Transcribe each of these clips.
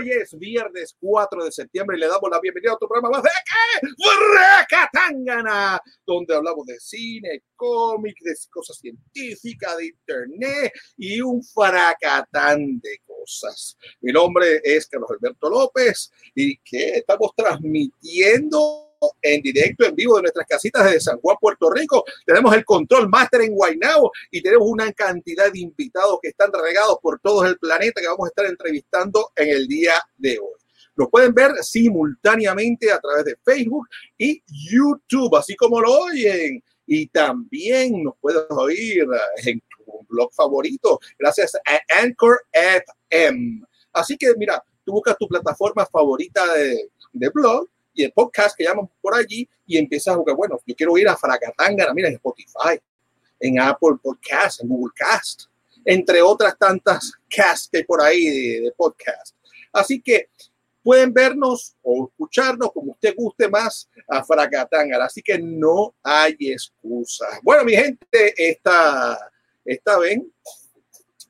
Hoy es viernes 4 de septiembre y le damos la bienvenida a otro programa más de ¿qué? Fracatangana, donde hablamos de cine, cómics, de cosas científicas, de internet y un fracatán de cosas. Mi nombre es Carlos Alberto López y que estamos transmitiendo en directo, en vivo de nuestras casitas de San Juan, Puerto Rico. Tenemos el control master en Guaynabo y tenemos una cantidad de invitados que están regados por todo el planeta que vamos a estar entrevistando en el día de hoy. Nos pueden ver simultáneamente a través de Facebook y YouTube, así como lo oyen. Y también nos puedes oír en tu blog favorito, gracias a Anchor FM. Así que mira, tú buscas tu plataforma favorita de, de blog podcast que llaman por allí y empiezas a jugar, bueno, yo quiero ir a Fracatangana, mira, en Spotify, en Apple Podcast, en Google Cast, entre otras tantas casts que hay por ahí de, podcast. Así que pueden vernos o escucharnos como usted guste más a Fracatangana. Así que no hay excusa. Bueno, mi gente, esta, esta vez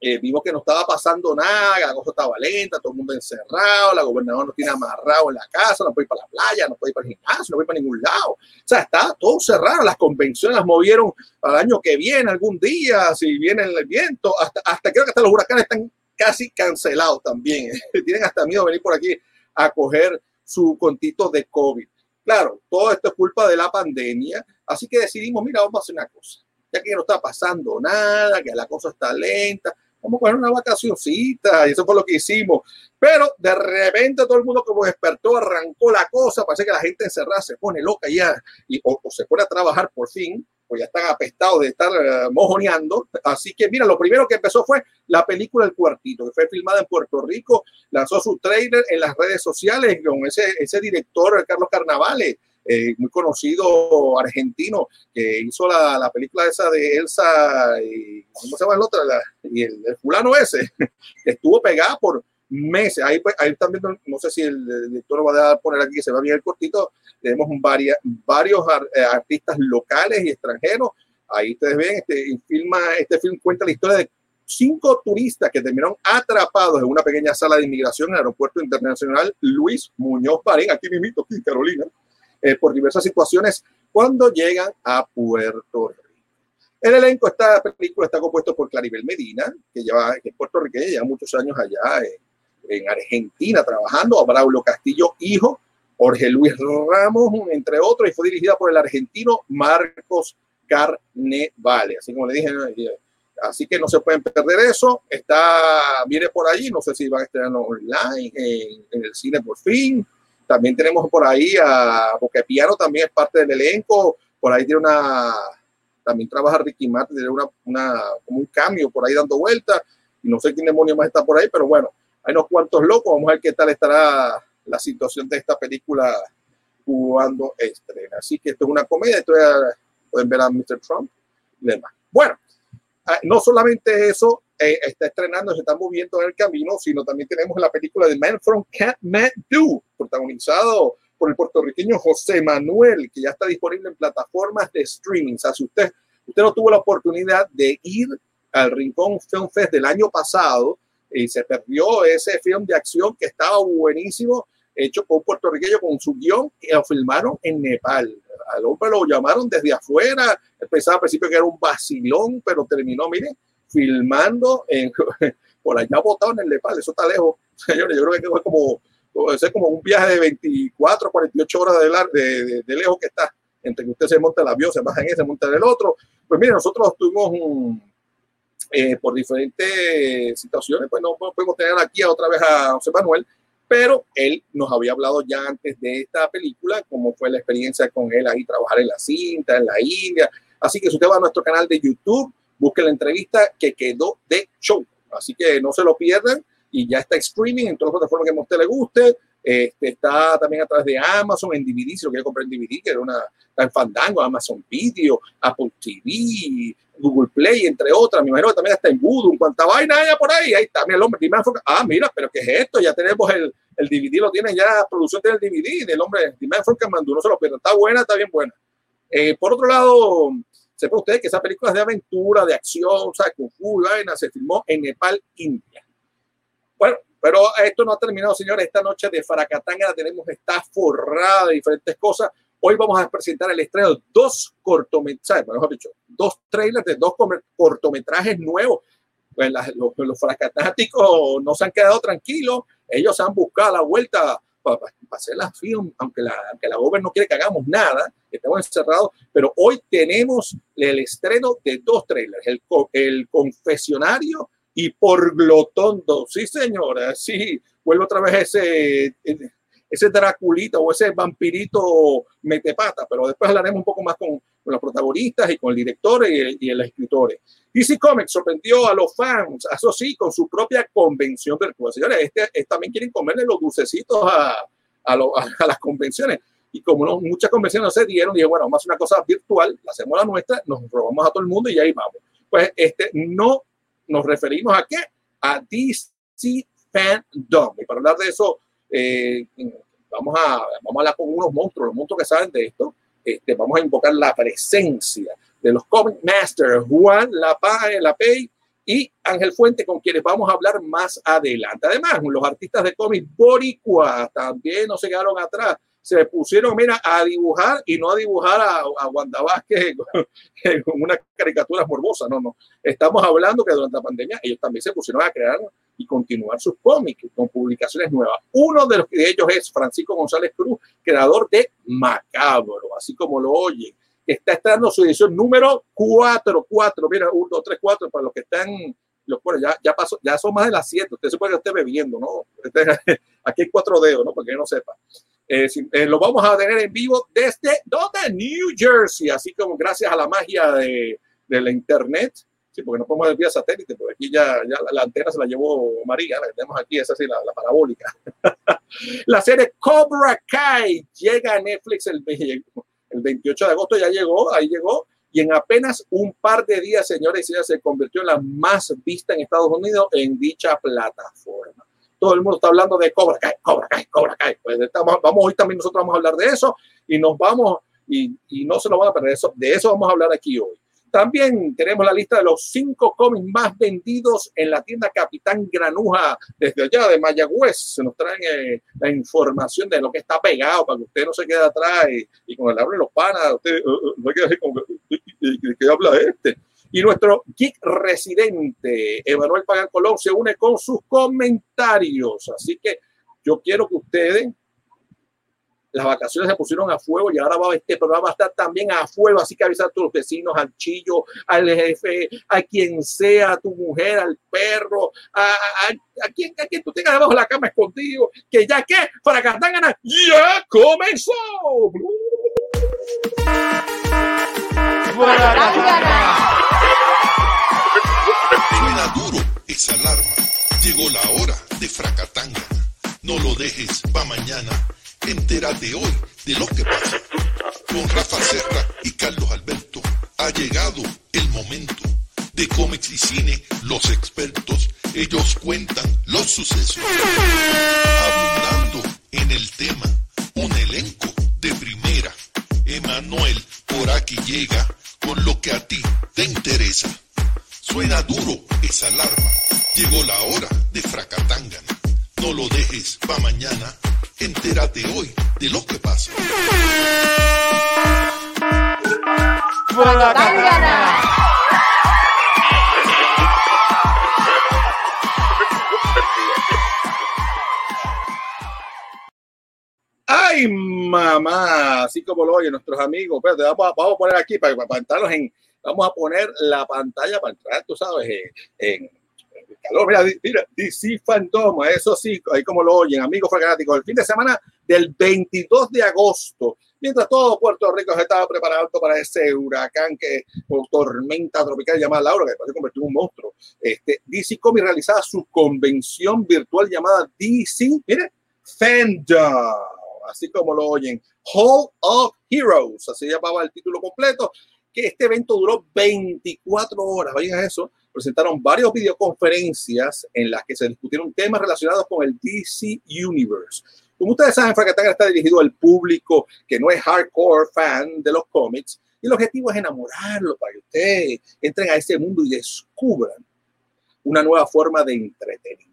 eh, vimos que no estaba pasando nada, la cosa estaba lenta, todo el mundo encerrado, la gobernadora nos tiene amarrado en la casa, no puede ir para la playa, no puede ir para el gimnasio, no puede ir para ningún lado. O sea, está todo cerrado, las convenciones las movieron al año que viene, algún día, si viene el viento, hasta, hasta creo que hasta los huracanes están casi cancelados también. Tienen hasta miedo de venir por aquí a coger su contito de COVID. Claro, todo esto es culpa de la pandemia, así que decidimos, mira, vamos a hacer una cosa, ya que no está pasando nada, que la cosa está lenta, vamos a coger una vacacioncita y eso fue lo que hicimos. Pero de repente todo el mundo como despertó, arrancó la cosa, parece que la gente encerrada se pone loca ya y, o, se pone a trabajar por fin, pues ya están apestados de estar uh, mojoneando. Así que mira, lo primero que empezó fue la película El Cuartito, que fue filmada en Puerto Rico, lanzó su trailer en las redes sociales con ese, ese director, Carlos Carnavales eh, muy conocido argentino, que hizo la, la, película esa de Elsa, y, ¿cómo se llama el otro? y el, fulano ese, estuvo pegada por meses. Ahí, pues, ahí también, no sé si el director lo va a poner aquí, se va bien el cortito. Tenemos varias, varios eh, artistas locales y extranjeros. Ahí ustedes ven, este, filma, este film cuenta la historia de cinco turistas que terminaron atrapados en una pequeña sala de inmigración en el aeropuerto internacional Luis Muñoz Marín, aquí mismo, aquí Carolina, eh, por diversas situaciones cuando llegan a Puerto Rico. El elenco de esta película está compuesto por Claribel Medina, que, lleva, que es puertorriqueña, lleva muchos años allá en, Argentina trabajando, a Braulio Castillo, hijo, Jorge Luis Ramos, entre otros, y fue dirigida por el argentino Marcos Carnevale. Así como le dije, así que no se pueden perder eso. Está, viene por allí, no sé si van a estrenar online, en, en el cine por fin, también tenemos por ahí a Piano también es parte del elenco. Por ahí tiene una, también trabaja Ricky Martin, tiene una, una, como un cambio por ahí dando vueltas. Y no sé quién demonio más está por ahí, pero bueno, hay unos cuantos locos. Vamos a ver qué tal estará la situación de esta película cuando estrena. Así que esto es una comedia. Esto pueden ver a Mr. Trump y demás. Bueno, ah, no solamente eso, eh, está estrenando, se está moviendo en el camino, sino también tenemos la película de Man from Kathmandu, protagonizado por el puertorriqueño José Manuel, que ya está disponible en plataformas de streaming. O sea, si usted, usted no tuvo la oportunidad de ir al Rincón Film Fest del año pasado y se perdió ese film de acción que estaba buenísimo, hecho por un puertorriqueño con su guion, que lo filmaron en Nepal. Al hombre lo llamaron desde afuera, pensaba al principio que era un vacilón, pero terminó, miren, filmando en, por allá botado en el Nepal, eso está lejos, señores, yo creo que es como, es como un viaje de 24, 48 horas de, de, de, lejos que está, entre que usted se monta el avión, se baja en ese, se monta en el otro. Pues mire, nosotros tuvimos un, eh, por diferentes situaciones, pues no podemos tener aquí otra vez a José Manuel, pero él nos había hablado ya antes de esta película, cómo fue la experiencia con él ahí, trabajar en la cinta, en la India. Así que si usted va a nuestro canal de YouTube, busque la entrevista que quedó de show. Así que no se lo pierdan y ya está streaming en todas las plataformas que a usted le guste. Este, está también a través de Amazon en DVD, si lo quiere comprar en DVD, que era una en Fandango, Amazon Video, Apple TV, Google Play, entre otras. Me imagino que también está en Voodoo, en cuanta vaina haya por ahí. Ahí está, mira el hombre. Ah, mira, pero ¿qué es esto? Ya tenemos el, el DVD, lo tienen ya, producción tiene el DVD del hombre, Dime que mandó, no se lo pierda. Está buena, está bien buena. Eh, por otro lado, sepa usted que esa película es de aventura, de acción, o sea, Kung Fu vaina, se filmó en Nepal, India. Bueno, pero esto no ha terminado, señores. Esta noche de Faracatanga la tenemos, está forrada de diferentes cosas. Hoy vamos a presentar el estreno de dos cortometrajes, mejor dicho, dos trailers de dos cortometrajes nuevos. Pues los, los fracatáticos no se han quedado tranquilos, ellos han buscado la vuelta para, hacer la film, aunque la, aunque la no quiere que hagamos nada, estamos encerrados, pero hoy tenemos el estreno de dos trailers, el, el confesionario y por Glotondo. Sí, señora, sí, vuelve otra vez ese, ese Draculita o ese vampirito metepata, pero después hablaremos un poco más con, con los protagonistas y con el director y, y los escritores. DC Comics sorprendió a los fans, eso sí, con su propia convención virtual. Señores, este, este, también quieren comerle los dulcecitos a, a, lo, a, las convenciones. Y como no, muchas convenciones no se dieron, dije, bueno, vamos a hacer una cosa virtual, la hacemos la nuestra, nos robamos a todo el mundo y ahí vamos. Pues este, no nos referimos a qué? A DC Fandom. Y para hablar de eso, eh, vamos, a, vamos a hablar con unos monstruos, los monstruos que saben de esto. Este, vamos a invocar la presencia de los Comic Masters, Juan Lapay, Lapey y Ángel Fuente, con quienes vamos a hablar más adelante. Además, los artistas de cómic boricua también no se quedaron atrás se pusieron, mira, a dibujar y no a dibujar a, a Wanda Vázquez con una caricatura morbosa, no, no. Estamos hablando que durante la pandemia ellos también se pusieron a crear y continuar sus cómics con publicaciones nuevas. Uno de, los, de ellos es Francisco González Cruz, creador de Macabro, así como lo oyen. Está estando su edición número 4, 4, mira, 1, 2, 3, 4, para los que están los, bueno, ya, ya pasó, ya son más de las 7, usted se puede que esté bebiendo, ¿no? Este, aquí hay cuatro dedos, ¿no? Para que no sepa. Eh, eh, lo vamos a tener en vivo desde ¿dónde? New Jersey, así como gracias a la magia de, de la internet. Sí, porque no podemos ver vía satélite, porque aquí ya, ya la, antena se la llevó María, la que tenemos aquí, esa sí, la, la parabólica. la serie Cobra Kai llega a Netflix el, el 28 de agosto, ya llegó, ahí llegó, y en apenas un par de días, señores y señores, se convirtió en la más vista en Estados Unidos en dicha plataforma todo el mundo está hablando de Cobra Kai, Cobra Kai, Cobra Kai. Pues estamos, vamos hoy también nosotros vamos a hablar de eso y nos vamos y, y no se lo van a perder. Eso, de eso vamos a hablar aquí hoy. También tenemos la lista de los cinco cómics más vendidos en la tienda Capitán Granuja desde allá de Mayagüez. Se nos traen eh, la información de lo que está pegado para que usted no se quede atrás y, y con el habla de los panas, usted uh, uh, no quede así como que, ¿qué habla este? Y nuestro geek residente, Emanuel Pagan Colón, se une con sus comentarios. Así que yo quiero que ustedes, las vacaciones se pusieron a fuego y ahora va, este programa va a estar también a fuego. Así que avisar a tus vecinos, al chillo, al jefe, a quien sea, a tu mujer, al perro, a, a, a, quien, tú tengas debajo de la cama escondido, que ya que, para ganar, ya comenzó. Suena duro esa alarma. Llegó la hora de fracatanga. No lo dejes pa' mañana. Entérate hoy de lo que pasa. Con Rafa Serra y Carlos Alberto ha llegado el momento. De cómics y cine, los expertos, ellos cuentan los sucesos. Abundando en el tema, un elenco de primera. Emanuel por aquí llega con lo que a ti te interesa. Suena duro esa alarma. Llegó la hora de Fracatangana. No lo dejes pa' mañana. Entérate hoy de lo que pasa. Fracatangana. ¡Ay, mamá! Así como lo oyen nuestros amigos. Espérate, vamos, a, vamos a poner aquí para, para en. Vamos a poner la pantalla para entrar, tú sabes, en, en calor. Mira, mira, DC Fandom, eso sí, ahí como lo oyen, amigos fanáticos. El fin de semana del 22 de agosto, mientras todo Puerto Rico se estaba preparando para ese huracán que, o tormenta tropical llamada Laura, que se convirtió en un monstruo. Este, DC Comics realizaba su convención virtual llamada DC, mire, Fandom así como lo oyen, Hall of Heroes, así llamaba el título completo, que este evento duró 24 horas, oigan eso, presentaron varias videoconferencias en las que se discutieron temas relacionados con el DC Universe. Como ustedes saben, Fracatanga está dirigido al público que no es hardcore fan de los cómics, Y el objetivo es enamorarlo para que ustedes entren a ese mundo y descubran una nueva forma de entretenimiento.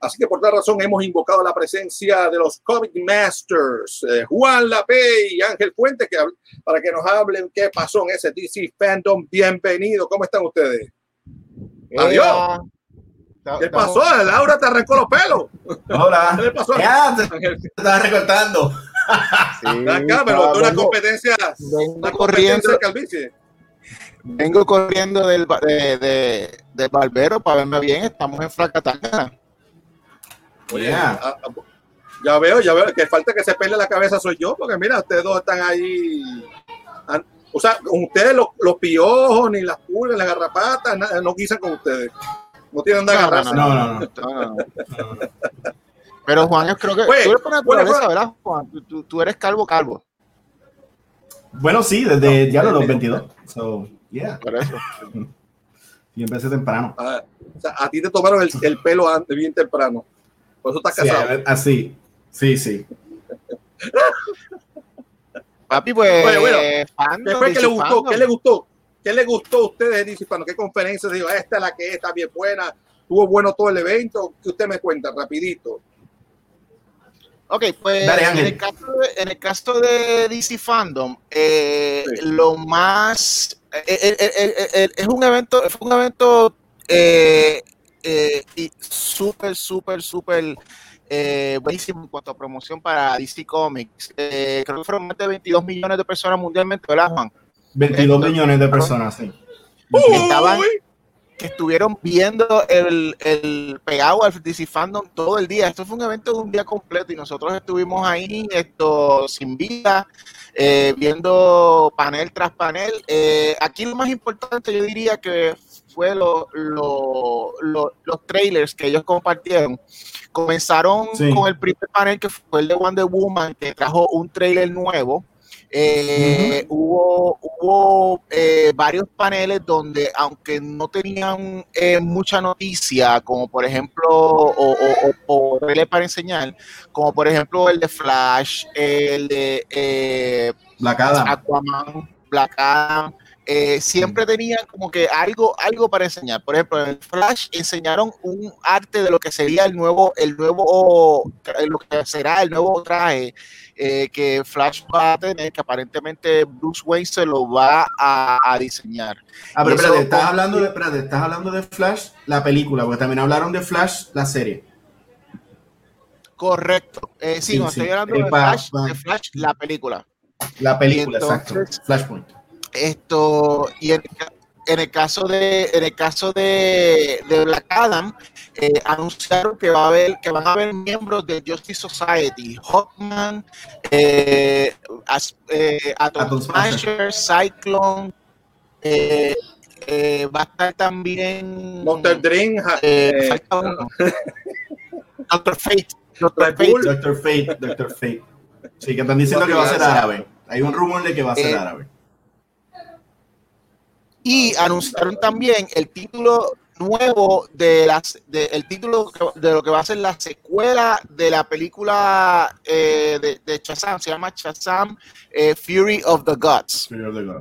Así que por tal razón hemos invocado la presencia de los Comic Masters, eh, Juan Lape y Ángel Fuentes, que, para que nos hablen qué pasó en ese DC Fandom. Bienvenido, ¿cómo están ustedes? Adiós. ¿Qué pasó? Laura te arrancó los pelos. Hola. ¿Qué pasó? Ya, te estaba recortando. Sí, Acá me botó una competencia. Vengo Una corriendo, competencia de calvicie. vengo corriendo del, de, de- del barbero para verme bien. Estamos en Fracatanga. Oye, Yeah. ah, ah, ya veo, ya veo que falta que se pele la cabeza soy yo, porque mira, ustedes dos están ahí. ah, O sea, ustedes los, los piojos, ni las pulgas, las garrapatas, nada, no guisan con ustedes. No tienen nada No, agarrarse. No, no, no. No, no, no. Pero Juan, yo creo que Oye, tú eres por bueno, naturaleza, bueno. ¿verdad, Juan? Tú, tú- tú eres calvo, calvo. Bueno, sí, desde ya los 22. So, yeah. Por eso. Y empecé temprano. Ah, o sea, a ti te tomaron el, el pelo antes, bien temprano. Por eso estás Sí, casado. ver, así. Sí, sí. Papi, pues. Oye, bueno, fandom, ¿Qué fue que le gustó? ¿Qué le gustó? ¿Qué le gustó a ustedes de DC Fandom? ¿Qué conferencia dijo? Esta es la que es, está bien buena. Tuvo bueno todo el evento. ¿Qué usted me cuenta? Rapidito. Ok, pues Dale, en, el caso de, en el caso de DC Fandom, eh, Sí. lo más eh, eh, es un evento, fue un evento eh, eh, y súper, súper, súper eh, buenísimo en cuanto a promoción para DC Comics. Eh, creo que fueron más de 22 millones de personas mundialmente, ¿verdad, Juan? 22 Esto- millones de personas, sí. Estaban- que estuvieron viendo el, el pegado al DC Fandom todo el día. Esto fue un evento de un día completo y nosotros estuvimos ahí esto sin vida, eh, viendo panel tras panel. Eh, aquí lo más importante yo diría que fue lo- lo- lo- los trailers que ellos compartieron. Comenzaron Sí. con el primer panel que fue el de Wonder Woman, que trajo un trailer nuevo. Eh, Hubo, hubo eh, varios paneles donde, aunque no tenían eh, mucha noticia, como por ejemplo, o, o, o- para enseñar, como por ejemplo el de Flash, el de eh, Black Adam. Aquaman, Black Adam, eh, siempre tenían como que algo, algo para enseñar. Por ejemplo, en Flash enseñaron un arte de lo que sería el nuevo, el nuevo, eh, lo que será el nuevo traje eh, que Flash va a tener, que aparentemente Bruce Wayne se lo va a, a diseñar. Ah, pero espérate, estás hablando de, espérate, estás hablando de Flash, la película, porque también hablaron de Flash, la serie. Correcto. Eh, sí, Sí, no sí. estoy hablando de, Flash, de Flash, la película. La película, entonces- exacto. Flashpoint. Esto y en, en el caso de en el caso de, de Black Adam eh, anunciaron que va a haber que van a haber miembros de Justice Society Hawkman eh, As- eh, Atom, Atom Smasher Cyclone eh, eh, va a estar también Monster Dream. eh, eh, falta uno. Doctor Fate Doctor Fate. Doctor Fate, Doctor Fate. Sí, que están diciendo que va a ser árabe. Hay un rumor de que va a ser Eh, árabe. Y anunciaron también el título nuevo de las de, el título de lo que va a ser la secuela de la película eh, de, de Shazam se llama Shazam eh, Fury of the Gods.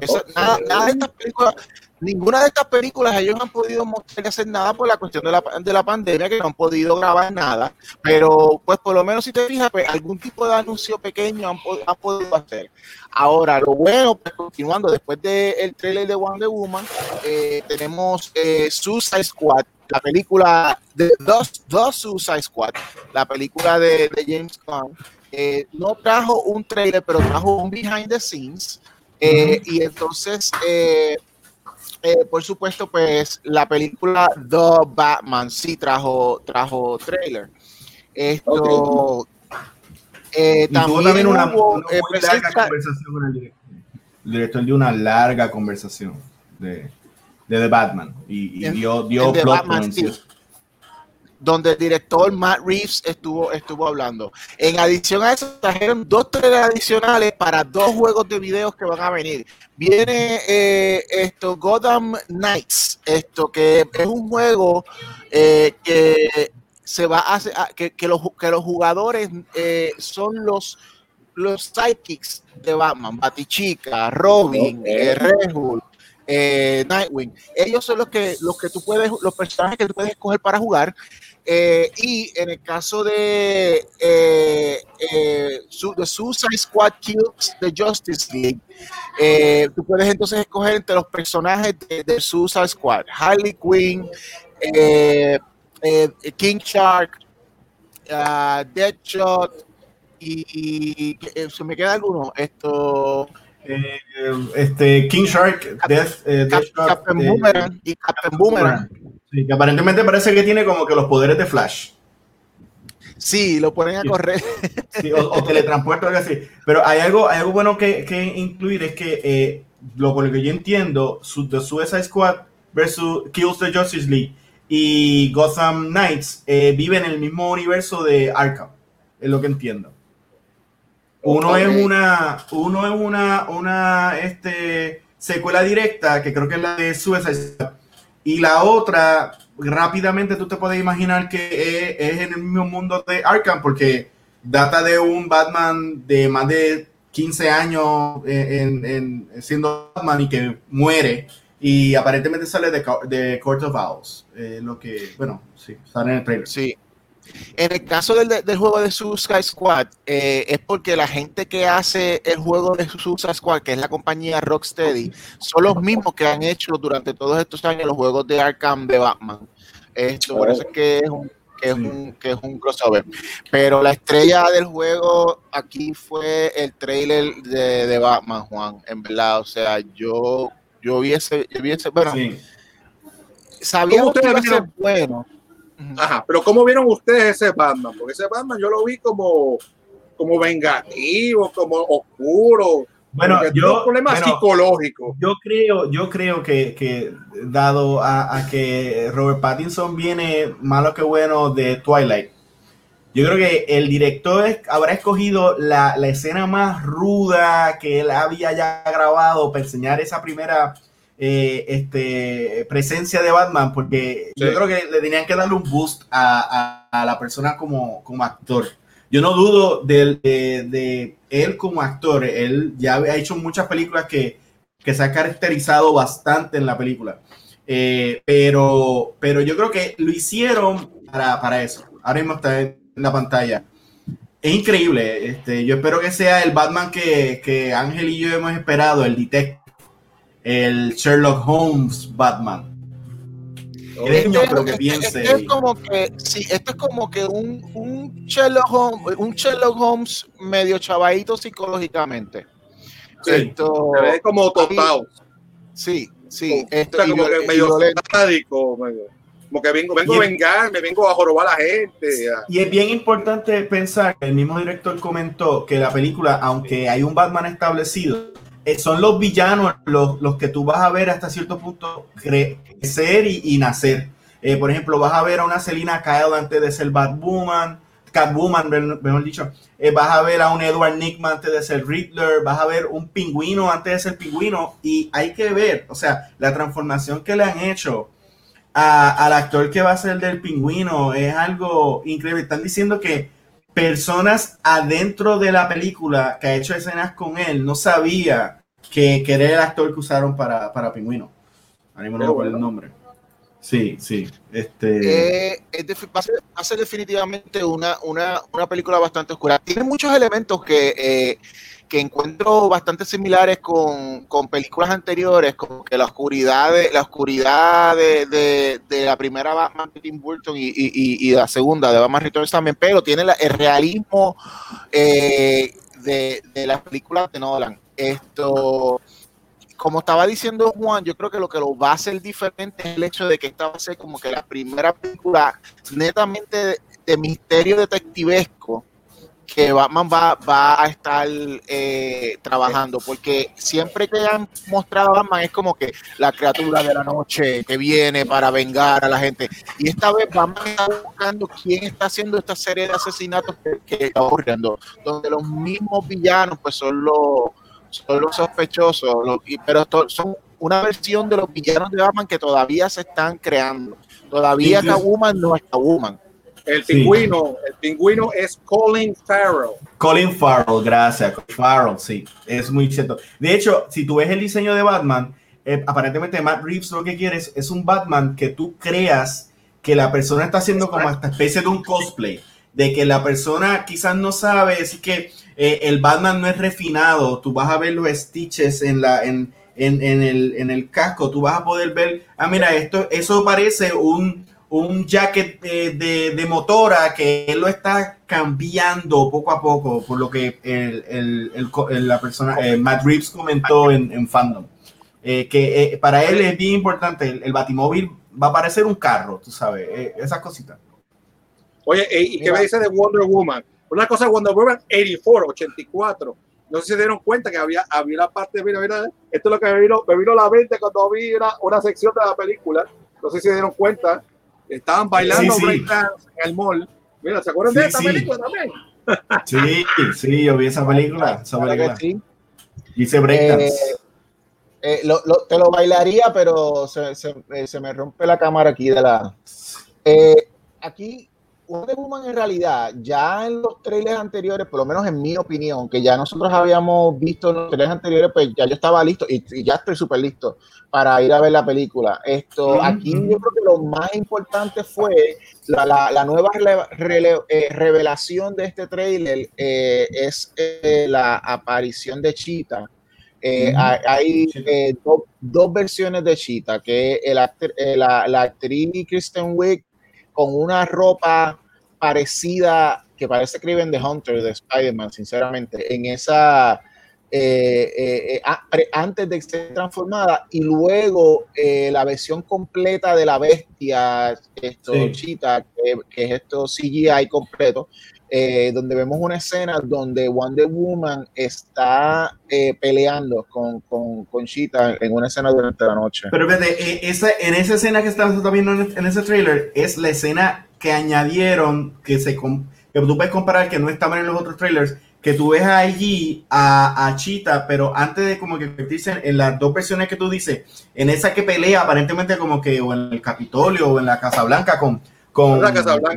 Eso- nada de estas películas ninguna de estas películas ellos han podido mostrar y hacer nada por la cuestión de la, de la pandemia que no han podido grabar nada pero pues por lo menos si te fijas pues algún tipo de anuncio pequeño han, han podido hacer Ahora, lo bueno, pues continuando, después del trailer de Wonder Woman, eh, tenemos eh, Suicide Squad, la película de dos, dos Suicide Squad, la película de, de James Gunn. Eh, no trajo un trailer, pero trajo un behind the scenes. eh, Y entonces, eh, eh, por supuesto, pues la película The Batman sí trajo, trajo trailer. Esto. eh, Y tuvo también una, hubo, una eh, muy larga conversación con el director. El director dio una larga conversación de, de The Batman y, dio, dio plot Batman, sí. Donde el director Matt Reeves estuvo, estuvo hablando. En adición a eso, trajeron dos trailers adicionales para dos juegos de videos que van a venir. Viene eh, esto, Gotham Knights, esto que es un juego eh, que se va a hacer, a- que, que los, que los jugadores eh, son los los sidekicks de Batman, Batichica, Robin, eh, Red Hulk, eh, Nightwing. Ellos son los que, los que tú puedes, los personajes que tú puedes escoger para jugar. Eh, y en el caso de eh, eh, Suicide Squad Kills the Justice League, eh, tú puedes entonces escoger entre los personajes de, de Suicide Squad, Harley Quinn, King Shark, uh, Deadshot y, y se me queda alguno. Esto este, King Shark, Death, Deathstroke, Captain Boomerang y Captain Boomerang. Sí, que aparentemente parece que tiene como que los poderes de Flash. Sí, lo ponen a correr. Sí, o, o teletransporte o algo así. Pero hay algo, hay algo bueno que, que incluir, es que eh, lo por lo que yo entiendo, su, The Suicide Squad versus Kills the Justice League y Gotham Knights eh, viven en el mismo universo de Arkham, es lo que entiendo. Uno es una, uno es una, una este, secuela directa, que creo que es la de Suicide Squad, y la otra, rápidamente tú te puedes imaginar que es, en el mismo mundo de Arkham, porque data de un Batman de más de 15 años en, en- en siendo Batman y que muere. Y aparentemente sale de, de Court of Owls. eh, lo que, bueno, sí, sale en el trailer. Sí. En el caso del, del juego de Suicide Squad, eh, es porque la gente que hace el juego de Suicide Squad, que es la compañía Rocksteady, son los mismos que han hecho durante todos estos años los juegos de Arkham de Batman. Esto, por eso es que es un que es, un, que es un crossover. Pero la estrella del juego aquí fue el trailer de, de Batman, Juan, en verdad. O sea, yo, yo vi ese, yo vi ese- bueno, Sí. sabíamos que iba a ser bueno. Ajá, pero ¿cómo vieron ustedes ese Batman? Porque ese Batman yo lo vi como, como vengativo, como oscuro. Bueno, yo, problemas bueno, psicológicos. yo creo, yo creo que, que dado a, a que Robert Pattinson viene malo que bueno de Twilight, yo creo que el director es- habrá escogido la, la escena más ruda que él había ya grabado para enseñar esa primera eh, este, presencia de Batman, porque yo creo que le tenían que darle un boost a, a- a la persona como, como actor. Yo no dudo de, de él como actor, él ya ha hecho muchas películas que, que se ha caracterizado bastante en la película. Eh, pero, pero yo creo que lo hicieron para, para eso. Ahora mismo está en la pantalla. Es increíble. Este, yo espero que sea el Batman que, que Ángel y yo hemos esperado, el detective, el Sherlock Holmes Batman. Eres niño, pero que Este- piense. este es como que, sí, esto es como que un, un Sherlock Holmes, un Sherlock Holmes medio chavadito psicológicamente. Sí, Esto, Se ve como tostado. sí, sí, O esto, sea, y como que medio sádico. medio- Como que vengo, vengo a el- vengarme, vengo a jorobar a la gente. Y es bien importante pensar que el mismo director comentó que la película, aunque hay un Batman establecido, eh, son los villanos los, los que tú vas a ver hasta cierto punto cre- crecer y, y nacer. Eh, por ejemplo, vas a ver a una Selina Kyle antes de ser Batwoman, Catwoman, me- mejor dicho. Eh, vas a ver a un Edward Nickman antes de ser Riddler, vas a ver un pingüino antes de ser pingüino. Y hay que ver, o sea, la transformación que le han hecho a- al actor que va a ser del pingüino es algo increíble. Están diciendo que personas adentro de la película que ha hecho escenas con él no sabía que, que era el actor que usaron para, para pingüino. Ahora mismo no el nombre. Sí, sí. Este, Eh, es defi- va, a ser, va a ser definitivamente una, una, una película bastante oscura. Tiene muchos elementos que, eh, que encuentro bastante similares con, con películas anteriores, como que la oscuridad de, la oscuridad de, de- la primera Batman de Tim Burton y, y- la segunda de Batman Returns también, pero tiene el realismo eh, de, de las películas de Nolan. Esto, como estaba diciendo Juan, yo creo que lo que lo va a hacer diferente es el hecho de que esta va a ser como que la primera película netamente de misterio detectivesco que Batman va, va a estar eh, trabajando, porque siempre que han mostrado a Batman es como que la criatura de la noche que viene para vengar a la gente, y esta vez Batman está buscando quién está haciendo esta serie de asesinatos que, que está ocurriendo, donde los mismos villanos pues son los son los sospechosos, los- y- pero son una versión de los villanos de Batman que todavía se están creando. Todavía Catwoman no es Catwoman. El pingüino, el pingüino es Colin Farrell. Colin Farrell, gracias. Farrell, sí, es muy cierto. De hecho, si tú ves el diseño de Batman, eh, aparentemente Matt Reeves lo que quiere es, un Batman que tú creas que la persona está haciendo como esta especie de un cosplay, de que la persona quizás no sabe, así que eh, el Batman no es refinado, tú vas a ver los stitches en la en, en, el, en el casco, tú vas a poder ver, ah, mira, esto, eso parece un, un jacket de, motora que él lo está cambiando poco a poco, por lo que el, la persona, eh, Matt Reeves comentó en, en fandom. Eh, que eh, para él es bien importante, el, batimóvil va a parecer un carro, tú sabes, esas cositas. Oye, ¿y qué me dice de Wonder Woman? Una cosa, Wonder Woman 84, 84. No sé si se dieron cuenta que había, había la parte, mira, mira, esto es lo que me vino, me vino a la mente cuando vi una, una sección de la película. No sé si se dieron cuenta Estaban bailando sí, en el mall. Mira, ¿se acuerdan de esta película también? Sí, sí, yo vi esa película. Esa película. Dice breakdance. Eh, eh, lo, lo, te lo bailaría, pero se, se, eh, se, me rompe la cámara aquí de la. Eh, aquí Wonder Woman en realidad, ya en los trailers anteriores, por lo menos en mi opinión, que ya nosotros habíamos visto en los trailers anteriores, pues ya yo estaba listo y, ya estoy súper listo para ir a ver la película. Esto, aquí yo creo que lo más importante fue la, la, nueva eh, revelación de este trailer eh, es eh, la aparición de Cheetah. Hay dos versiones de Cheetah, que el la, la actriz Kristen Wiig con una ropa parecida, que parece que The Hunter de Spider-Man, sinceramente, en esa, eh, eh, eh, antes de ser transformada, y luego la versión completa de la bestia, esto, Chita, que, que, es esto CGI completo, donde vemos una escena donde Wonder Woman está peleando con, con, con, Cheetah en una escena durante la noche. Pero fíjate, esa, en esa escena que estás viendo en, ese trailer, es la escena que añadieron, que, se, que tú puedes comparar, que no estaban en los otros trailers, que tú ves allí a, a Chita, pero antes de como que convertirse en, las dos versiones que tú dices, en esa que pelea aparentemente como que o en el Capitolio o en la Casa Blanca con, con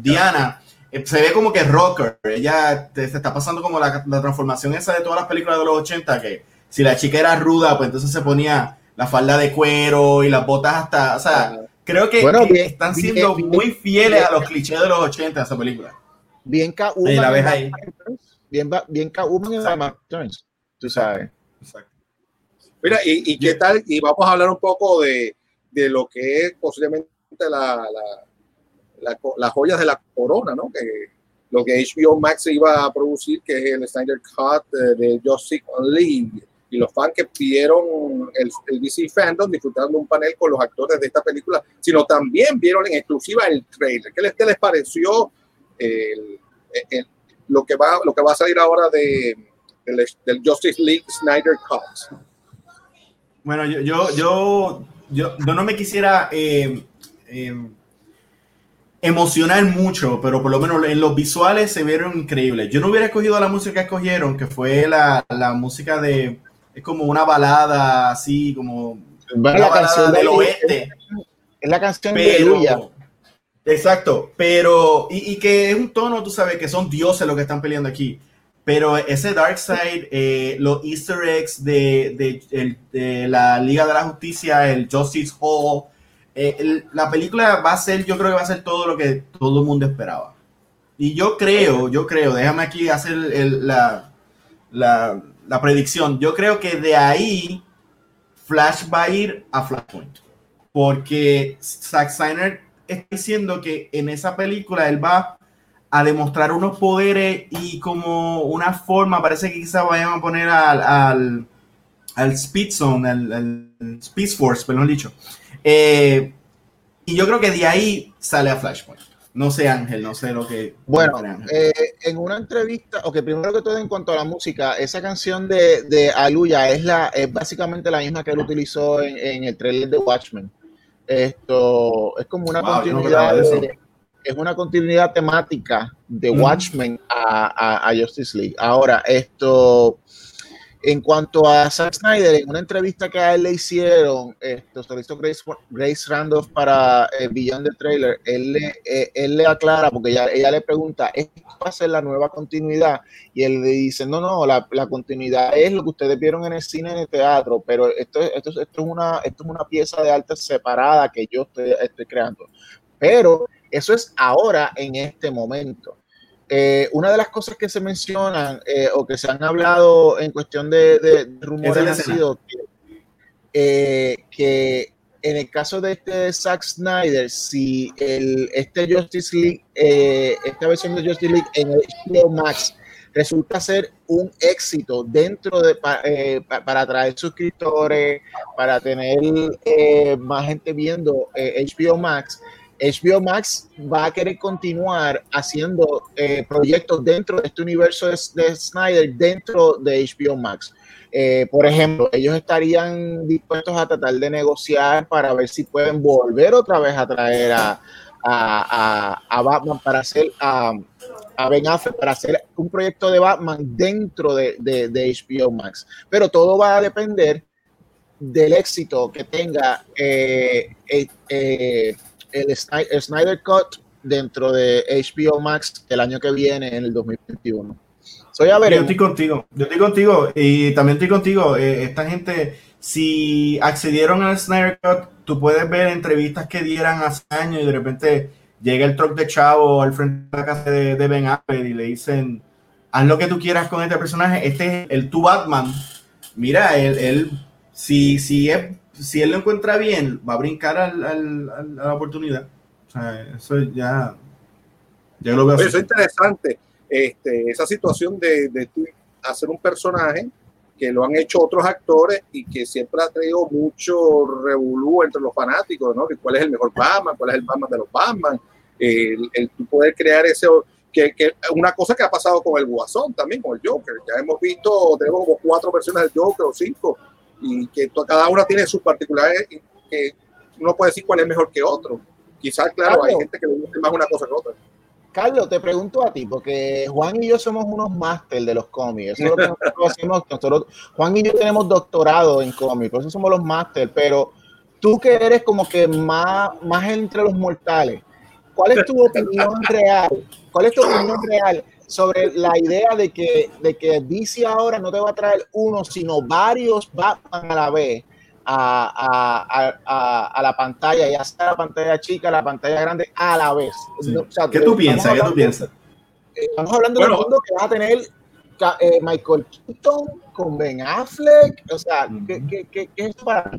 Diana, eh, se ve como que rocker, ella se está pasando como la, la, transformación esa de todas las películas de los 80, que si la chica era ruda, pues entonces se ponía la falda de cuero y las botas hasta, o sea, Creo que, están siendo muy fieles a los clichés de los 80 de esa película. Bien K1. la ves ahí. Bien, bien K1 en tú sabes. Exacto. Mira, y, y, qué tal? Y vamos a hablar un poco de, de lo que es posiblemente la, la, las joyas de la corona, ¿no? Que lo que HBO Max iba a producir, que es el Snyder Cut de Justice League y los fans que pidieron el, DC Fandom disfrutando un panel con los actores de esta película, sino también vieron en exclusiva el trailer. ¿Qué les, qué les pareció lo, que va, lo que va a salir ahora de, del, Justice League Snyder Cut? Bueno, yo, yo, yo, yo, no me quisiera eh, eh, emocionar mucho, pero por lo menos en los visuales se vieron increíbles. Yo no hubiera escogido la música que escogieron, que fue la, la música de es como una balada así, como una la balada del oeste. Es la canción de Luya. Exacto, pero, y, que es un tono, tú sabes, que son dioses los que están peleando aquí. Pero ese Dark Side, eh, los easter eggs de, de, la Liga de la Justicia, el Justice Hall, eh, la película va a ser, yo creo que va a ser todo lo que todo el mundo esperaba. Y yo creo, yo creo, déjame aquí hacer la, la, la predicción. Yo creo que de ahí Flash va a ir a Flashpoint. Porque Zack Snyder está diciendo que en esa película él va a demostrar unos poderes y como una forma, parece que quizá vayan a poner al, al, al Speed Zone, al, Speed Force, perdón dicho. Eh, y yo creo que de ahí sale a Flashpoint. No sé, Ángel, no sé lo que. Bueno, eh, en una entrevista, ok, primero que todo, en cuanto a la música, esa canción de, de Aluya es, la, es básicamente la misma que él utilizó en, el trailer de Watchmen. Esto es como una continuidad. es una continuidad temática de Watchmen a, a, Justice League. Ahora, esto. En cuanto a Zack Snyder, en una entrevista que a él le hicieron, hizo Grace, Grace Randolph para eh, Beyond the Trailer, él le, eh, él le aclara, porque ella, ella le pregunta, ¿esto va a ser la nueva continuidad? Y él le dice, no, no, la, continuidad es lo que ustedes vieron en el cine, en el teatro, pero esto, esto, esto, es, una, esto es una pieza de arte separada que yo estoy creando. Pero eso es ahora, en este momento. Eh, una de las cosas que se mencionan eh, o que se han hablado en cuestión de, de rumores ha sido que, eh, que, en el caso de este Zack Snyder, si el, este Justice League, esta versión de Justice League en HBO Max resulta ser un éxito dentro de para atraer suscriptores, para tener más gente viendo HBO Max, HBO Max va a querer continuar haciendo eh, proyectos dentro de este universo de, Snyder, dentro de HBO Max. Eh, por ejemplo, ellos estarían dispuestos a tratar de negociar para ver si pueden volver otra vez a traer a, a, Batman para hacer a, Ben Affleck para hacer un proyecto de Batman dentro de, de, HBO Max. Pero todo va a depender del éxito que tenga eh, el Snyder Cut dentro de HBO Max el año que viene, en el 2021. Soy a ver. Yo estoy contigo, yo estoy contigo y también estoy contigo. Eh, esta gente, si accedieron al Snyder Cut, tú puedes ver entrevistas que dieran hace años y de repente llega el truck de Chavo al frente de la casa de, Ben Affleck y le dicen, haz lo que tú quieras con este personaje, este es el tu Batman. Mira, él, él si, si es si él lo encuentra bien, va a brincar al, al, a la oportunidad. O sea, eso ya, ya lo veo. Eso es interesante, este, esa situación de, de hacer un personaje que lo han hecho otros actores y que siempre ha traído mucho revolú entre los fanáticos, ¿no? cuál es el mejor Batman, cuál es el Batman de los Batman, el, el poder crear ese que, que, una cosa que ha pasado con el Guasón también, con el Joker. Ya hemos visto, tenemos como cuatro versiones del Joker o cinco, y que cada una tiene sus particularidades que uno puede decir cuál es mejor que otro. Quizás, claro, hay gente que le gusta más una cosa que otra. Carlos, te pregunto a ti, porque Juan y yo somos unos máster de los cómics. Eso es lo que nosotros hacemos. Juan y yo tenemos doctorado en cómics, por eso somos los máster. Pero tú que eres como que más, más entre los mortales, ¿cuál es tu opinión real? ¿Cuál es tu opinión real sobre la idea de que, de que DC ahora no te va a traer uno, sino varios Batman a la vez a, a, a, a la pantalla, ya sea la pantalla chica, la pantalla grande, a la vez. ¿Qué tú piensas? ¿Qué tú piensas? Estamos hablando de un mundo que va a tener eh, Michael Keaton con Ben Affleck. O sea, ¿qué, qué, qué, qué es para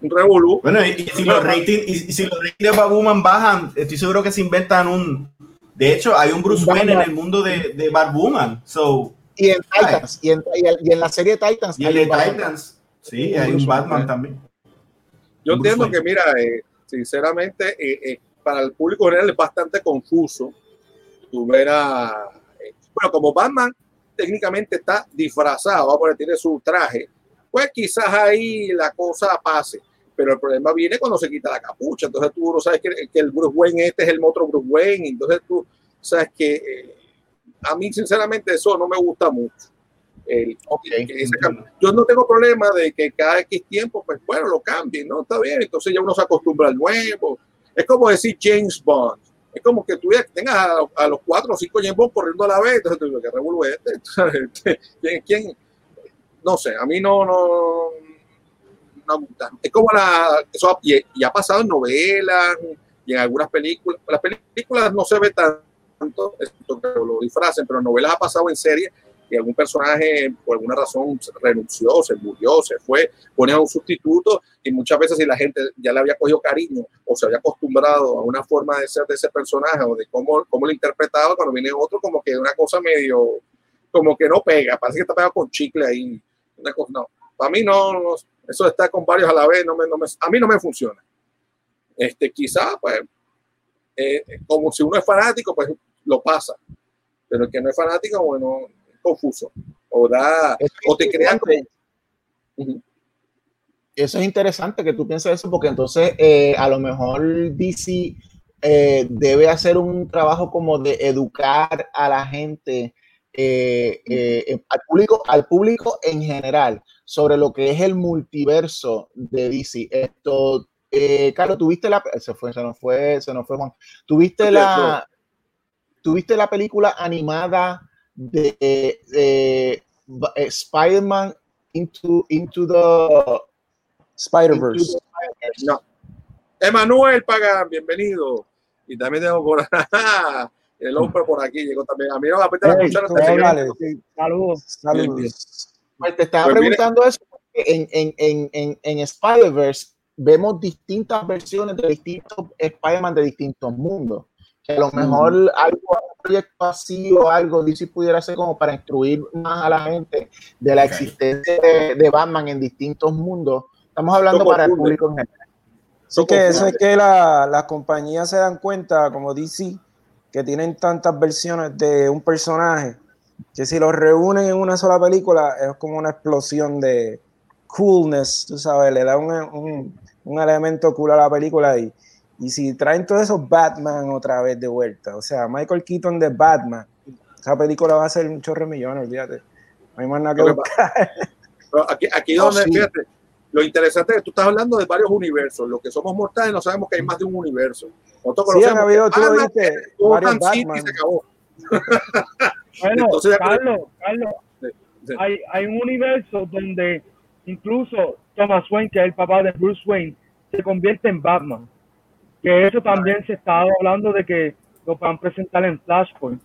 un revolú. Bueno, y, si los ratings, y, si los ratings de Batwoman bajan, estoy seguro que se inventan un, de hecho, hay un Bruce Wayne en el mundo de, de Batwoman. So, y en Titans, y en, y en, la serie Titans. Y en Titans, sí, hay un Batman también. Yo entiendo que, mira, eh, sinceramente, eh, eh, para el público general es bastante confuso. Tú verás, bueno, como Batman técnicamente está disfrazado, a poner, tiene su traje, pues quizás ahí la cosa pase pero el problema viene cuando se quita la capucha. Entonces tú no sabes que, que el Bruce Wayne este es el otro Bruce Wayne. Entonces tú sabes que eh, a mí sinceramente eso no me gusta mucho. El, yo no tengo problema de que cada X tiempo, pues bueno, lo cambien, ¿no? Está bien, entonces ya uno se acostumbra al nuevo. Es como decir James Bond. Es como que tú tengas a, los cuatro o cinco James Bond corriendo a la vez, entonces tú dices, ¿qué revuelve este? ¿Quién, ¿Quién? No sé, a mí no, no, es como la, y, ha pasado en novelas y en algunas películas. Las películas no se ve tanto, que lo disfracen, pero en novelas ha pasado en serie y algún personaje por alguna razón renunció, se murió, se fue, pone a un sustituto y muchas veces si la gente ya le había cogido cariño o se había acostumbrado a una forma de ser de ese personaje o de cómo, cómo lo interpretaba, cuando viene otro como que una cosa medio, como que no pega, parece que está pegado con chicle ahí, una cosa, no, para mí no, eso está con varios a la vez, no me, no me, a mí no me funciona. Este, quizá, pues, eh, como si uno es fanático, pues lo pasa. Pero el que no es fanático, bueno, es confuso. O da, o te crean Eso es interesante que tú pienses eso, porque entonces eh, a lo mejor DC eh, debe hacer un trabajo como de educar a la gente eh, eh, al, público, al público en general sobre lo que es el multiverso de DC. Esto, eh, Carlos, tuviste la. Se fue, se nos fue, se nos fue Juan. Tuviste la. Tuviste la película animada de, de Spider-Man into, into the Spider-Verse. No. Emanuel Pagan, bienvenido. Y también tengo por el hombre por aquí, llegó también. A mí no me apetece Hey. Saludos, saludos. Pues te estaba Pues preguntando eso porque en, en, en, en, en Spider-Verse vemos distintas versiones de distintos Spider-Man de distintos mundos. Que a lo mejor algo, un proyecto así o algo DC pudiera ser como para instruir más a la gente de la existencia de, de Batman en distintos mundos. Estamos hablando para el público en general. Sí que eso es que la- las compañías se dan cuenta, como DC, que tienen tantas versiones de un personaje, que si los reúnen en una sola película es como una explosión de coolness, tú sabes, le da un, un- un elemento cool a la película y, y si traen todos esos Batman otra vez de vuelta, o sea, Michael Keaton de Batman, esa película va a ser un chorro de millones, olvídate. No hay más nada que que buscar. Pero Aquí, aquí Oh, donde, sí. fíjate, lo interesante es que tú estás hablando de varios universos. Los que somos mortales no sabemos que hay más de un universo. Nosotros Sí, conocemos habido, tú lo Batman, dijiste, Gotham varios City y Batman. se acabó. Bueno, Entonces, Carlos, Carlos, Sí, hay, hay un universo donde incluso Thomas Wayne, que es el papá de Bruce Wayne, se convierte en Batman. Que eso también se está hablando de que lo van a presentar en Flashpoint.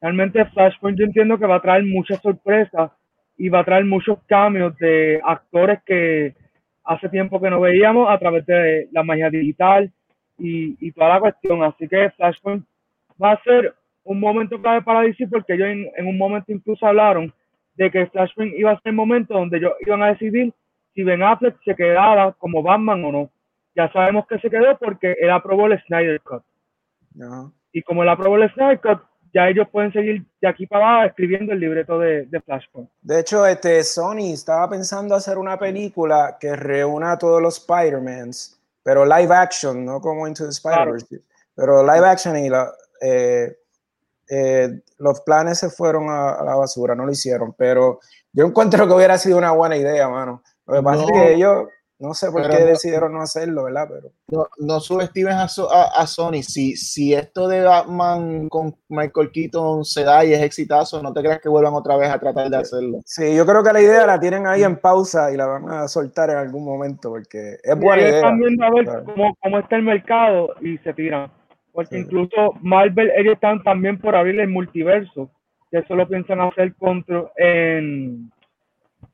Realmente Flashpoint yo entiendo que va a traer muchas sorpresas y va a traer muchos cambios de actores que hace tiempo que no veíamos a través de la magia digital y, y toda la cuestión. Así que Flashpoint va a ser un momento clave para DC porque ellos en, en un momento incluso hablaron de que Flashpoint iba a ser el momento donde ellos iban a decidir si Ben Affleck se quedara como Batman o no. Ya sabemos que se quedó porque él aprobó el Snyder Cut. Y como él aprobó el Snyder Cut, ya ellos pueden seguir de aquí para abajo escribiendo el libreto de, de Flashpoint. De hecho, este, Sony estaba pensando hacer una película que reúna a todos los Spider-Mans, pero live action, no como Into the Spider-Verse, pero live action y la, eh, eh, los planes se fueron a, a la basura, no lo hicieron, pero yo encuentro que hubiera sido una buena idea, mano. Lo que pasa es No. que ellos, no sé por qué no- decidieron no hacerlo, ¿verdad? Pero No, no subestimes a, a- a Sony. Si, si esto de Batman con Michael Keaton se da y es exitazo, no te creas que vuelvan otra vez a tratar de hacerlo. sí, yo creo que la idea la tienen ahí en pausa y la van a soltar en algún momento porque es buena idea. están viendo a ver claro. cómo, cómo está el mercado y se tiran. Porque Sí. incluso Marvel, ellos están también por abrir el multiverso. Que eso lo piensan hacer contra, en,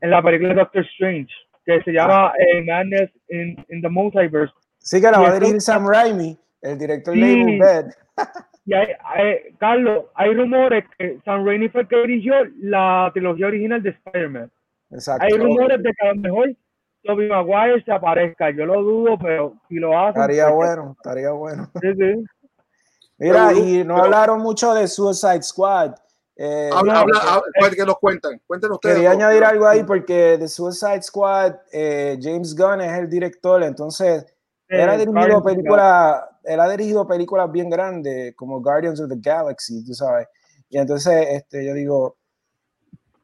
en la película de Doctor Strange, que se llama eh, Madness in, in the Multiverse. Sí que la va a dirigir Sam Raimi, el director de. Evil Dead. Y hay, hay- Carlos, hay rumores que Sam Raimi fue el que dirigió la trilogía original de Spider-Man. Exacto. Hay rumores de que a lo mejor Tobey Maguire se aparezca. Yo lo dudo, pero si lo hacen... Estaría pues, bueno, estaría bueno. Sí, sí. Mira, Pero, y no pero- hablaron mucho de Suicide Squad. Eh, Habla, no, habla, eh, habla, que nos cuentan. Cuéntenos ustedes. quería añadir algo ahí porque de Suicide Squad, eh, James Gunn es el director, entonces él ha Eh, dirigido Guardians of the películas, él ha dirigido películas bien grandes como Guardians of the Galaxy, tú sabes. Y entonces, este, yo digo,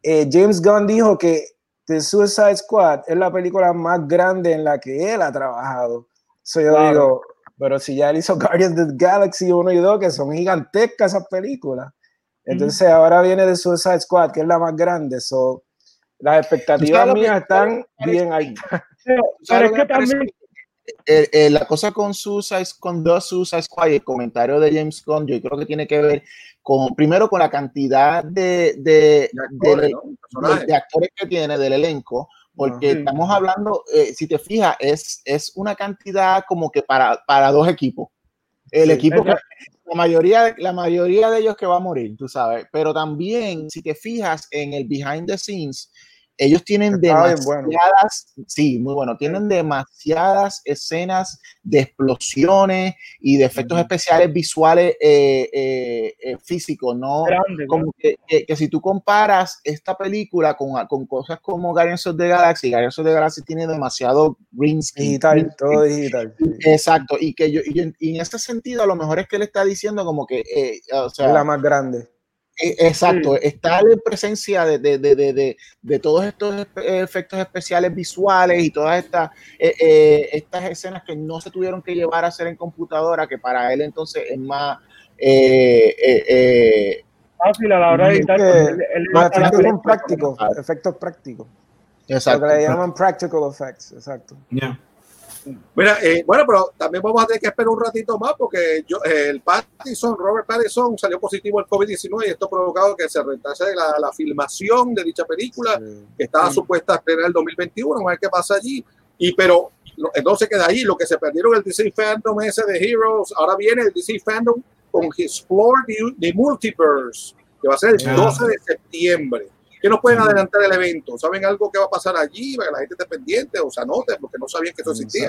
eh, James Gunn dijo que The Suicide Squad es la película más grande en la que él ha trabajado. So yo Claro. digo, pero si ya él hizo Guardians of the Galaxy 1 y 2, que son gigantescas esas películas. Entonces ahora viene The Suicide Squad, que es la más grande. So, las expectativas mías están bien ahí. Pero, ¿Sabes pero lo es que también, Eh, eh, la cosa con Suicide, con The Suicide Squad y el comentario de James Gunn, yo creo que tiene que ver con, primero con la cantidad de, de, De actores, de- ¿no? de- Personajes. de actores que tiene del elenco, porque Sí. estamos hablando, eh, si te fijas, es, es una cantidad como que para, para dos equipos. El Sí, equipo que, la mayoría, la mayoría de ellos que va a morir, tú sabes, pero también si te fijas en el behind the scenes, ellos tienen demasiadas, bueno. sí, muy bueno, tienen demasiadas escenas de explosiones y de efectos especiales visuales eh, eh, eh, físicos, ¿no? grande, Como que, que- que si tú comparas esta película con, con cosas como Guardians of the Galaxy, Guardians of the Galaxy tiene demasiado green screen, Digital, green todo digital. sí. Exacto, y que yo, y en, y en ese sentido, a lo mejor es que él está diciendo como que, eh, o sea, la más grande. Eh, exacto, está en presencia de, de, de, de, de todos estos efectos especiales visuales y todas estas, eh, eh, estas escenas que no se tuvieron que llevar a hacer en computadora, que para él entonces es más... fácil a la hora de editar. Los efectos prácticos, efectos prácticos. Exacto. Lo que le llaman practical effects, exacto. Yeah. Mira, eh, bueno, pero también vamos a tener que esperar un ratito más porque yo, eh, el Pattinson, Robert Pattinson, salió positivo al COVID-19 y esto ha provocado que se retrase la, la filmación de dicha película que estaba supuesta a estrenar el 2021. Vamos a ver qué pasa allí. Y pero entonces queda ahí lo que se perdieron el DC Fandom ese de Heroes. Ahora viene el DC Fandom con Explore the, the Multiverse, que va a ser el 12 de septiembre. ¿Qué nos pueden adelantar el evento? ¿Saben algo que va a pasar allí para que la gente esté pendiente o se anote porque no sabían que eso existía?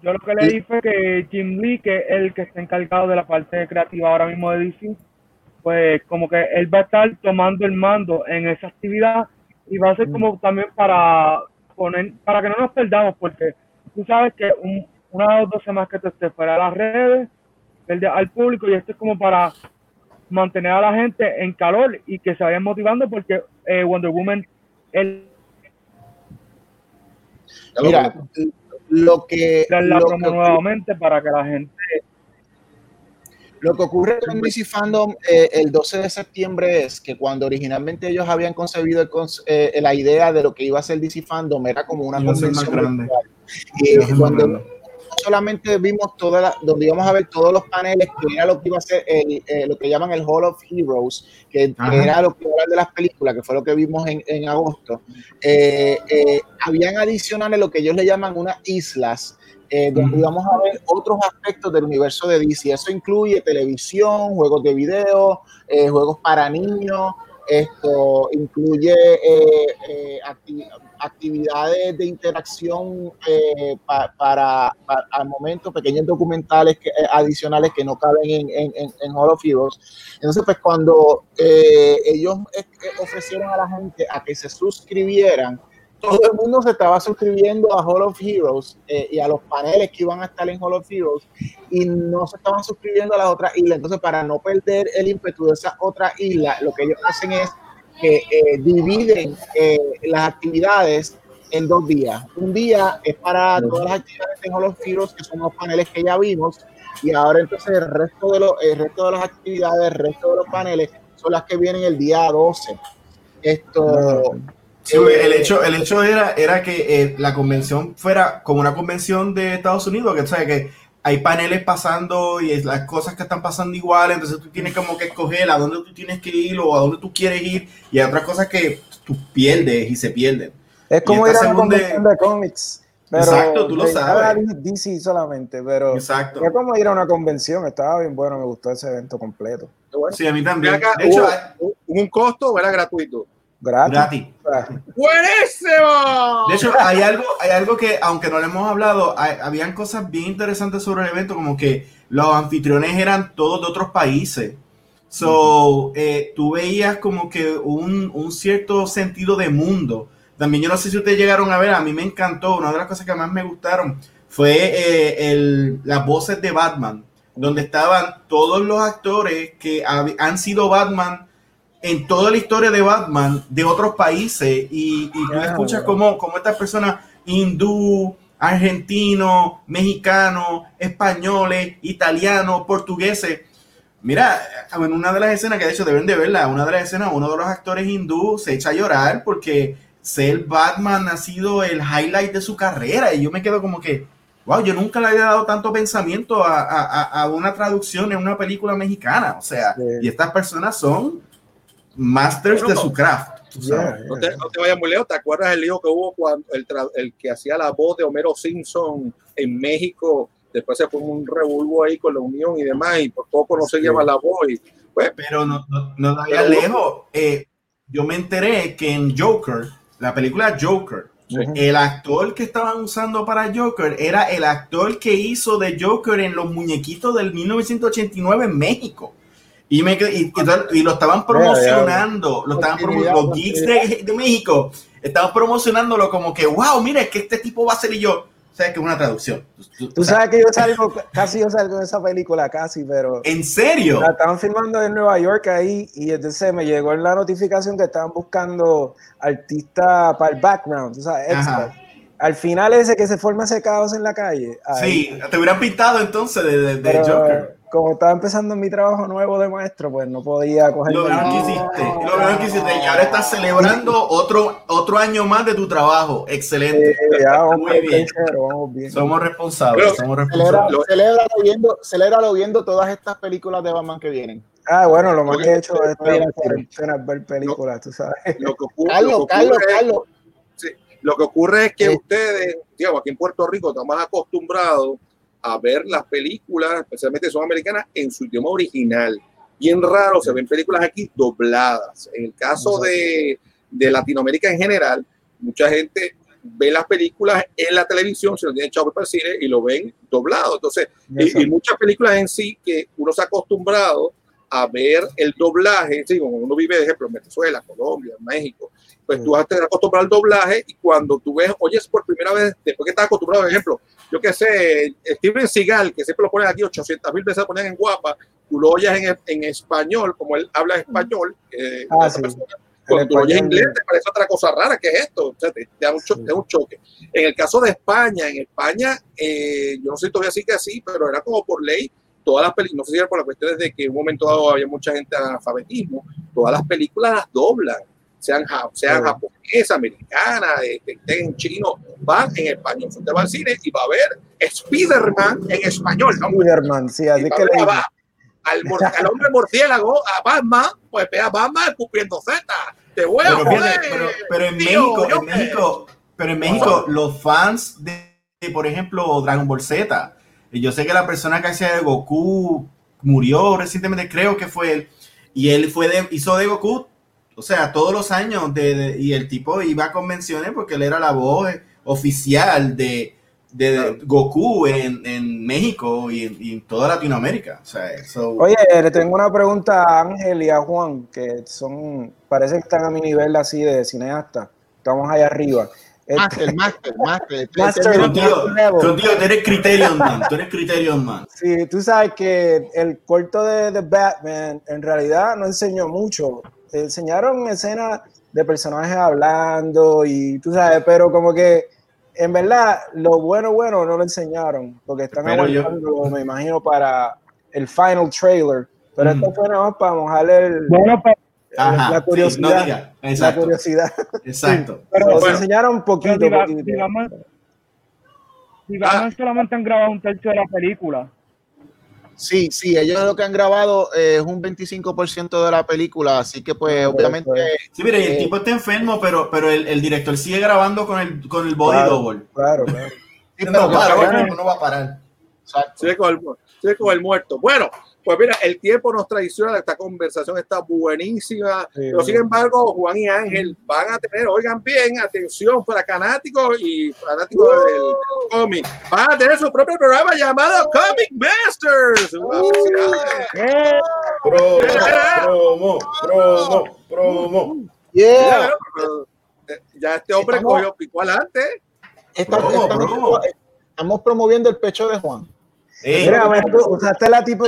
Yo, lo que leí fue que Jim Lee, que es el que está encargado de la parte creativa ahora mismo de DC, pues como que él va a estar tomando el mando en esa actividad y va a ser como también para poner, para que no nos perdamos, porque tú sabes que una o dos semanas que te estés fuera de las redes, al público y esto es como para mantener a la gente en calor y que se vayan motivando porque eh, Wonder Woman el Mira, lo que la lo que, nuevamente para que la gente lo que ocurre con DC Fandom eh, el 12 de septiembre es que cuando originalmente ellos habían concebido el, eh, la idea de lo que iba a ser DC Fandom era como una convención y cuando, solamente vimos toda la, donde íbamos a ver todos los paneles, que era lo que iba a ser el, eh, lo que llaman el Hall of Heroes, que, era lo que iba de las películas, que fue lo que vimos en, en agosto. Eh, eh, habían adicionales lo que ellos le llaman unas islas, donde íbamos a ver otros aspectos del universo de DC. Eso incluye televisión, juegos de video, juegos para niños, esto incluye actividades de interacción eh, para, al momento, pequeños documentales que, eh, adicionales que no caben en, en, en Hall of. Entonces, pues cuando eh, ellos ofrecieron a la gente a que se suscribieran, todo el mundo se estaba suscribiendo a Hall of Heroes y a los paneles que iban a estar en Hall of Heroes y no se estaban suscribiendo a las otras islas. Entonces, para no perder el ímpetu de esa otra isla, lo que ellos hacen es que eh, dividen eh, las actividades en dos días. Un día es para todas las actividades de los Heroes, que son los paneles que ya vimos, y ahora entonces el resto de, los, el resto de las actividades, el resto de los paneles son las que vienen el día 12. Esto... Sí, el hecho, el hecho era, era que eh, la convención fuera como una convención de Estados Unidos, que, ¿sabes? que hay paneles pasando y las cosas que están pasando igual, entonces tú tienes como que escoger a dónde tú tienes que ir o a dónde tú quieres ir y hay otras cosas que tú pierdes y se pierden. Es como ir a una convención de cómics. Exacto, tú lo sabes. DC solamente, pero Exacto. es como ir a una convención, estaba bien bueno, me gustó ese evento completo. Sí, a mí también. De hecho, ¿un costo o era gratuito? Gratis. ¡Buenísimo! De hecho, hay algo, hay algo que, aunque no le hemos hablado, habían cosas bien interesantes sobre el evento, como que los anfitriones eran todos de otros países. So, eh, tú veías como que un, un, cierto sentido de mundo. También yo no sé si ustedes llegaron a ver, a mí me encantó, una de las cosas que más me gustaron fue eh, el, las voces de Batman, donde estaban todos los actores que han sido Batman en toda la historia de Batman de otros países y, y tú escuchas como, como estas personas hindú, argentino, mexicano, españoles, italianos, portugueses. Mira, en una de las escenas que de hecho deben de verla, una de las escenas, uno de los actores hindú se echa a llorar porque ser Batman ha sido el highlight de su carrera y yo me quedo como que, wow, yo nunca le había dado tanto pensamiento a, a, a una traducción en una película mexicana, o sea, y estas personas son masters de su craft. No, te, no, te, vayas muy lejos. ¿Te acuerdas el lío que hubo cuando el, el, que hacía la voz de Homero Simpson en México? Después se fue un revuelo ahí con la Unión y demás, y por poco no se lleva la voz. Y, pues, pero no, no, no vayas lejos. Eh, yo me enteré que en Joker, la película Joker, uh -huh. el actor que estaban usando para Joker era el actor que hizo de Joker en los muñequitos del 1989 en México. Y, me, y, y, y, lo estaban promocionando, lo estaban promocionando, los geeks de, de, México estaban promocionándolo como que, wow, mira, es que este tipo va a ser y yo, sabes que es una traducción. Tú, Tú sabes que yo salgo, casi yo salgo de esa película, casi, pero ¿En serio? la estaban filmando en Nueva York ahí y entonces me llegó la notificación que estaban buscando artistas para el background, tú sabes, extra. Al final ese que se forma ese caos en la calle. ahí. Sí, te hubieran pintado entonces de, de- de Pero, Joker. Como estaba empezando mi trabajo nuevo de maestro, pues no podía coger. Lo mejor que hiciste, lo mejor que hiciste. Y ahora estás celebrando otro, otro año más de tu trabajo. Excelente. ya, vamos Muy bien. pinchero, vamos bien. Somos responsables, Pero- somos Celebra, responsables. celébralo viendo, celébralo viendo todas estas películas de Batman que vienen. Ah, bueno, lo más que he hecho es ver películas, tú sabes. Lo que ocurre, lo Carlos, que Carlos, ocurre- Carlos. sí, lo que ocurre es que Eh. ustedes, digamos, aquí en Puerto Rico estamos acostumbrados a ver las películas, especialmente son americanas, en su idioma original. Bien raro, se ven películas aquí dobladas. En el caso de, de Latinoamérica en general, mucha gente ve las películas en la televisión, se lo tienen echado para el cine y lo ven doblado. Entonces, y, y muchas películas en sí que uno se ha acostumbrado a ver el doblaje, sí, como uno vive, de ejemplo, en Venezuela, Colombia, México, pues tú vas a estar acostumbrado al doblaje y cuando tú ves, oyes por primera vez, después que estás acostumbrado, por ejemplo, yo qué sé, Steven Seagal, que siempre lo ponen aquí 800 mil veces, lo ponen en guapa, tú lo oyes en, en español, como él habla español, eh, Ah, sí. persona, cuando tú lo oyes en inglés te parece otra cosa rara, ¿qué es esto? O sea, te, te da un cho- te da un choque. En el caso de España, en España, eh, yo no sé si todavía sí que así, pero era como por ley, todas las películas, no sé si era por las cuestiones de que en un momento dado había mucha gente analfabetismo, todas las películas las doblan, sean, ja- sean Sí. japonesas, americanas, eh, que estén en chino, van en español. Usted va al cine y va a ver Spider-Man en español, ¿no? Spiderman, sí, así va que le a Ba- al, hombre murciélago, a Batman, pues ve a Batman escupiendo Z. Te voy a Pero, joder. pero, pero en tío, México, en. México, pero en México, los fans de, de, por ejemplo, Dragon Ball Z, y yo sé que la persona que hacía de Goku murió recientemente, creo que fue él, y él fue de, hizo de Goku, o sea, todos los años, de, de- y el tipo iba a convenciones porque él era la voz oficial de, de Goku en, en México y en, y en toda Latinoamérica. O sea, eso, Oye, le tengo una pregunta a Ángel y a Juan, que son, parecen que están a mi nivel así de cineasta. Estamos ahí arriba. Este, Master, Master, Master. Master. contigo, Level. contigo, tú eres Criterion Man, tú eres Criterion Man. Sí, tú sabes que el corto de The Batman en realidad no enseñó mucho. Enseñaron escenas de personajes hablando y tú sabes, pero como que en verdad lo bueno, bueno no lo enseñaron porque están aguantando, me imagino, para el final trailer. Pero Mm. esto fue nada más para mojarle el- Bueno, pero, Ajá, la sí, curiosidad. no diga, la exacto, curiosidad. exacto. pero, Nos bueno. enseñaron un poquito, pero Batman, si Ah. Solamente han grabado un tercio de la película. Sí, sí, ellos lo que han grabado eh, es un 25% de la película, así que pues obviamente Sí, mira, y el Eh, tipo está enfermo, pero, pero el, el director sigue grabando con el, con el body Claro. double. Claro, claro. sí, No, pero para, no va a parar. exacto. Sigue con, el, sigue con el muerto. Bueno, pues mira, el tiempo nos traiciona, esta conversación está buenísima, Sí, pero sin embargo, Juan y Ángel van a tener, oigan bien, atención para fanáticos y fanáticos del, del cómic, van a tener su propio programa llamado Comic Masters. Felicidades. ¡Eh! Promo, promo, promo. Yeah. Ya, pero, eh, Ya este hombre Estamos- cogió. Esta- Promo, estamos, promo. estamos promoviendo el pecho de Juan. Ey, Mira, usaste la tipo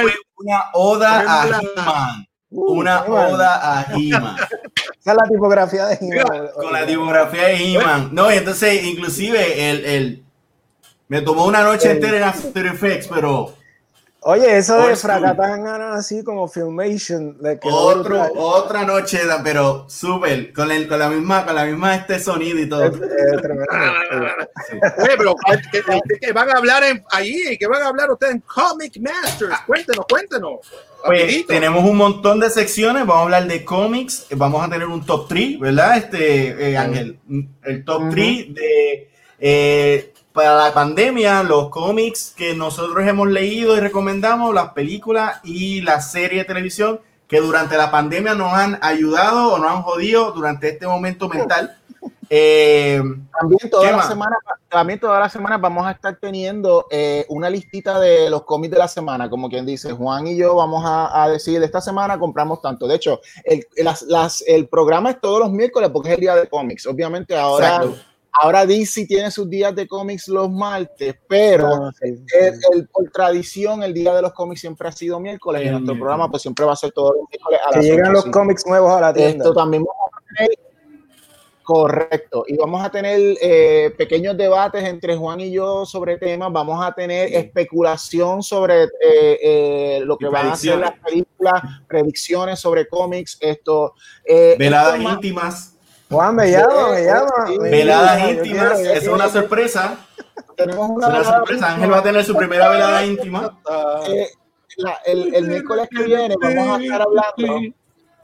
el- fue una oda a Cogieron la- He-Man. Uh, Una oda a He-Man. Esa es la tipografía de He-Man. con la tipografía de He-Man. No, y entonces, inclusive, el, el, me tomó una noche entera en After Effects, pero Oye, eso de Old. Fracatán así como Filmation. Le quedó otro, otra noche, pero súper, con, el- con la misma, con la misma este sonido y todo. Oye, pero que, que- que van a hablar en, ahí, que van a hablar ustedes en Comic Masters. Cuéntenos, cuéntenos. Pues tenemos un montón de secciones, vamos a hablar de cómics, vamos a tener un top 3, ¿verdad? Este, eh, Ángel, el top Ujú. 3 de Eh, para la pandemia, los cómics que nosotros hemos leído y recomendamos, las películas y la serie de televisión que durante la pandemia nos han ayudado o nos han jodido durante este momento mental. Eh, También toda ¿Qué la semana, también toda la semana vamos a estar teniendo eh, una listita de los cómics de la semana, como quien dice, Juan y yo vamos a, a decir, esta semana compramos tanto. De hecho, el, las- las- el programa es todos los miércoles porque es el día de cómics. Obviamente ahora, Exacto. Ahora DC tiene sus días de cómics los martes, pero Ah, sí, el, sí. el- por tradición el día de los cómics siempre ha sido miércoles y El nuestro programa pues siempre va a ser todos los miércoles a Que llegan los sí. cómics nuevos a la tienda. Esto también vamos a tener. Correcto. Y vamos a tener eh, pequeños debates entre Juan y yo sobre temas. Vamos a tener especulación sobre eh, eh, lo Y que van a ser predicciones. las películas, predicciones sobre cómics. Esto. eh, Veladas íntimas. Juan, me llama, me llama. Veladas íntimas. Es una sorpresa. tenemos Es una una velada sorpresa. Ángel va a tener su primera velada íntima. eh, la- el, el miércoles que viene vamos a estar hablando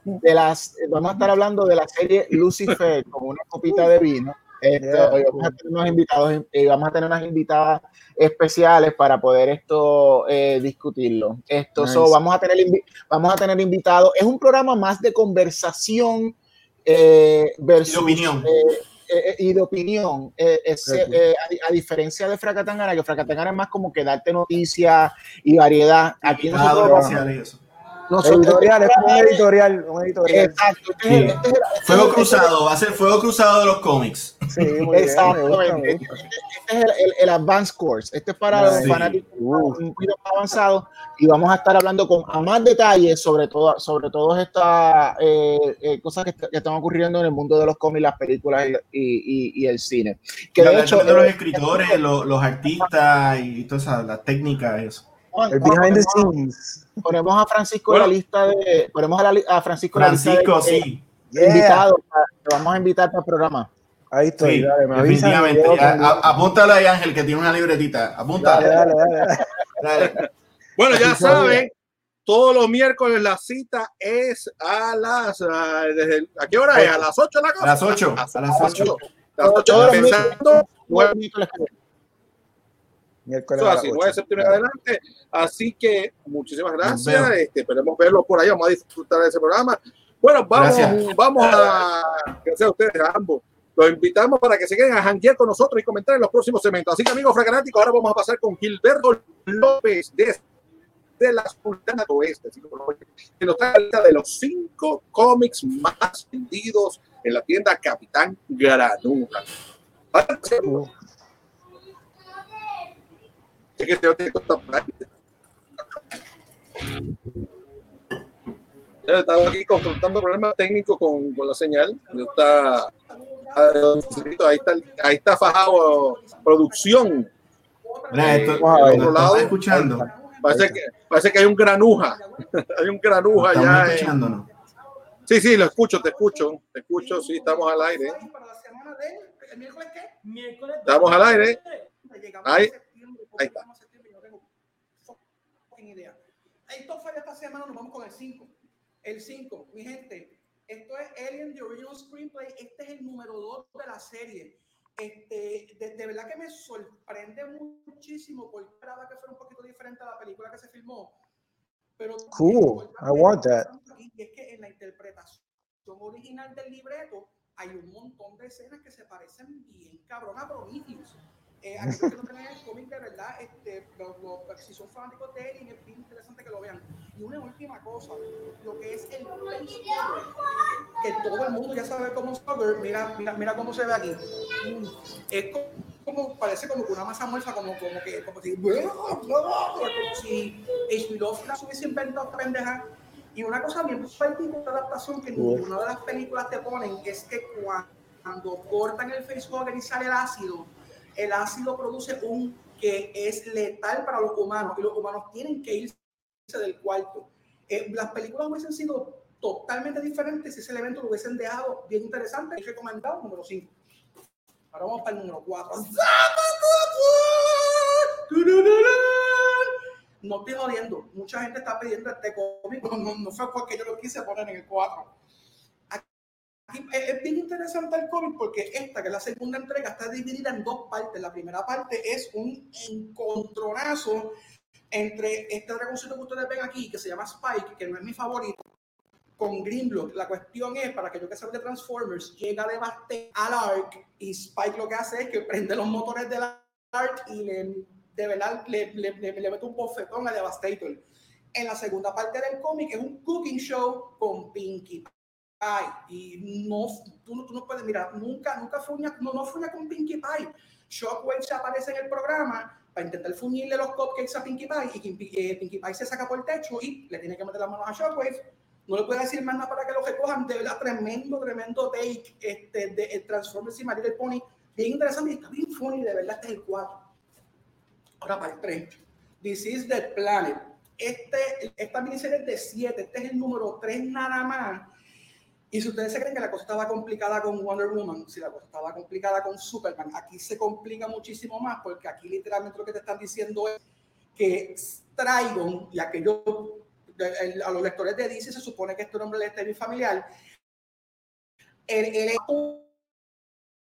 de las vamos a estar hablando de la serie Lucifer con una copita de vino. Este, Yeah. hoy vamos a tener unos invitados y vamos a tener unas invitadas especiales para poder esto eh, discutirlo. Esto Nice. so, vamos a tener vamos a tener invitados. Es un programa más de conversación eh, versus Y de opinión. eh, eh, y de opinión. Eh, es, eh, a, di- a diferencia de Fracatangana, que Fracatangana es más como que darte noticias y variedad. Aquí nosotros eso. nosotros- Editorial, es un editorial, un editorial. Exacto. Este este es- este Fuego cruzado. Va a ser fuego cruzado de los cómics. Sí, muy bien, Exactamente. me Este, este es el, el, el Advanced Course. Este es para Sí. los fanáticos un poquito más avanzados y vamos a estar hablando con a más detalles sobre todo sobre todas estas eh, eh, cosas que, est- que están ocurriendo en el mundo de los cómics, las películas y, y- y- el cine. Que Y de hecho de los eh, escritores, los, los artistas y todas esas las técnicas eso. El behind the scenes. ponemos a Francisco en Bueno. la lista de ponemos a, la a Francisco, en la lista de- Francisco, de- sí. de Yeah. invitados. Te vamos a invitar para el programa. Ahí estoy, Sí, dale, me definitivamente. Ya, con- a- apúntalo ahí, Ángel, que tiene una libretita. Apúntalo. Dale, dale, dale. Dale. Bueno, ya saben, todos los miércoles la cita es a las. ah, desde ¿A qué hora es? ¿A las 8 de la A cosa? las 8. A las 8. Las 8 Todos los empezando. Miércoles a así, ocho. 9 de septiembre adelante. Así que muchísimas gracias. Este, esperemos verlos por ahí. Vamos a disfrutar de ese programa. Bueno, vamos, Gracias. vamos a. Gracias a ustedes, a ambos. Los invitamos para que se queden a janguear con nosotros y comentar en los próximos segmentos. Así que, amigos fracanáticos, ahora vamos a pasar con Gilberto López de, de la Sultana Oeste, que nos trae de los cinco cómics más vendidos en la tienda Capitán Granuja. Uh, Es que tengo que contar por ahí. Yo Estaba aquí confrontando problemas técnicos con, con la señal. Yo Está, ahí, está, ahí está fajado producción. Mira, esto, Wow, ¿lo ahí está. estás escuchando? Parece que, parece que hay un granuja. hay un granuja ¿Estamos ya. en- escuchándonos? Sí, sí, lo escucho, te escucho. Te escucho, sí, estamos al aire. para la semana de el miércoles qué? Miércoles. Estamos al aire. Llegamos Ahí. Ahí está. fue esta semana, nos vamos con el 5. El 5, mi gente, esto es Alien The Original Screenplay. Este es el número 2 de la serie. Este, de, de verdad que me sorprende muchísimo porque esperaba que fuera un poquito diferente a la película que se filmó. Pero Cool. I want that. Y es que en la interpretación original del libreto hay un montón de escenas que se parecen bien cabrón a Prometheus. Eh, aquellos que no tienen el cómic de verdad, este, los, los- si son fanáticos de Alien, es bien interesante que lo vean. Y una última cosa, lo que es el que todo el mundo ya sabe cómo cover, mira, mira, mira cómo se ve aquí. Mm, Es como, como- parece como que una masa muerta, como, como que, como si, como si H.P. Lovecraft hubiese inventado pendeja. Y una cosa bien particular de adaptación que ninguna de las películas te ponen es que cuando cortan el facehugger y sale el ácido, el ácido produce un que es letal para los humanos y los humanos tienen que irse del cuarto. Eh, las películas hubiesen sido totalmente diferentes si ese evento lo hubiesen dejado bien interesante y recomendado número 5. Ahora vamos para el número 4. No estoy jodiendo. Mucha gente está pidiendo este cómic. No, no fue porque yo lo quise poner en el 4. Y Es bien interesante el cómic porque esta, que es la segunda entrega, está dividida en dos partes. La primera parte es un encontronazo entre este dragoncito que ustedes ven aquí, que se llama Spike, que no es mi favorito, con Grimlock. La cuestión es, para aquellos que saben de Transformers, llega Devastator al Ark y Spike lo que hace es que prende los motores del Ark y le, de verdad le, le, le- le mete un bofetón a Devastator. En la segunda parte del cómic es un cooking show con Pinkie Pie. Y no, tú, no- tú no puedes, mira, nunca, nunca fuña, no, no fuña con Pinkie Pie. Shockwave se aparece en el programa para intentar fuñirle los cupcakes a Pinkie Pie y Pinkie, eh, Pinkie Pie se saca por el techo y le tiene que meter las manos a Shockwave. No le puede decir más nada para que lo recojan. De verdad, tremendo, tremendo take este, de Transformers y Little Pony. Bien interesante y está bien funny, de verdad, este es el 4. Ahora para el 3. This is the Planet. Este, esta miniserie es de 7. Este es el número 3 nada más. Y si ustedes se creen que la cosa estaba complicada con Wonder Woman, si la cosa estaba complicada con Superman, aquí se complica muchísimo más porque aquí literalmente lo que te están diciendo es que Trigon y aquellos a los lectores de DC se supone que este nombre le está bien familiar. El, el es un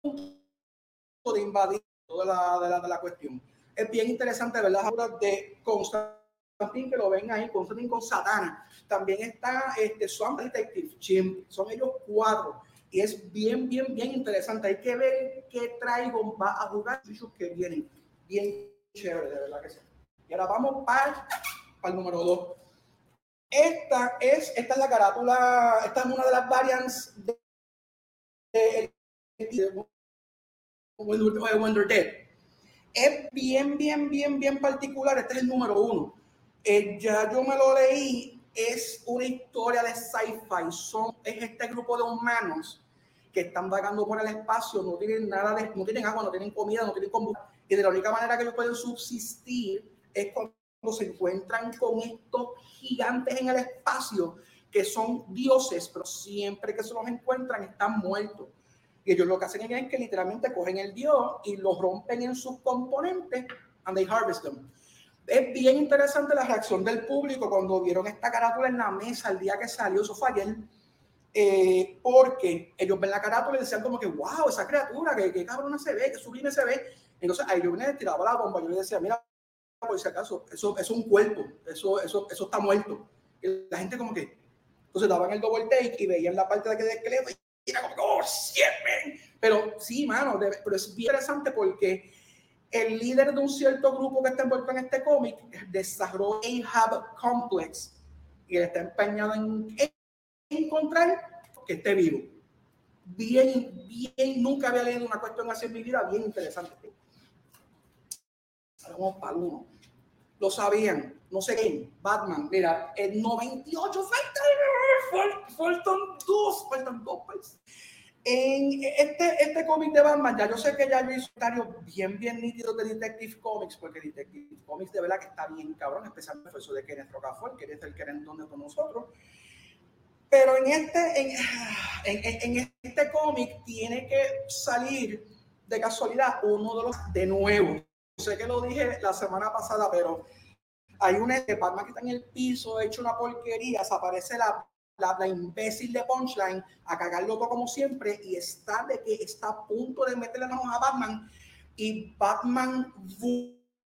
punto de invadir toda la, de la, cuestión. Es bien interesante ver las de Constantine, que lo ven ahí, Constantine con Satana. También está este, Swamp Detective, Chimp. Son ellos cuatro. Y es bien, bien, bien interesante. Hay que ver qué Trigon va a jugar los que vienen. Bien chévere, de verdad que sí. Y ahora vamos para, para el número dos. Esta es, esta es la carátula, esta es una de las variants de, de- de Wonder Dead. Es bien, bien, bien, bien particular. Este es el número uno. Eh, ya yo me lo leí. Es una historia de sci-fi. Son, es este grupo de humanos que están vagando por el espacio, no tienen nada de, no tienen agua, no tienen comida, no tienen combustible. Y de la única manera que ellos pueden subsistir es cuando se encuentran con estos gigantes en el espacio que son dioses, pero siempre que se los encuentran están muertos. Y ellos lo que hacen es que literalmente cogen el dios y lo rompen en sus componentes and they harvest them. Es bien interesante la reacción del público cuando vieron esta carátula en la mesa el día que salió, eso fue ayer, eh, porque ellos ven la carátula y decían como que, wow, esa criatura, que, que cabrona se ve, que sublime se ve. Entonces ahí yo venía tiraba la bomba, yo le decía, mira, por si acaso, eso, eso es un cuerpo, eso, eso, eso está muerto. Y la gente como que, entonces daban el double take y veían la parte de que de esqueleto y era como, oh, shit, man. Pero sí, mano, de- pero es bien interesante porque el líder de un cierto grupo que está envuelto en este cómic desarrolló Ahab Complex y está empeñado en encontrar que esté vivo. Bien, bien, nunca había leído una cuestión así en mi vida, bien interesante. Vamos para uno. Lo sabían, no sé quién, Batman, mira, el 98, faltan, faltan dos, faltan dos, pues. En este, este cómic de Batman, ya yo sé que ya yo hice comentarios bien, bien nítidos de Detective Comics, porque Detective Comics de verdad que está bien cabrón, especialmente fue eso de Kenneth Rocafort, que es el querendón de todos nosotros. Pero en este, en, en, este cómic tiene que salir de casualidad uno de los de nuevo. Sé que lo dije la semana pasada, pero hay una de Batman que está en el piso, hecho una porquería, se aparece la, la, imbécil de Punchline a cagarlo todo como siempre y está de que está a punto de meterle la mano a Batman y Batman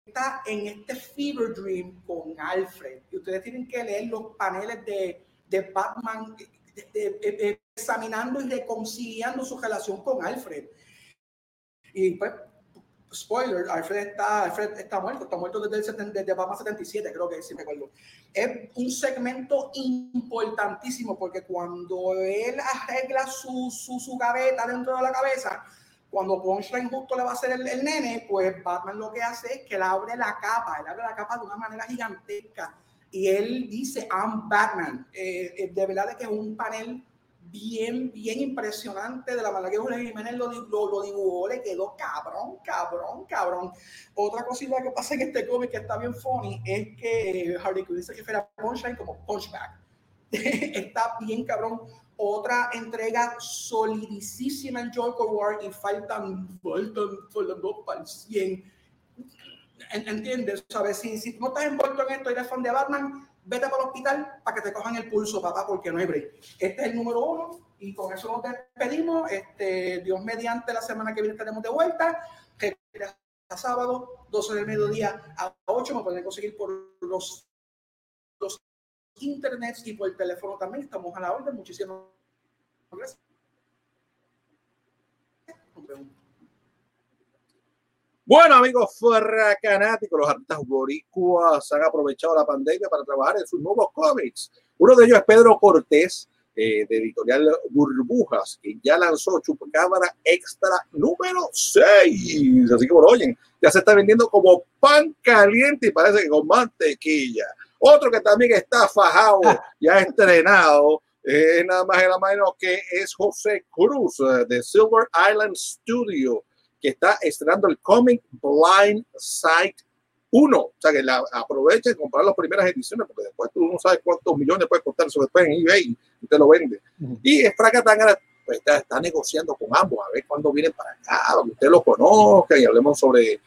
está en este fever dream con Alfred. Y ustedes tienen que leer los paneles de, de Batman examinando y reconciliando su relación con Alfred. Y pues, spoiler, Alfred está, Alfred está muerto, está muerto desde, el 70 desde Batman 77, creo que sí me acuerdo. Es un segmento importantísimo porque cuando él arregla su, su, su gaveta dentro de la cabeza, cuando Punchline justo le va a hacer el, el nene, pues Batman lo que hace es que le abre la capa, él abre la capa de una manera gigantesca y él dice, I'm Batman. Eh, eh, de verdad es que es un panel bien, bien impresionante de la manera que Julio Jiménez lo, lo, lo dibujó, le quedó cabrón, cabrón, cabrón. Otra cosita que pasa en este cómic que está bien funny es que Harley Quinn se refiere a Punchline como Punchback. está bien cabrón. Otra entrega solidísima en Joker War y faltan, faltan, faltan dos para el 100. En- ¿Entiendes? ¿Sabes? Si, si no estás envuelto en esto y eres fan de Batman, vete para el hospital para que te cojan el pulso, papá, porque no hay break. Este es el número uno y con eso nos despedimos. Este, Dios mediante la semana que viene estaremos de vuelta. Que a sábado, 12 del mediodía a 8. Me pueden conseguir por los, los internets y por el teléfono también. Estamos a la orden. Muchísimas gracias. Bueno, amigos fracanáticos, los artistas boricuas han aprovechado la pandemia para trabajar en sus nuevos cómics. Uno de ellos es Pedro Cortés, eh, de editorial Burbujas, que ya lanzó Chupacabra Extra número 6. Así que, bueno, oyen, ya se está vendiendo como pan caliente y parece que con mantequilla. Otro que también está fajado, ya estrenado, es eh, nada más y nada menos que es José Cruz eh, de Silver Island Studio que está estrenando el cómic Blind Sight 1. O sea, que la, aproveche y comprar las primeras ediciones, porque después tú no sabes cuántos millones puede costar eso después en eBay y te lo vende. Y es Fracatanga pues, está, está, negociando con ambos a ver cuándo vienen para acá, que usted lo conozca y hablemos sobre,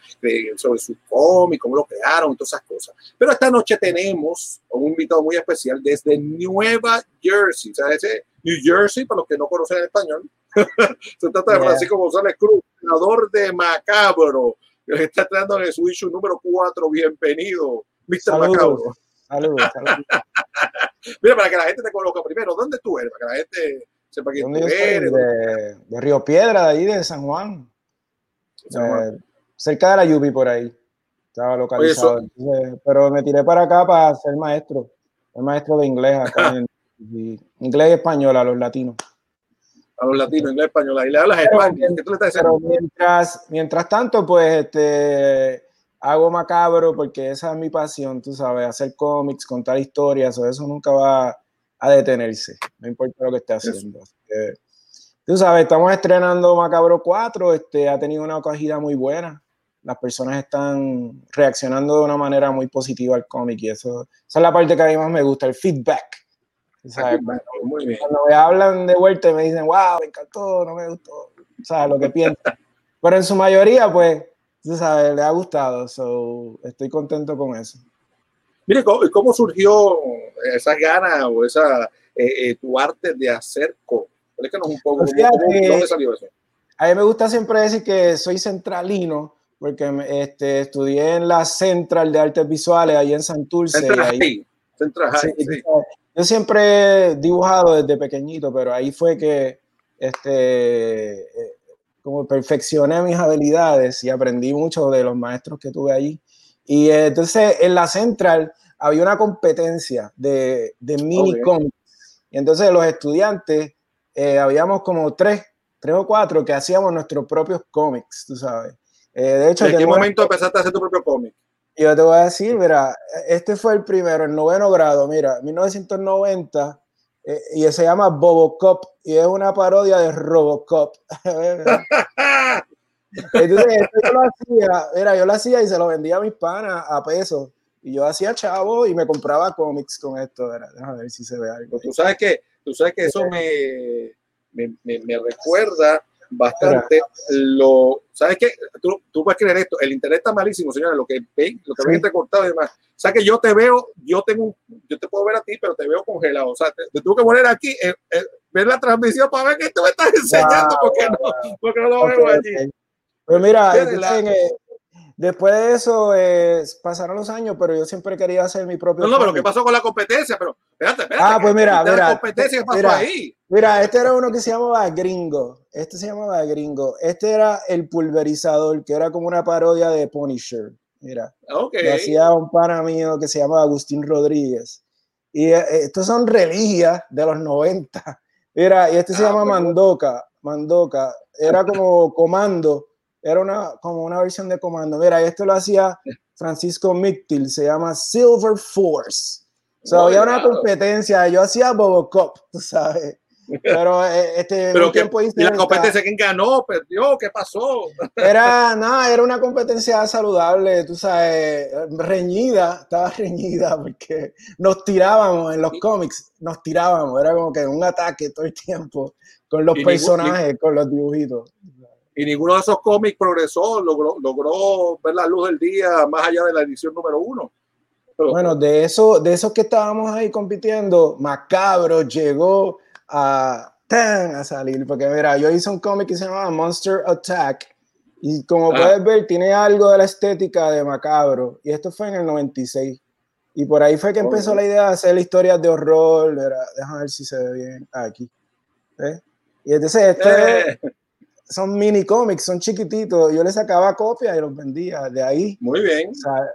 sobre su cómic, cómo lo crearon y todas esas cosas. Pero esta noche tenemos un invitado muy especial desde Nueva Jersey, o sea, ese New Jersey, para los que no conocen el español. Se trata de Francisco González Cruz, creador de Macabro, que está tratando en su issue número 4. Bienvenido, Mr. Saludos. Macabro. Saludos, saludos. Mira, para que la gente te conozca primero, ¿dónde tú eres? Para que la gente sepa quién ¿Dónde tú eres. De, de Río Piedra, de ahí de San Juan. San Juan. Eh, cerca de la Yupi por ahí. Estaba localizado. Entonces, pero me tiré para acá para ser maestro. Soy maestro de inglés acá en y- inglés y español a los latinos. A los latinos, inglés, español. Ahí le hablas Pero- español. ¿Qué tú le estás Pero mientras, mientras tanto, pues este hago macabro porque esa es mi pasión, tú sabes, hacer cómics, contar historias, o eso nunca va a detenerse, no importa lo que esté haciendo. Que, tú sabes, estamos estrenando Macabro 4, este, ha tenido una acogida muy buena. Las personas están reaccionando de una manera muy positiva al cómic y eso, esa es la parte que a mí más me gusta, el feedback. Tú sabes, cuando- Muy bien. cuando me hablan de vuelta y me dicen, wow, me encantó, no me gustó, o sea, lo que piensan. Pero en su mayoría, pues, tú sabes, le ha gustado, so, estoy contento con eso. Mire, ¿cómo, cómo surgió esas ganas o esa eh, eh, tu arte de hacer cómic? Explícanos un poco cómo- fíjate- dónde salió eso. A mí me gusta siempre decir que soy centralino, porque este, estudié en la Central de Artes Visuales, ahí en Santurce. Central ahí-. Central Sí, sí. Yo siempre he dibujado desde pequeñito, pero ahí fue que este, eh, como perfeccioné mis habilidades y aprendí mucho de los maestros que tuve allí. Y eh, entonces en la Central había una competencia de, de mini Ok. cómics. Y entonces los estudiantes, eh, habíamos como tres, tres o cuatro que hacíamos nuestros propios cómics, tú sabes. Eh, de hecho, ¿En qué momento empezaste a hacer tu propio cómic? Yo te voy a decir, mira, este fue el primero, el noveno grado, mira, 1990, eh, y se llama Bobocop, y es una parodia de Robocop. Entonces, esto yo lo hacía, mira, yo lo hacía y se lo vendía a mis panas a pesos, y yo hacía chavo y me compraba cómics con esto, mira, déjame ver si se ve algo. Tú sabes que, tú sabes que eso me, me, me- me recuerda bastante lo. ¿Sabes qué? Tú, tú puedes creer esto. El internet está malísimo, señores. Lo que ven, lo que Sí. ven entrecortado y demás. O sea que yo te veo, yo tengo yo te puedo ver a ti, pero te veo congelado. O sea, te, te tuve que poner aquí, eh, eh, ver la transmisión para ver qué tú me estás enseñando, Wow, porque, wow, no, porque no lo Ok, veo allí. ok. Pues mira, entonces, la- eh, después de eso eh, pasaron los años, pero yo siempre quería hacer mi propio No, no, pero ¿qué pasó con la competencia? Pero espérate, espérate. Ah, pues mira, de la mira, competencia, ¿qué pasó mira. ahí? Mira, este era uno que se llamaba Gringo. Este se llamaba Gringo. Este era el pulverizador, que era como una parodia de Punisher. Mira, Ok. lo hacía un pana mío que se llama Agustín Rodríguez. Y eh, estos son religias de los 90. Mira, y este se Ah, llama pues, bueno. Mandoca. Mandoca. Era como comando. Era una, como una versión de comando. Mira, esto lo hacía Francisco Mictil. Se llama Silver Force. O sea, había una competencia. Yo hacía Bobocop, tú sabes. Pero eh, este, Pero que, tiempo y la competencia, ¿quién ganó? ¿Perdió? ¿Qué pasó? era, nada, era una competencia saludable, tú sabes, reñida, estaba reñida porque nos tirábamos en los cómics, nos tirábamos, era como que un ataque todo el tiempo con los Y personajes, con los dibujitos. Y ninguno de esos cómics progresó, logró, logró ver la luz del día más allá de la edición número uno. Pero, Bueno, de eso, de esos que estábamos ahí compitiendo, Macabro llegó a, tan a salir. Porque mira, yo hice un cómic que se llama Monster Attack. Y como Ah. puedes ver, tiene algo de la estética de Macabro. Y esto fue en el 96. Y por ahí fue que empezó Oh. la idea de hacer historias de horror. Mira, déjame ver si se ve bien aquí. ¿Ves? Y entonces esto es- Eh, son mini cómics, son chiquititos. Yo les sacaba copias y los vendía. De ahí muy bien.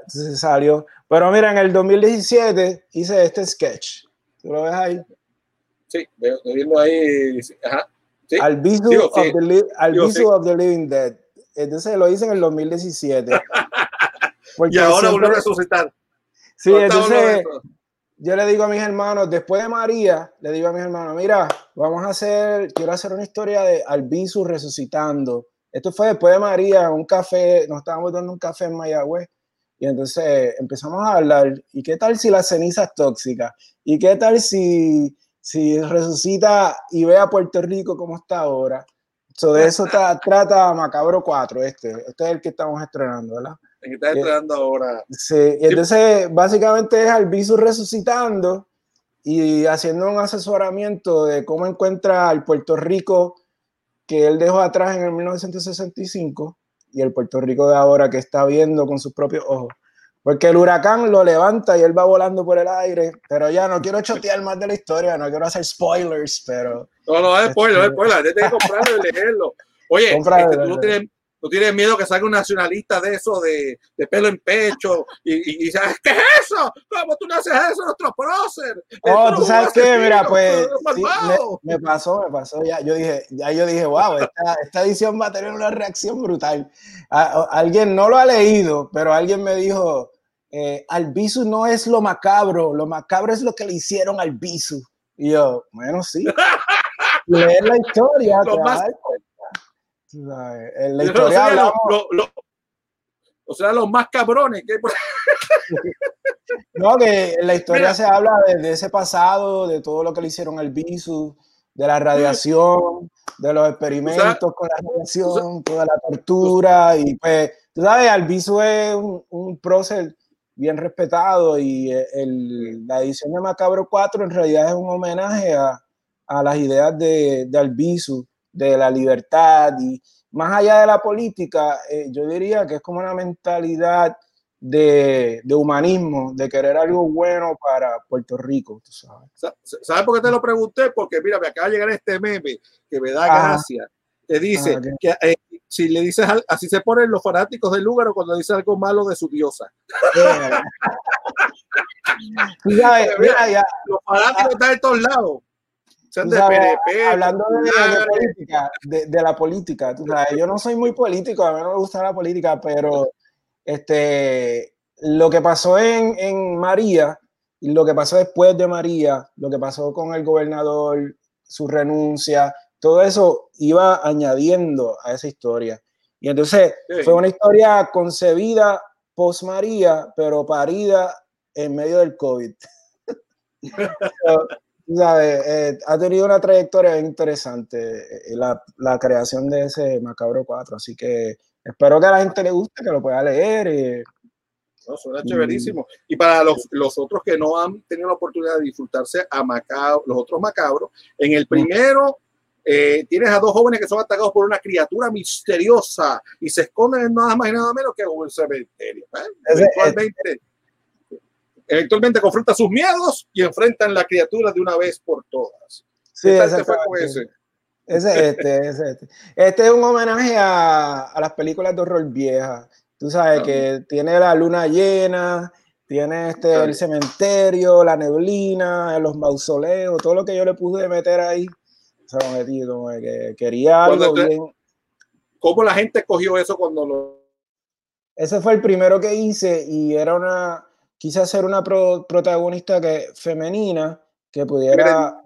se salió. Pero mira, en el 2017 hice este sketch. ¿Tú lo ves ahí? Sí, veo- estoy viendo ahí. Ajá. Sí. Digo, of, sí. of the Living Dead. Entonces lo hice en el 2017. Porque Y ahora siempre- volvió a resucitar. Sí, No entonces. Yo le digo a mis hermanos, después de María, le digo a mis hermanos, mira, vamos a hacer, quiero hacer una historia de Albizu resucitando. Esto fue después de María, un café, nos estábamos dando un café en Mayagüez. Y entonces empezamos a hablar, ¿y qué tal si la ceniza es tóxica? ¿Y qué tal si, si resucita y ve a Puerto Rico como está ahora? So, de eso ta- trata Macabro 4, este. Este es el que estamos estrenando, ¿verdad? Que está Eh, entrando ahora. Sí, y entonces básicamente es Albizu resucitando y haciendo un asesoramiento de cómo encuentra al Puerto Rico que él dejó atrás en el 1965 y el Puerto Rico de ahora que está viendo con sus propios ojos. Porque el huracán lo levanta y él va volando por el aire, pero ya no quiero chotear más de la historia, no quiero hacer spoilers, pero No, no, es spoiler, es Este- spoiler. Tienes que comprarlo y leerlo. Oye, este, tú, no tienes, tú tienes miedo que salga un nacionalista de eso, de, de pelo en pecho, y, y, y dices, ¿qué es eso? ¿Cómo tú no haces eso, nuestro prócer? Oh, tú sabes qué, mira, pues es sí, malvado". me, me pasó, me pasó ya. Yo dije, ya yo dije, wow, esta, esta edición va a tener una reacción brutal. A- a- alguien no lo ha leído, pero alguien me dijo, eh, Albizu no es lo macabro, lo macabro es lo que le hicieron al Albizu. Y yo, bueno, sí. Leer la historia, Lo más- dar cuenta. Tú sabes, En la no historia sé, lo- hablamos, lo- lo- o sea, los más cabrones que hay por- No, que en la historia Mira. se habla de, de ese pasado, de todo lo que le hicieron al Bisu, de la radiación, de los experimentos con la radiación, toda la tortura. Y pues, tú sabes, Albizu es un, un prócer bien respetado y eh, el- la edición de Macabro 4 en realidad es un homenaje a, a las ideas de, de Albizu, de la libertad y más allá de la política, eh, yo diría que es como una mentalidad de, de humanismo, de querer algo bueno para Puerto Rico, tú sabes. Sa- ¿Sabes por qué te lo pregunté? Porque mira, me acaba de llegar este meme que me da Ajá. gracia. Te dice Ah, que eh, si le dices así se ponen los fanáticos del lugar cuando dice algo malo de su diosa. Tú sabes, mira, ya, Los fanáticos están en todos lados. Sean Tú de sabes, PNP, hablando de, de política, de, de la política, tú sabes, yo no soy muy político, a mí no me gusta la política, pero este, lo que pasó en, en María y lo que pasó después de María, lo que pasó con el gobernador, su renuncia, todo eso iba añadiendo a esa historia. Y entonces Sí. fue una historia concebida post María, pero parida en medio del COVID. So, sabes, eh, ha tenido una trayectoria bien interesante eh, la, la creación de ese Macabro 4, así que espero que a la gente le guste, que lo pueda leer. y- No, suena chéverísimo. Y para los, los otros que no han tenido la oportunidad de disfrutarse a Macabro, los otros macabros, en el primero eh, tienes a dos jóvenes que son atacados por una criatura misteriosa y se esconden en nada más y nada menos que un cementerio. ¿eh? Ese- Eventualmente, eventualmente confrontan sus miedos y enfrentan la criatura de una vez por todas. Sí, ¿Qué tal te fue ese? Ese es este, ese es este. Este es un homenaje a, a las películas de horror viejas. Tú sabes Ah. que tiene la luna llena, tiene este, el cementerio, la neblina, los mausoleos, todo lo que yo le pude meter ahí. Se lo metí, como que quería algo te- bien. ¿Cómo la gente cogió eso cuando lo... Ese fue el primero que hice y era una, quise hacer una pro- protagonista que, femenina que pudiera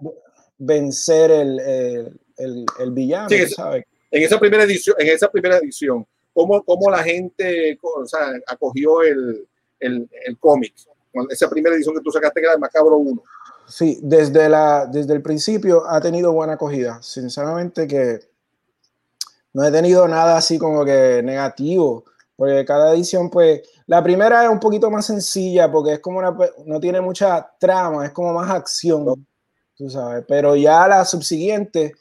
vencer el, el, el- el villano, Sí, sabes. en esa primera edición, en esa primera edición, cómo, cómo la gente o sea, acogió el, el, el cómic, esa primera edición que tú sacaste que era de Macabro 1. Sí, desde, la, desde el principio ha tenido buena acogida. Sinceramente que no he tenido nada así como que negativo, porque cada edición, pues, la primera es un poquito más sencilla porque es como una, pe- no tiene mucha trama, es como más acción. tú sabes. Pero ya la subsiguiente,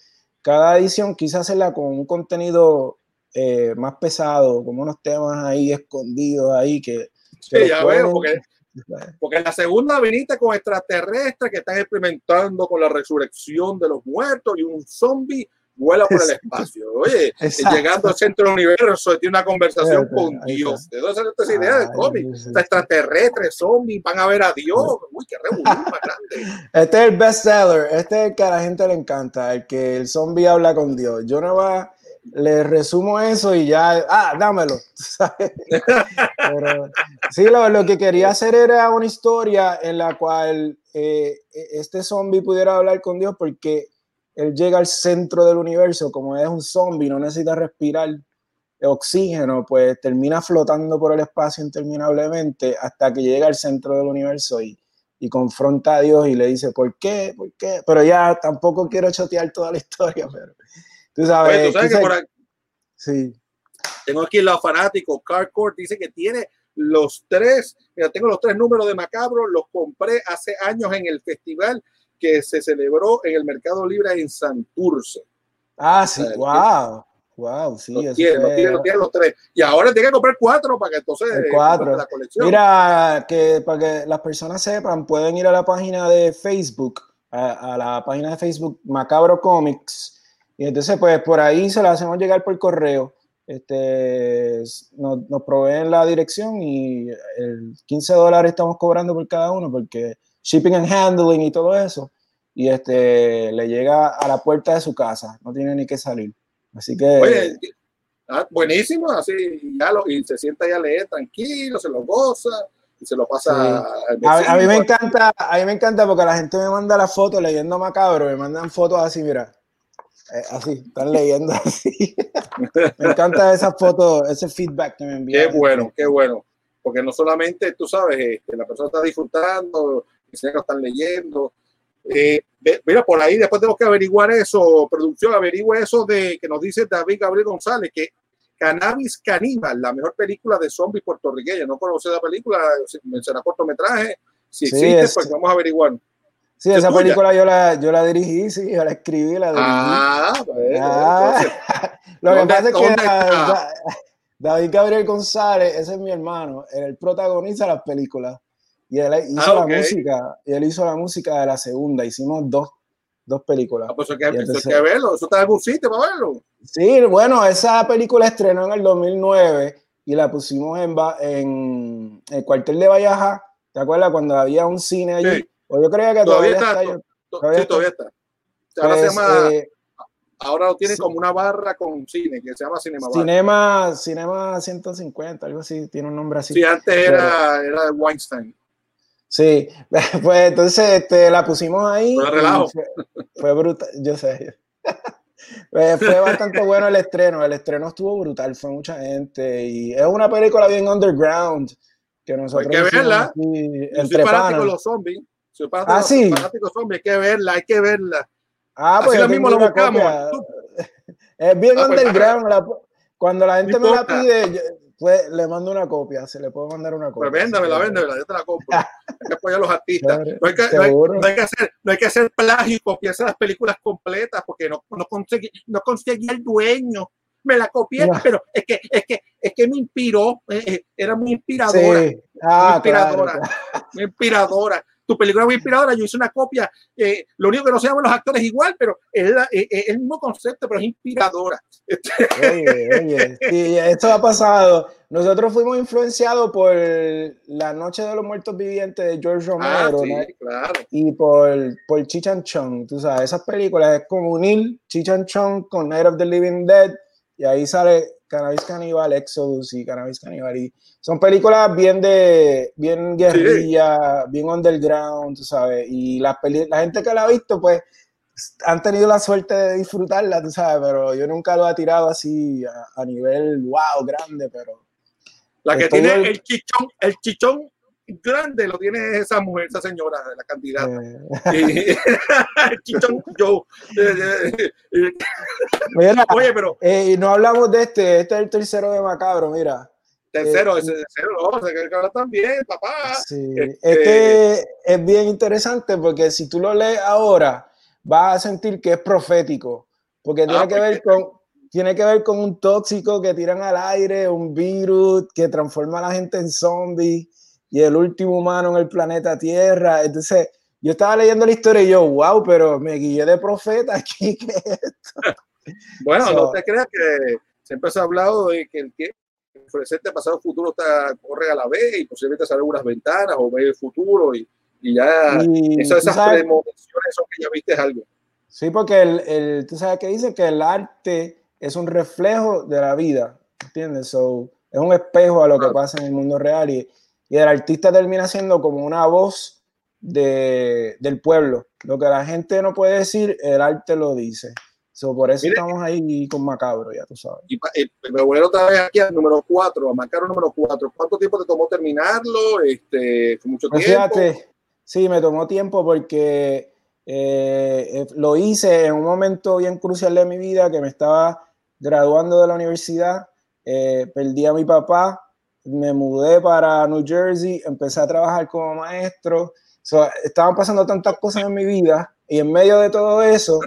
cada edición quise hacerla con un contenido eh, más pesado, como unos temas ahí escondidos ahí que... que Sí, ya pueden- veo, porque, porque la segunda viniste con extraterrestres que están experimentando con la resurrección de los muertos y un zombie vuela por el espacio. Oye, Exacto. llegando al centro del universo, tiene una conversación Exacto, con Dios. ¿De dónde sale esta idea del Ay, cómic? sí. Extraterrestres, zombies, van a ver a Dios. Uy, qué revolución más grande. Este es el bestseller, este es el que a la gente le encanta, el que el zombie habla con Dios. Yo nada más le resumo eso y ya, ah, dámelo. ¿sabes? Pero, sí, lo, lo que quería hacer era una historia en la cual eh, este zombie pudiera hablar con Dios porque él llega al centro del universo, como es un zombie, no necesita respirar oxígeno, pues termina flotando por el espacio interminablemente hasta que llega al centro del universo y, y confronta a Dios y le dice, ¿por qué? ¿Por qué? Pero ya tampoco quiero chotear toda la historia, pero tú sabes. Oye, tú sabes que por aquí, Sí, tengo aquí los fanáticos, Carcourt dice que tiene los tres, tengo los tres números de Macabro, los compré hace años en el festival que se celebró en el Mercado Libre en Santurce. Ah, sí, Eh, wow. Wow, sí, Los tiene, los tiene, los tiene los tres. Y ahora tiene que comprar cuatro para que entonces eh, cuatro. la colección. Mira, que para que las personas sepan, pueden ir a la página de Facebook, a, a la página de Facebook Macabro Comics, y entonces pues por ahí se la hacemos llegar por correo. Este, nos, nos proveen la dirección y el 15 dólares estamos cobrando por cada uno porque shipping and handling y todo eso. Y este, le llega a la puerta de su casa, no tiene ni que salir. Así que... Oye, ah, buenísimo, así, ya lo, y se sienta ya a leer tranquilo, se lo goza y se lo pasa al A, a mí me encanta, a mí me encanta porque la gente me manda la foto leyendo macabro, me mandan fotos así, mira, eh, así, están leyendo así. me encanta esa foto, ese feedback que me envían. Qué bueno, qué bueno. Porque no solamente, tú sabes, este, la persona está disfrutando, lo están leyendo. Eh, mira, por ahí después tenemos que averiguar eso, producción, averigua eso de que nos dice David Gabriel González, que Cannabis Caníbal, la mejor película de zombies puertorriqueña. No conoce la película, será cortometraje. Si Sí, existe, es- pues vamos a averiguar. Sí, ¿Es esa tuya? película yo la, yo la dirigí, sí, yo la escribí, la dirigí. Ah, bueno, Ah, entonces, lo que ¿dónde- pasa es que? Da- David Gabriel González, ese es mi hermano, él protagoniza las películas y él hizo Ah, la música, y él hizo la música de la segunda, hicimos dos, dos películas. ah, pues eso hay que, entonces- que verlo, eso está en algún sitio para verlo. Sí, bueno, esa película estrenó en el 2009 y la pusimos en, en el cuartel de Valleja. ¿Te acuerdas cuando había un cine allí? Sí. O yo creo que Todavía todavía, está, está. to- yo- to- todavía sí, está. todavía está. Ahora se pues, llama, eh, ahora lo tienen sí. como una barra con cine, que se llama Cinema. Cinema, Cinema 150, algo así, tiene un nombre así. Sí, antes era, era de Weinstein. Sí, pues entonces este, la pusimos ahí. Fue relajo. Fue, fue brutal, yo sé. Pues fue bastante bueno el estreno, el estreno estuvo brutal, fue mucha gente y es una película bien underground que nosotros que hicimos verla. aquí soy fanático de los zombies. Soy fanático, Ah, sí. fanático zombies. Hay que verla, hay que verla. Ah, Así pues lo yo mismo lo buscamos. Es bien Ah, pues, underground. la- cuando la gente me la pide, yo- pues, le mando una copia, se le puede mandar una copia. Pues véndamela, véndamela, yo te la compro. Hay que apoyar a los artistas. No hay que, no hay- seguro. no hay que hacer, no hay que hacer plagio y copiarse las películas completas porque no, no, conseguí, no conseguí el dueño. Me la copié, No. pero es que, es que, es que me inspiró, eh, eh, era muy inspiradora. Sí. Ah, muy inspiradora, claro. muy inspiradora. Tu película es muy inspiradora, yo hice una copia, eh, lo único que no se llaman los actores igual, pero es, la- eh, eh, el mismo concepto, pero es inspiradora. Oye, oye, sí, esto ha pasado. Nosotros fuimos influenciados por La Noche de los Muertos Vivientes de George ah, Romero sí, ¿no? claro. y por, por Cheech and Chong. Tú sabes, esas películas es como unir Cheech and Chong con Night of the Living Dead y ahí sale Cannabis Cannibal, Exodus y Cannabis Cannibal. Y son películas bien de bien guerrilla, bien underground, tú sabes. Y peli- la gente que la ha visto, pues han tenido la suerte de disfrutarla, tú sabes, pero yo nunca lo he tirado así a, a nivel wow, grande, pero La que tiene el chichón, el chichón grande lo tiene esa mujer, esa señora, la candidata. eh, Y- el chichón Joe. Eh, eh, eh, mira, Oye, pero eh, y no hablamos de este, este es el tercero de Macabro, mira. Tercero, Eh, ese tercero, no, se que habla también, papá. Sí, Este- es que es bien interesante porque si tú lo lees ahora, vas a sentir que es profético, porque tiene Ah, que ver con tiene que ver con un tóxico que tiran al aire, un virus que transforma a la gente en zombie y el último humano en el planeta Tierra. Entonces, yo estaba leyendo la historia y yo, wow, pero me guié de profeta aquí. ¿qué es esto?". Bueno, So- no te creas que siempre se ha hablado de que el tiempo, el presente, pasado, futuro está, corre a la vez y posiblemente salen unas ventanas o ve el futuro y, y ya Y esas, tú esas sabes- premoniciones son que ya viste algo. Sí, porque el, el, tú sabes que dice que el arte es un reflejo de la vida, ¿entiendes? So, es un espejo a lo que Claro. pasa en el mundo real y, y el artista termina siendo como una voz de, del pueblo. Lo que la gente no puede decir, el arte lo dice. So, por eso Mire- estamos ahí con Macabro, ya tú sabes. Y, eh, me voy a otra vez aquí al número 4, a Macaro número 4. ¿Cuánto tiempo te tomó terminarlo? Este, ¿Fue mucho Pues tiempo? fíjate, sí, me tomó tiempo porque eh, eh, lo hice en un momento bien crucial de mi vida que me estaba graduando de la universidad, eh, perdí a mi papá, me mudé para New Jersey, empecé a trabajar como maestro, So, estaban pasando tantas cosas en mi vida y en medio de todo eso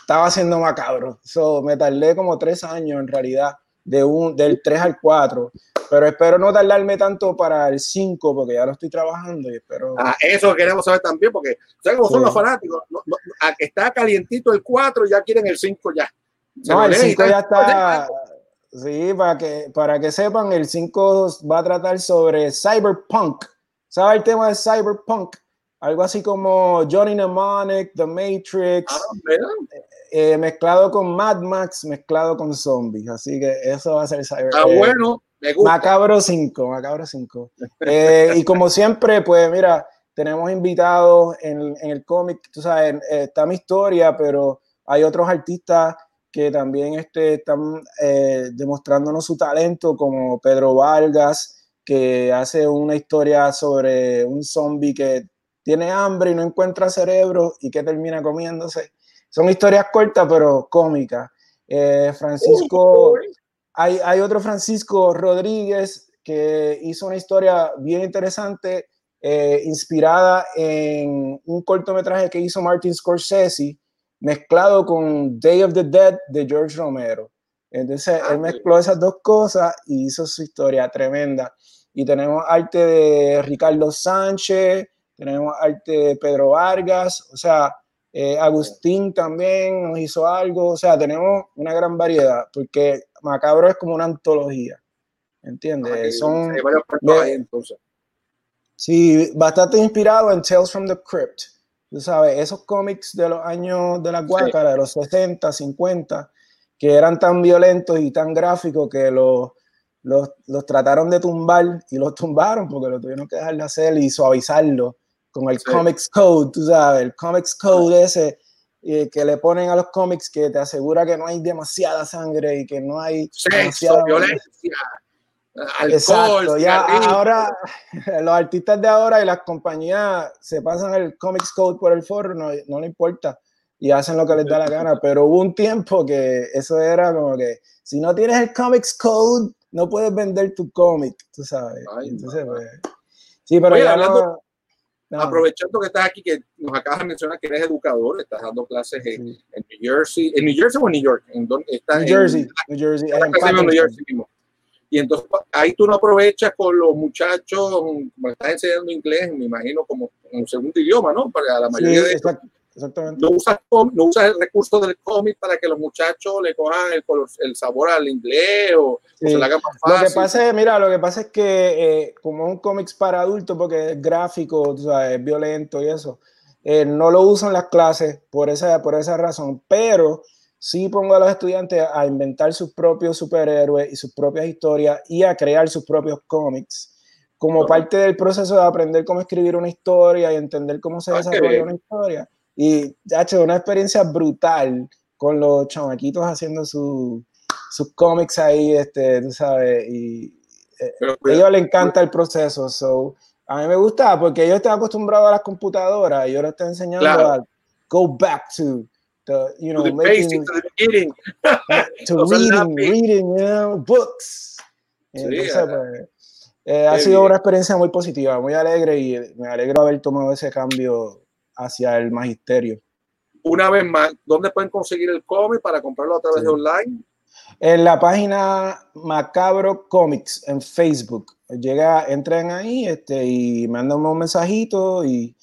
estaba haciendo macabro. So, me tardé como tres años en realidad, de un, del 3 al 4, pero espero no tardarme tanto para el 5 porque ya lo estoy trabajando y espero... Ah, eso queremos saber también, porque ¿sabes cómo son Sí. los fanáticos? No- no- está calientito el 4, ya quieren el 5 ya. Se No, el leen y 5 tal. ya está. Sí, para que, para que sepan, el 5 va a tratar sobre cyberpunk. ¿Sabe el tema de cyberpunk? Algo así como Johnny Mnemonic, The Matrix, Ah, mira. eh, mezclado con Mad Max, mezclado con zombies. Así que eso va a ser cyber. Está eh, bueno, me gusta. Macabro 5, Macabro 5. Eh, y como siempre, pues mira, tenemos invitados en, en el cómic, tú sabes, eh, está mi historia, pero hay otros artistas que también este, están eh, demostrándonos su talento, como Pedro Vargas, que hace una historia sobre un zombie que tiene hambre y no encuentra cerebro y que termina comiéndose. Son historias cortas, pero cómicas. Eh, Francisco, hay, hay otro Francisco Rodríguez que hizo una historia bien interesante, eh, inspirada en un cortometraje que hizo Martin Scorsese, mezclado con Day of the Dead de George Romero. Entonces, Ah, él mezcló esas dos cosas y hizo su historia tremenda. Y tenemos arte de Ricardo Sánchez, tenemos arte de Pedro Vargas, o sea, eh, Agustín también nos hizo algo, o sea, tenemos una gran variedad, porque Macabro es como una antología, ¿entiendes? Ah, Son, hay varios de- ahí, entonces. sí, bastante inspirado en Tales from the Crypt, tú sabes, esos cómics de los años de la guácara, de los 60, 50, que eran tan violentos y tan gráficos que los, los, los trataron de tumbar y los tumbaron porque lo tuvieron que dejar de hacer y suavizarlo con el Sí. Comics Code, tú sabes, el Comics Code ese eh, que le ponen a los cómics que te asegura que no hay demasiada sangre y que no hay Sexo, violencia, alcohol, Exacto, ya ahora los artistas de ahora y las compañías se pasan el Comics Code por el forro, no, no le importa y hacen lo que les da la gana, pero hubo un tiempo que eso era como que si no tienes el Comics Code no puedes vender tu cómic, tú sabes. Ay, Entonces, pues, sí, pero Oye, ya hablando- no- no, Aprovechando que estás aquí, que nos acabas de mencionar que eres educador, estás dando clases en, sí. en New Jersey, ¿en New Jersey o en New York? ¿En dónde estás? New en- Jersey, New Jersey, en en New. Jersey mismo. Y entonces ahí tú no aprovechas con los muchachos, como estás enseñando inglés, me imagino como un segundo idioma, ¿no? Para la Sí, mayoría de ellos. exact- exactamente. No usas, no usas el recurso del cómic para que los muchachos le cojan el, color- el sabor al inglés o, o Sí. se le haga más Lo fácil. que pasa es, mira, lo que pasa es que eh, como es un cómics para adultos, porque es gráfico, tú sabes, es violento y eso, eh, no lo uso en las clases por esa, por esa razón, pero sí pongo a los estudiantes a inventar sus propios superhéroes y sus propias historias y a crear sus propios cómics como Ajá. parte del proceso de aprender cómo escribir una historia y entender cómo se Ah, desarrolla una historia. Y, ha hecho una experiencia brutal con los chamaquitos haciendo su, sus cómics ahí, este, tú sabes, y eh, a ellos les encanta el proceso. So, a mí me gusta porque ellos están acostumbrados a las computadoras y les estoy enseñando Claro. a go back to the, you know, to the making, to the beginning. to reading, reading, you know, books. Y Sí, entonces, ah, pues, eh, ha sido una experiencia muy positiva, muy alegre y me alegro haber tomado ese cambio hacia el magisterio. Una vez más, ¿dónde pueden conseguir el cómic para comprarlo a través Sí. de online? En la página Macabro Comics en Facebook. Llega, entren ahí este, y mandan un mensajito y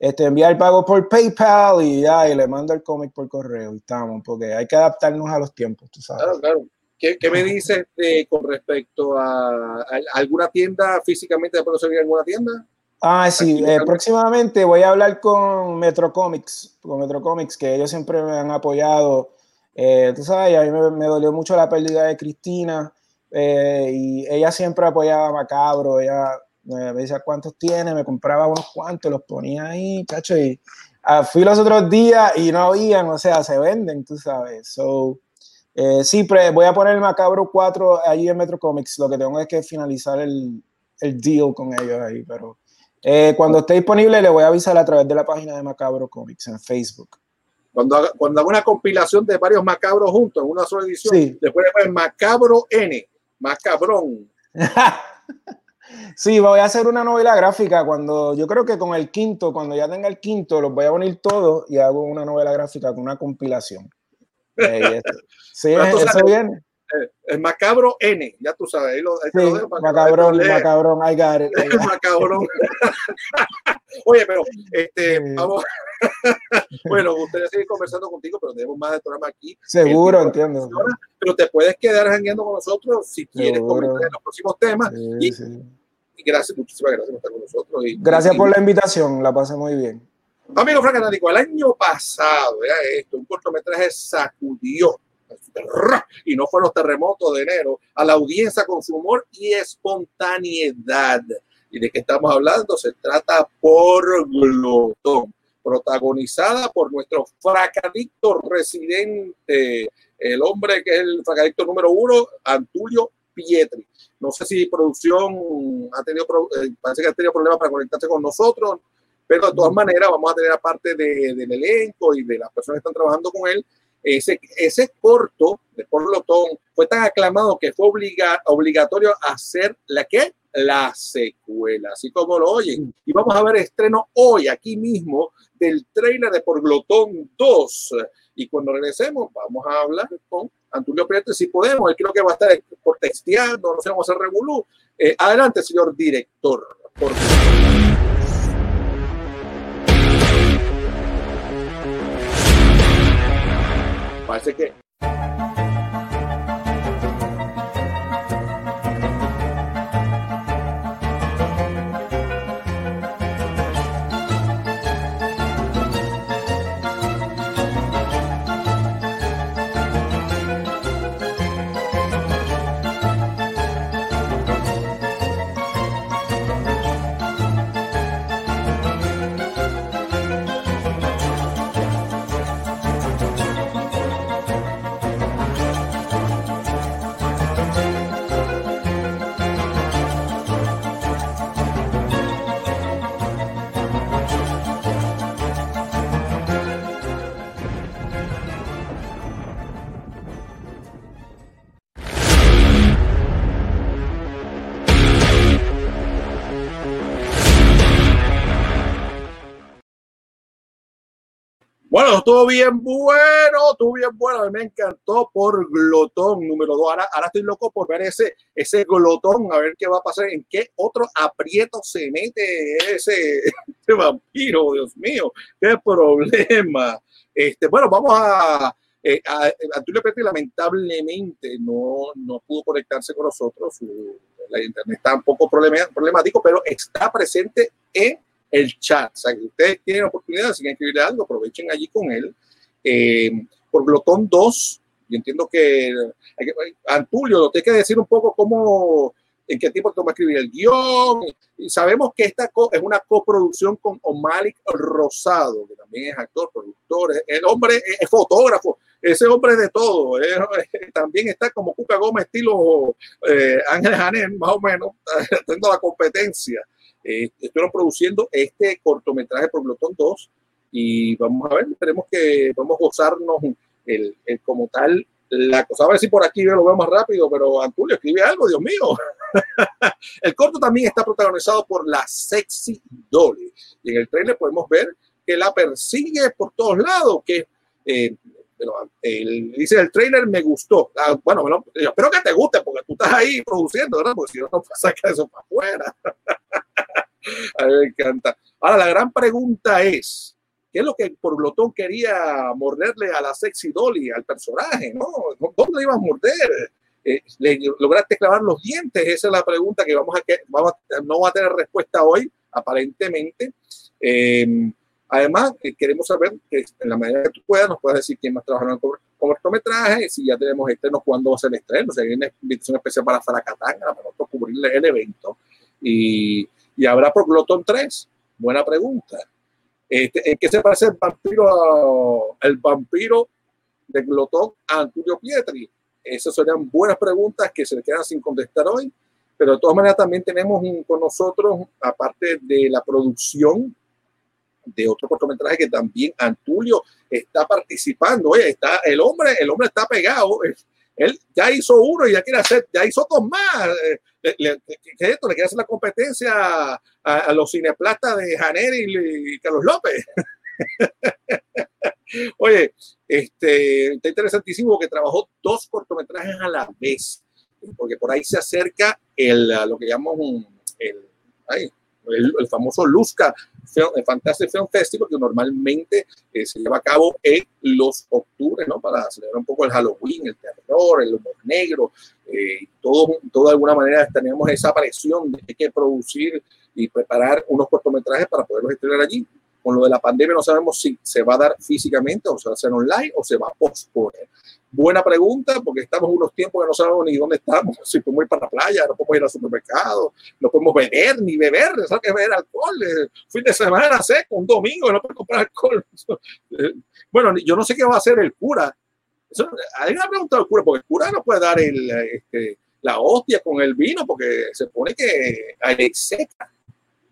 este, envía el pago por PayPal y ya, y le mando el cómic por correo y estamos, porque hay que adaptarnos a los tiempos, tú sabes. Claro, claro. ¿Qué, qué me dices de- con respecto a, a- a alguna tienda físicamente? ¿Puedo conseguir en alguna tienda? Ah, sí, eh, próximamente voy a hablar con Metro Comics, con Metro Comics, que ellos siempre me han apoyado. Eh, tú sabes, a mí me, me dolió mucho la pérdida de Cristina eh, y ella siempre apoyaba a Macabro. Ella me decía cuántos tiene, me compraba unos cuantos, los ponía ahí, cacho. Y ah, fui los otros días y no habían, o sea, se venden, tú sabes. So, eh, sí, voy a poner el Macabro 4 allí en Metro Comics. Lo que tengo es que finalizar el, el deal con ellos ahí, pero. Eh, cuando esté disponible, le voy a avisar a través de la página de Macabro Comics en Facebook. Cuando haga, cuando haga una compilación de varios macabros juntos en una sola edición, Sí. después le ponen Macabro N, Macabrón. sí, voy a hacer una novela gráfica cuando yo creo que con el quinto, cuando ya tenga el quinto, los voy a unir todos y hago una novela gráfica con una compilación. Eh, sí, eso sabes- viene. Eh, el Macabro N, ya tú sabes, ahí lo, ahí te Sí, lo dejo macabrón, macabrón, I got it. I got it. Macabrón. Oye, pero este, vamos. bueno, gustaría seguir conversando contigo, pero tenemos más de programa aquí. Seguro, El tiempo entiendo. funciona, Pero te puedes quedar jangueando con nosotros si quieres Seguro. comentar en los próximos temas. Sí, Y- sí. Gracias, muchísimas gracias por estar con nosotros. Y, Gracias y- por la invitación, la pasé muy bien. Amigo Frank Anático, el año pasado, esto, un cortometraje sacudió y no fueron los terremotos de enero a la audiencia con su humor y espontaneidad. ¿Y de qué estamos hablando? Se trata por Glotón, protagonizada por nuestro fracadicto residente, el hombre que es el fracadicto número uno, Antulio Pietri. No sé si producción ha tenido, eh, parece que ha tenido problemas para conectarse con nosotros, pero de todas maneras vamos a tener aparte de, del elenco y de las personas que están trabajando con él, ese, ese corto de Por Lotón fue tan aclamado que fue obliga, obligatorio hacer la que la secuela, así como lo oyen. Y vamos a ver estreno hoy, aquí mismo, del trailer de Por Glotón 2. Y cuando regresemos, vamos a hablar con Antulio Prieto, si podemos. Él creo que va a estar por texteando, no sé, vamos a hacer revolú. Eh, adelante, señor director. Por Parece que Bueno, estuvo bien bueno, estuvo bien bueno, a me encantó por Glotón número 2. Ahora, ahora estoy loco por ver ese, ese Glotón, a ver qué va a pasar, en qué otro aprieto se mete ese, ese vampiro, Dios mío, qué problema. Este, bueno, vamos a, eh, a Antulio Petri lamentablemente no, no pudo conectarse con nosotros, la internet está un poco problemático, pero está presente en el chat. O sea, que ustedes tienen oportunidad, si quieren escribirle algo, aprovechen allí con él. Eh, por Glotón 2, yo entiendo que, hay Antulio, nos tiene que decir un poco cómo, en qué tiempo toma escribir el guion. Y sabemos que esta es una coproducción con Omalik Rosado, que también es actor, productor, el hombre es, fotógrafo, ese hombre de todo. también está como Cuca Gómez, estilo eh, Ángel Janel, más o menos, haciendo la competencia. Eh, estuvieron produciendo este cortometraje por Glotón 2 y vamos a ver, esperemos que vamos a gozarnos el, el como tal la cosa. A ver si por aquí lo veo más rápido, pero Antulio escribe algo, Dios mío. el corto también está protagonizado por la sexy Dolly. Y en el trailer podemos ver que la persigue por todos lados, que eh, pero, el, dice el trailer me gustó. Ah, bueno, bueno, yo espero que te guste porque tú estás ahí produciendo, ¿verdad? Porque si no, no saca eso para afuera. A mí me encanta. Ahora, la gran pregunta es, ¿qué es lo que por Glotón quería morderle a la sexy Dolly, al personaje? ¿no? ¿Dónde le ibas a morder? Eh, ¿Le lograste clavar los dientes? Esa es la pregunta que vamos a que vamos a, no va a tener respuesta hoy, aparentemente. Eh, Además, eh, queremos saber que en la medida que tú puedas, nos puedas decir quién más trabaja en el cortometraje, si ya tenemos estrenos, cuándo va a ser el estreno, si hay una invitación especial para Faracatanga, para nosotros cubrir el evento. Y, y habrá por Glotón 3. Buena pregunta. Este, ¿En qué se parece el vampiro, el vampiro de Glotón a Antonio Pietri? Esas serían buenas preguntas que se le quedan sin contestar hoy. Pero de todas maneras también tenemos con nosotros, aparte de la producción de otro cortometraje que también Antulio está participando. Oye, está, el hombre, el hombre está pegado. Él ya hizo uno y ya quiere hacer, ya hizo dos más. Eh, le, ¿Qué es esto? Le quiere hacer la competencia a, los cineplastas de Janer y, Carlos López. Oye, este, está interesantísimo que trabajó dos cortometrajes a la vez, porque por ahí se acerca el, lo que llamamos el, ay, el, famoso Luzca el Fantastic Film Festival, que normalmente eh, se lleva a cabo en los octubre, ¿no? Para celebrar un poco el Halloween, el terror, el humor negro, eh, todo, todo de alguna manera tenemos esa presión de que hay que producir y preparar unos cortometrajes para poderlos estrenar allí. Con lo de la pandemia no sabemos si se va a dar físicamente o se va a hacer online o se va a posponer. Buena pregunta, porque estamos unos tiempos que no sabemos ni dónde estamos, si podemos ir para la playa, no podemos ir al supermercado, no podemos beber ni beber, ¿sabes que beber alcohol? Eh, fin de semana seco, un domingo, no podemos comprar alcohol. Eh, bueno, yo no sé qué va a hacer el cura. hay una pregunta del cura, porque el cura no puede dar el, este, la hostia con el vino, porque se pone que hay seca.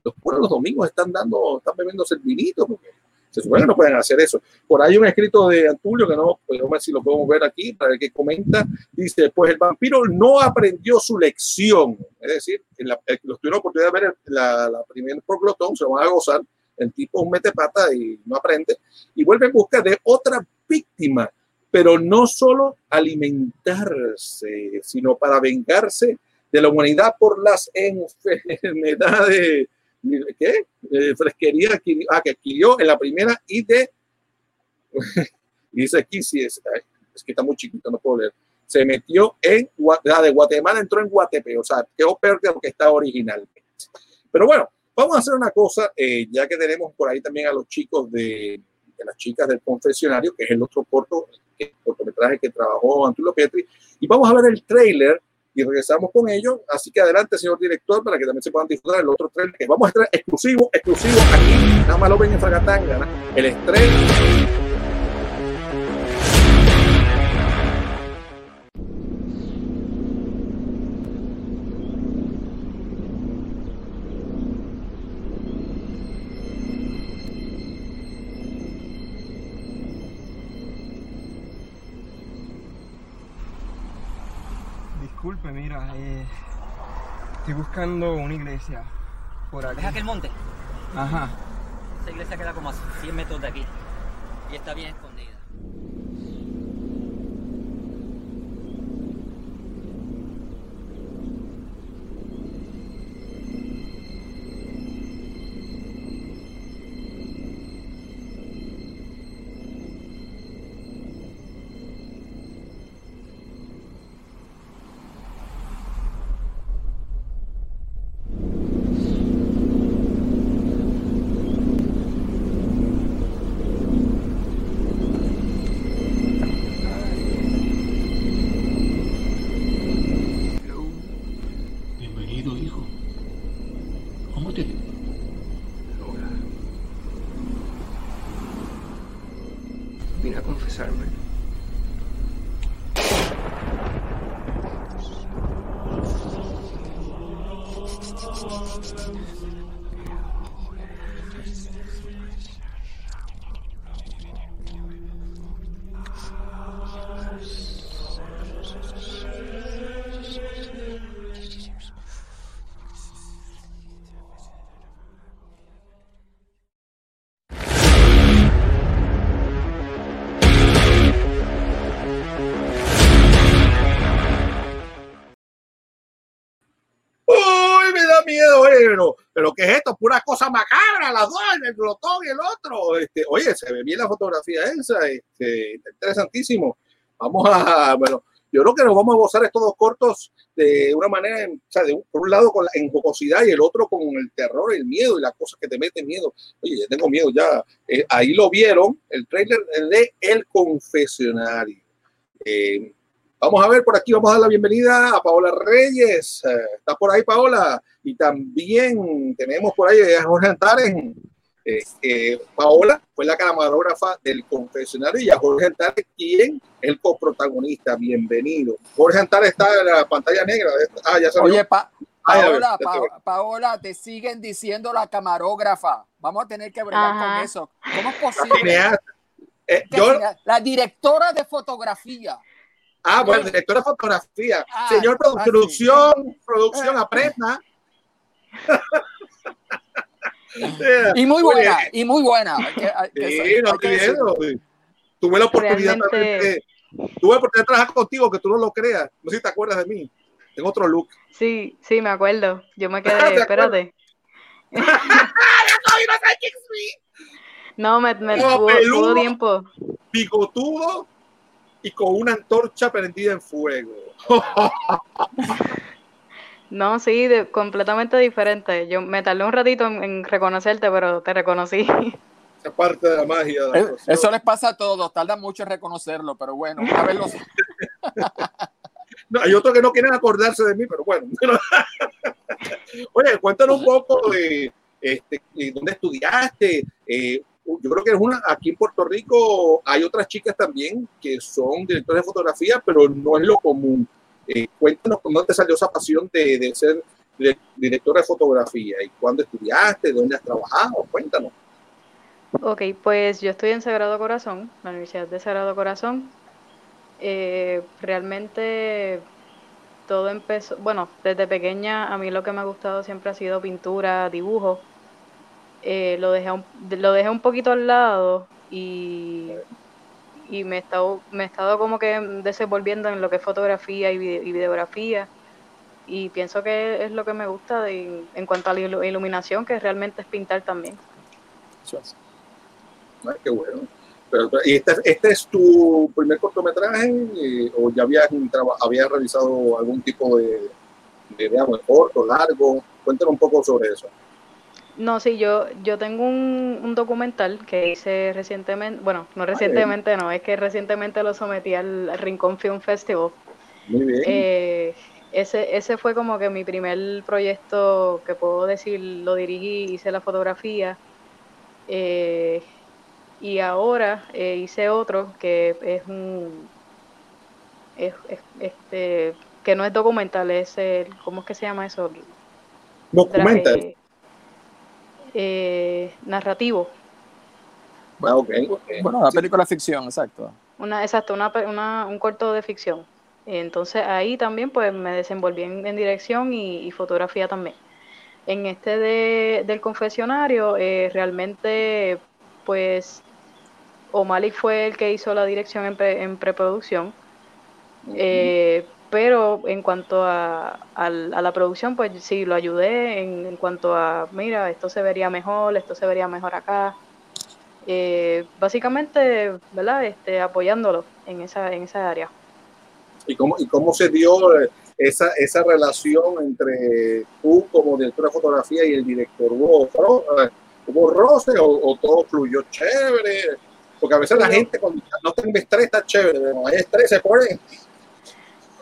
Los curas los domingos están dando, están bebiéndose el vinito, porque se supone que no pueden hacer eso. Por ahí un escrito de Antulio, que no, pues, vamos a ver si lo podemos ver aquí, para ver qué comenta. Dice, pues el vampiro no aprendió su lección. Es decir, en la, los tuvieron oportunidad de ver la, la primera proglotón, se van a gozar. El tipo mete pata y no aprende. Y vuelve en busca de otra víctima, pero no solo alimentarse, sino para vengarse de la humanidad por las enfermedades ¿qué? Eh, fresquería ah, que adquirió en la primera y de, dice aquí, si es, es que está muy chiquito, no puedo leer, se metió en, la de Guatemala entró en Guatepe, o sea, quedó peor de lo que está originalmente. Pero bueno, vamos a hacer una cosa, eh, ya que tenemos por ahí también a los chicos de, de las chicas del confesionario, que es el otro corto, que, cortometraje que trabajó Antulo Petri, y vamos a ver el trailer y regresamos con ellos. Así que adelante, señor director, para que también se puedan disfrutar el otro tren que vamos a estar exclusivo, exclusivo aquí. Nada más lo ven en Fragatanga, el estreno mira, eh, estoy buscando una iglesia por aquí. ¿Es aquel monte? Ajá. Esa iglesia queda como a 100 metros de aquí y está bien escondida. Pero, pero ¿qué es esto? Pura cosa macabra, las dos, el glotón y el otro. Este, oye, se ve bien la fotografía esa, este, interesantísimo. Vamos a, bueno, yo creo que nos vamos a gozar estos dos cortos de una manera, o sea, de un, por un lado con la enjocosidad y el otro con el terror, el miedo y las cosas que te meten miedo. Oye, ya tengo miedo ya. Eh, ahí lo vieron, el trailer de El Confesionario. Eh, vamos a ver por aquí, vamos a dar la bienvenida a Paola Reyes. Eh, está por ahí Paola. Y también tenemos por ahí a Jorge Antares. Eh, eh, Paola fue la camarógrafa del confesionario y a Jorge Antares, quien es el coprotagonista. Bienvenido. Jorge Antares está en la pantalla negra. Ah, ya salió. Oye, Pa- Ay, a ver, Paola, Pa-. Paola, te siguen diciendo la camarógrafa. Vamos a tener que bregar Ajá. con eso. ¿Cómo es posible? Eh, ¿Qué yo, cine- La directora de fotografía. Ah, bueno, directora de fotografía. Ah, Señor ah, sí. producción, producción, Eh. aprenda. Yeah. Y muy Oye, buena, y muy buena. Que- que- Sí, hay no. Tuve la oportunidad Realmente- de, tuve la oportunidad de trabajar contigo, que tú no lo creas. No sé si te acuerdas de mí. Tengo otro look. Sí, sí, me acuerdo. Yo me ¿Te quedé, espérate. No, me, me No, tuvo tiempo. Bigotudo y con una antorcha prendida en fuego. No, sí, de- completamente diferente. Yo me tardé un ratito en, en reconocerte, pero te reconocí. Esa parte de la magia. de la actuación. Eso les pasa a todos, tarda mucho en reconocerlo, pero bueno, una vez lo No, hay otros que no quieren acordarse de mí, pero bueno. Oye, cuéntanos un poco de este, de dónde estudiaste. Eh, yo creo que es una, aquí en Puerto Rico hay otras chicas también que son directores de fotografía, pero no es lo común. Eh, cuéntanos cómo te salió esa pasión de, de ser dire- directora de fotografía y cuándo estudiaste, dónde has trabajado. Cuéntanos. Ok, pues yo estoy en Sagrado Corazón, la Universidad de Sagrado Corazón. Eh, realmente todo empezó, bueno, desde pequeña a mí lo que me ha gustado siempre ha sido pintura, dibujo. Eh, lo dejé un, lo dejé un poquito al lado y, y me he estado, me he estado como que desenvolviendo en lo que es fotografía y, vide- y videografía. Y pienso que es lo que me gusta de- en cuanto a la ilu- iluminación, que realmente es pintar también. Ay, qué bueno. Pero, ¿Y este, este es tu primer cortometraje eh, o ya habías, habías realizado algún tipo de, de digamos, corto, largo? Cuéntanos un poco sobre eso. No, sí, yo, yo tengo un, un documental que hice recientemente, bueno, no recientemente, no, es que recientemente lo sometí al, Rincón Film Festival. Muy bien. Eh, ese, ese fue como que mi primer proyecto que puedo decir, lo dirigí, hice la fotografía. eh, y ahora eh, hice otro que es un, es, es- este, que no es documental, es el, ¿cómo es que se llama eso? Documental. Eh, narrativo. Ah, ok. Bueno, la película de ficción, exacto. Una, exacto, una, una- un corto de ficción. Entonces ahí también pues me desenvolví en, en dirección y, y fotografía también. En este de, del confesionario, eh, realmente pues O'Malley fue el que hizo la dirección en, pre- en preproducción. Eh, pero en cuanto a, a la producción, pues sí, lo ayudé en, en cuanto a, mira, esto se vería mejor, esto se vería mejor acá. Eh, básicamente, ¿verdad? Este, apoyándolo en esa, en esa área. ¿Y cómo, y cómo se dio eh, esa, esa relación entre tú como directora de fotografía y el director? ¿Hubo, eh, ¿hubo roce o, o todo fluyó chévere? Porque a veces la gente cuando no tenga estrés está chévere, pero hay estrés se pone.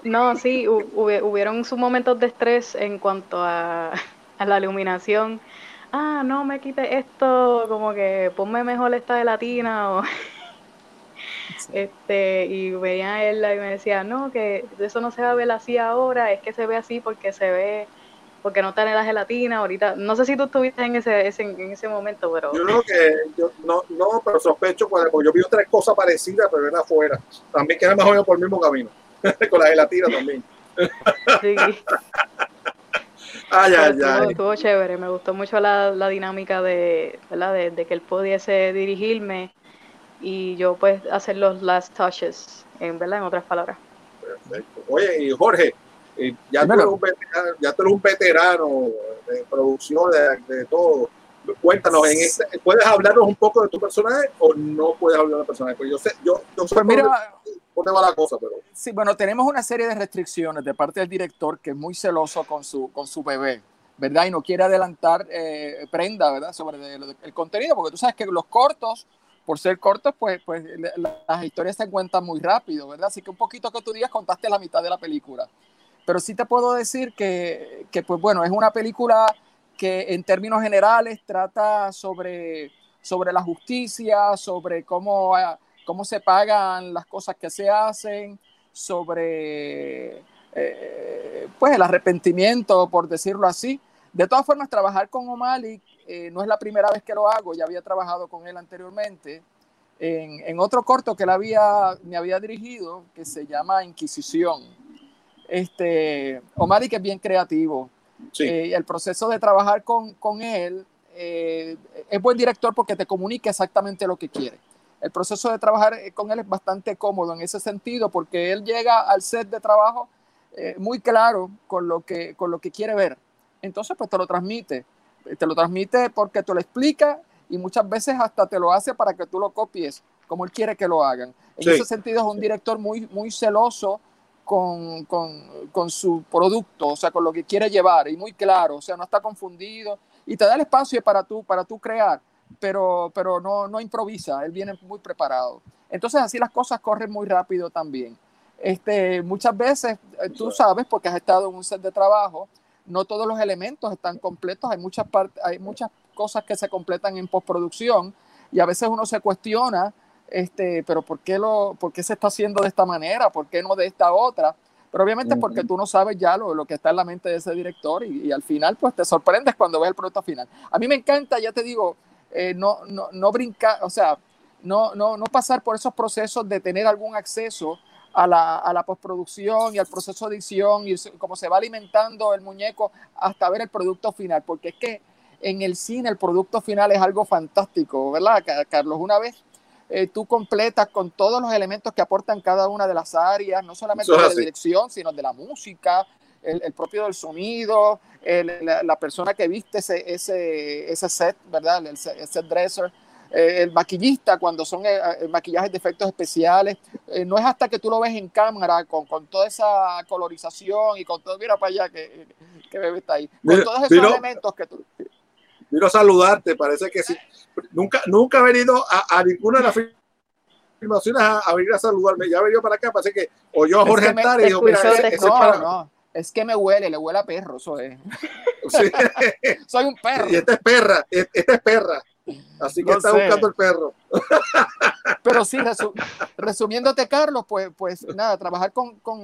No, sí, hu- hubi- hubieron sus momentos de estrés en cuanto a, a la iluminación. Ah, no, me quite esto, como que ponme mejor esta de latina o este y veía a él y me decía, no, que eso no se va a ver así ahora, es que se ve así porque se ve, porque no tiene la gelatina ahorita. No sé si tú estuviste en ese, ese- en ese momento, pero Yo creo que yo no, no, pero sospecho cuando porque yo vi otras cosas parecidas, pero era afuera. También queda más o menos por el mismo camino. Con la gelatina también. sí. Ay, ay, estuvo, ay. estuvo chévere, me gustó mucho la, la dinámica de, ¿verdad? De, de que él pudiese dirigirme y yo pues hacer los last touches, en verdad, en otras palabras. Perfecto. Oye, y Jorge, Eh, ya, tú eres un veterano, ya tú eres un veterano de producción, de, de todo. Cuéntanos, en este, ¿puedes hablarnos un poco de tu personaje o no puedes hablar del personaje? Pues yo sé, yo, yo sé Pues mira, dónde va la cosa, pero Sí, bueno, tenemos una serie de restricciones de parte del director que es muy celoso con su, con su bebé, ¿verdad? Y no quiere adelantar eh, prenda, ¿verdad? Sobre el, el contenido, porque tú sabes que los cortos, por ser cortos, pues, pues la- las historias se cuentan muy rápido, ¿verdad? Así que un poquito que tú digas, contaste la mitad de la película. Pero sí te puedo decir que, que, pues bueno, es una película que en términos generales trata sobre, sobre la justicia, sobre cómo, ah, cómo se pagan las cosas que se hacen, sobre eh, pues el arrepentimiento, por decirlo así. De todas formas, trabajar con O'Malley eh, no es la primera vez que lo hago, ya había trabajado con él anteriormente en, en otro corto que él había, me había dirigido, que se llama Inquisición. Este, O'Malley que es bien creativo. Eh, el proceso de trabajar con, con él eh, es buen director porque te comunica exactamente lo que quiere. El proceso de trabajar eh, con él es bastante cómodo en ese sentido porque él llega al set de trabajo eh, muy claro con lo, que, con lo que quiere ver. Entonces, pues te lo transmite. Te lo transmite porque te lo explica y muchas veces hasta te lo hace para que tú lo copies como él quiere que lo hagan. En Sí. ese sentido es un director muy, muy celoso con, con, con su producto, o sea, con lo que quiere llevar y muy claro, o sea, no está confundido y te da el espacio para tú, para tú crear, pero, pero no, no improvisa, él viene muy preparado. Entonces así las cosas corren muy rápido también. Este, muchas veces, eh, tú sabes, porque has estado en un set de trabajo, no todos los elementos están completos, hay muchas, hay muchas cosas que se completan en postproducción y a veces uno se cuestiona, este, pero ¿por qué, lo, ¿por qué se está haciendo de esta manera? ¿Por qué no de esta otra? Pero obviamente porque tú no sabes ya lo, lo que está en la mente de ese director y, y al final pues te sorprendes cuando ves el producto final. A mí me encanta, ya te digo, eh, no, no, no brincar, o sea, no, no, no pasar por esos procesos de tener algún acceso a la, a la postproducción y al proceso de edición y cómo se va alimentando el muñeco hasta ver el producto final, porque es que en el cine el producto final es algo fantástico, ¿verdad, Ca- Carlos? Una vez eh, tú completas con todos los elementos que aportan cada una de las áreas, no solamente de la dirección, sino de la música, el, el propio del sonido, el- la, la persona que viste ese, ese, ese set, ¿verdad? El, set- el set dresser, eh, el maquillista cuando son eh, eh, maquillajes de efectos especiales. Eh, no es hasta que tú lo ves en cámara con, con toda esa colorización y con todo, mira para allá que, que bebé está ahí, con Mira, todos esos elementos que tú... A saludarte, parece que sí. Nunca, nunca he venido a, a ninguna de las filmaciones a, a venir a saludarme. Ya he venido para acá, parece que oyó a Es Jorge que me- Antari y dijo, mira, ese, ese. No, para- no, es que me huele, le huele a perro, eso es. Sí. Soy un perro. Y esta es perra, e- esta es perra. Así que No está sé. buscando el perro. Pero sí, resu- resumiéndote, Carlos, pues, pues nada, trabajar con, con,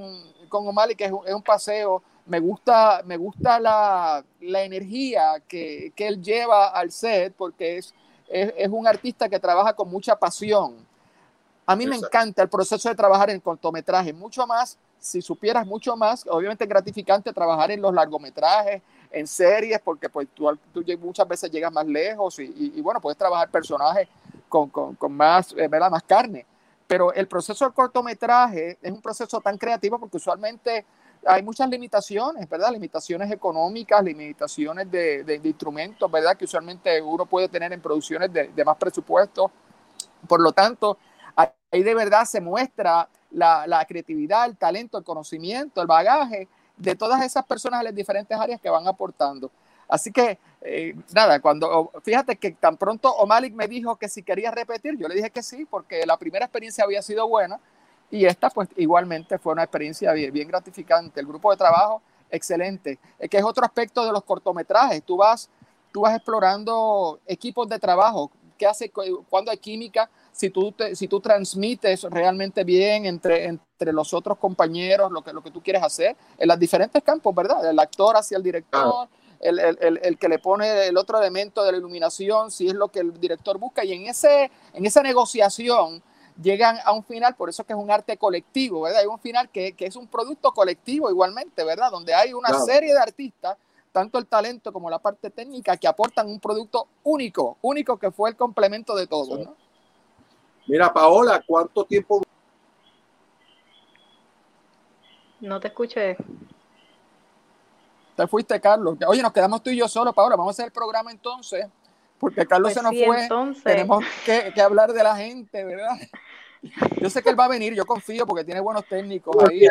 con O'Malley, que es un, es un paseo, me gusta, me gusta la, la energía que, que él lleva al set, porque es, es, es un artista que trabaja con mucha pasión. A mí me encanta el proceso de trabajar en cortometraje, mucho más, si supieras mucho más, obviamente es gratificante trabajar en los largometrajes, en series, porque pues tú, muchas veces llegas más lejos y, bueno, puedes trabajar personajes con, con, con más, eh, más carne. Pero el proceso del cortometraje es un proceso tan creativo porque usualmente hay muchas limitaciones, ¿verdad? Limitaciones económicas, limitaciones de, de- de instrumentos, ¿verdad? Que usualmente uno puede tener en producciones de, de más presupuesto. Por lo tanto, ahí de verdad se muestra la, creatividad, el talento, el conocimiento, el bagaje de todas esas personas en las diferentes áreas que van aportando. Así que, eh, nada, cuando, fíjate que tan pronto O'Malley me dijo que si quería repetir, yo le dije que sí, porque la primera experiencia había sido buena y esta pues igualmente fue una experiencia bien, gratificante. El grupo de trabajo, excelente. Es que es otro aspecto de los cortometrajes. Tú vas, tú vas explorando equipos de trabajo. ¿Qué hace cuando hay química? Si tú, te, si tú transmites realmente bien entre, entre los otros compañeros lo que, lo que tú quieres hacer en los diferentes campos, ¿verdad? El actor hacia el director, el, el, el, el, que le pone el otro elemento de la iluminación, si es lo que el director busca. Y en, ese, en esa negociación llegan a un final, por eso es que es un arte colectivo, ¿verdad? Hay un final que, que es un producto colectivo igualmente, ¿verdad? Donde hay una Claro. serie de artistas, tanto el talento como la parte técnica, que aportan un producto único, único que fue el complemento de todos, ¿no? Mira, Paola, ¿cuánto tiempo? No te escuché. Te fuiste, Carlos. Oye, nos quedamos tú y yo solos, Paola. Vamos a hacer el programa entonces, porque Carlos Pues se nos sí, fue. entonces. Tenemos que, que hablar de la gente, ¿verdad? Yo sé que él va a venir, yo confío porque tiene buenos técnicos ahí.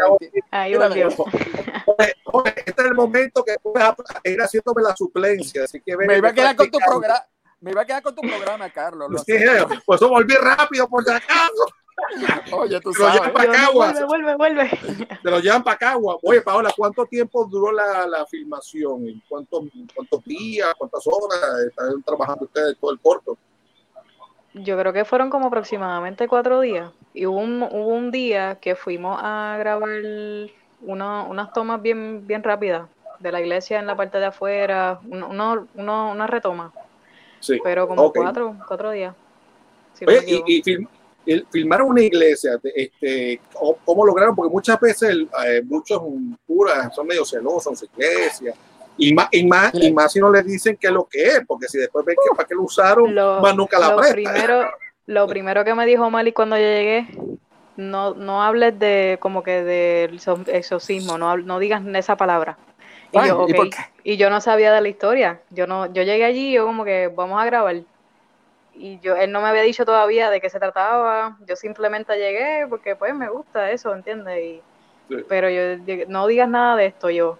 Ahí volvió. Oye, oye, este es el momento que tú vas a ir haciéndome la suplencia, así que ven Me iba a quedar con tu programa. Me iba a quedar con tu programa, Carlos. lo Sí, pues eso volví rápido por si acaso. Oye, tú Te lo sabes. llevan para no, Cagua. vuelve, vuelve, vuelve. Te lo llevan para Cagua. Oye, Paola, ¿cuánto tiempo duró la, la filmación? ¿Y ¿Cuántos, ¿Cuántos días? ¿Cuántas horas están trabajando ustedes todo el corto? Yo creo que fueron como aproximadamente cuatro días. Y hubo un, hubo un día que fuimos a grabar una- unas tomas bien, bien rápidas de la iglesia en la parte de afuera, uno, uno, uno- una retoma, Sí. pero como Ok. cuatro, cuatro días. si Oye, y, y film- y filmaron una iglesia, este, ¿cómo, cómo lograron? Porque muchas veces eh, muchos curas son medio celosos en su iglesia. Y más, y, más, y más si no les dicen qué es lo que es, porque si después ven que para qué lo usaron, Lo- más nunca la lo primero, lo primero que me dijo Mali cuando yo llegué, no, no hables de como que del exor- exorcismo, no, no digas esa palabra. Y Ay, yo, ¿y por ok. Y yo no sabía de la historia. Yo no, yo llegué allí y yo como que vamos a grabar. Y yo, él no me había dicho todavía de qué se trataba. Yo simplemente llegué porque pues me gusta eso, ¿entiendes? Y, Sí. pero yo no digas nada de esto yo.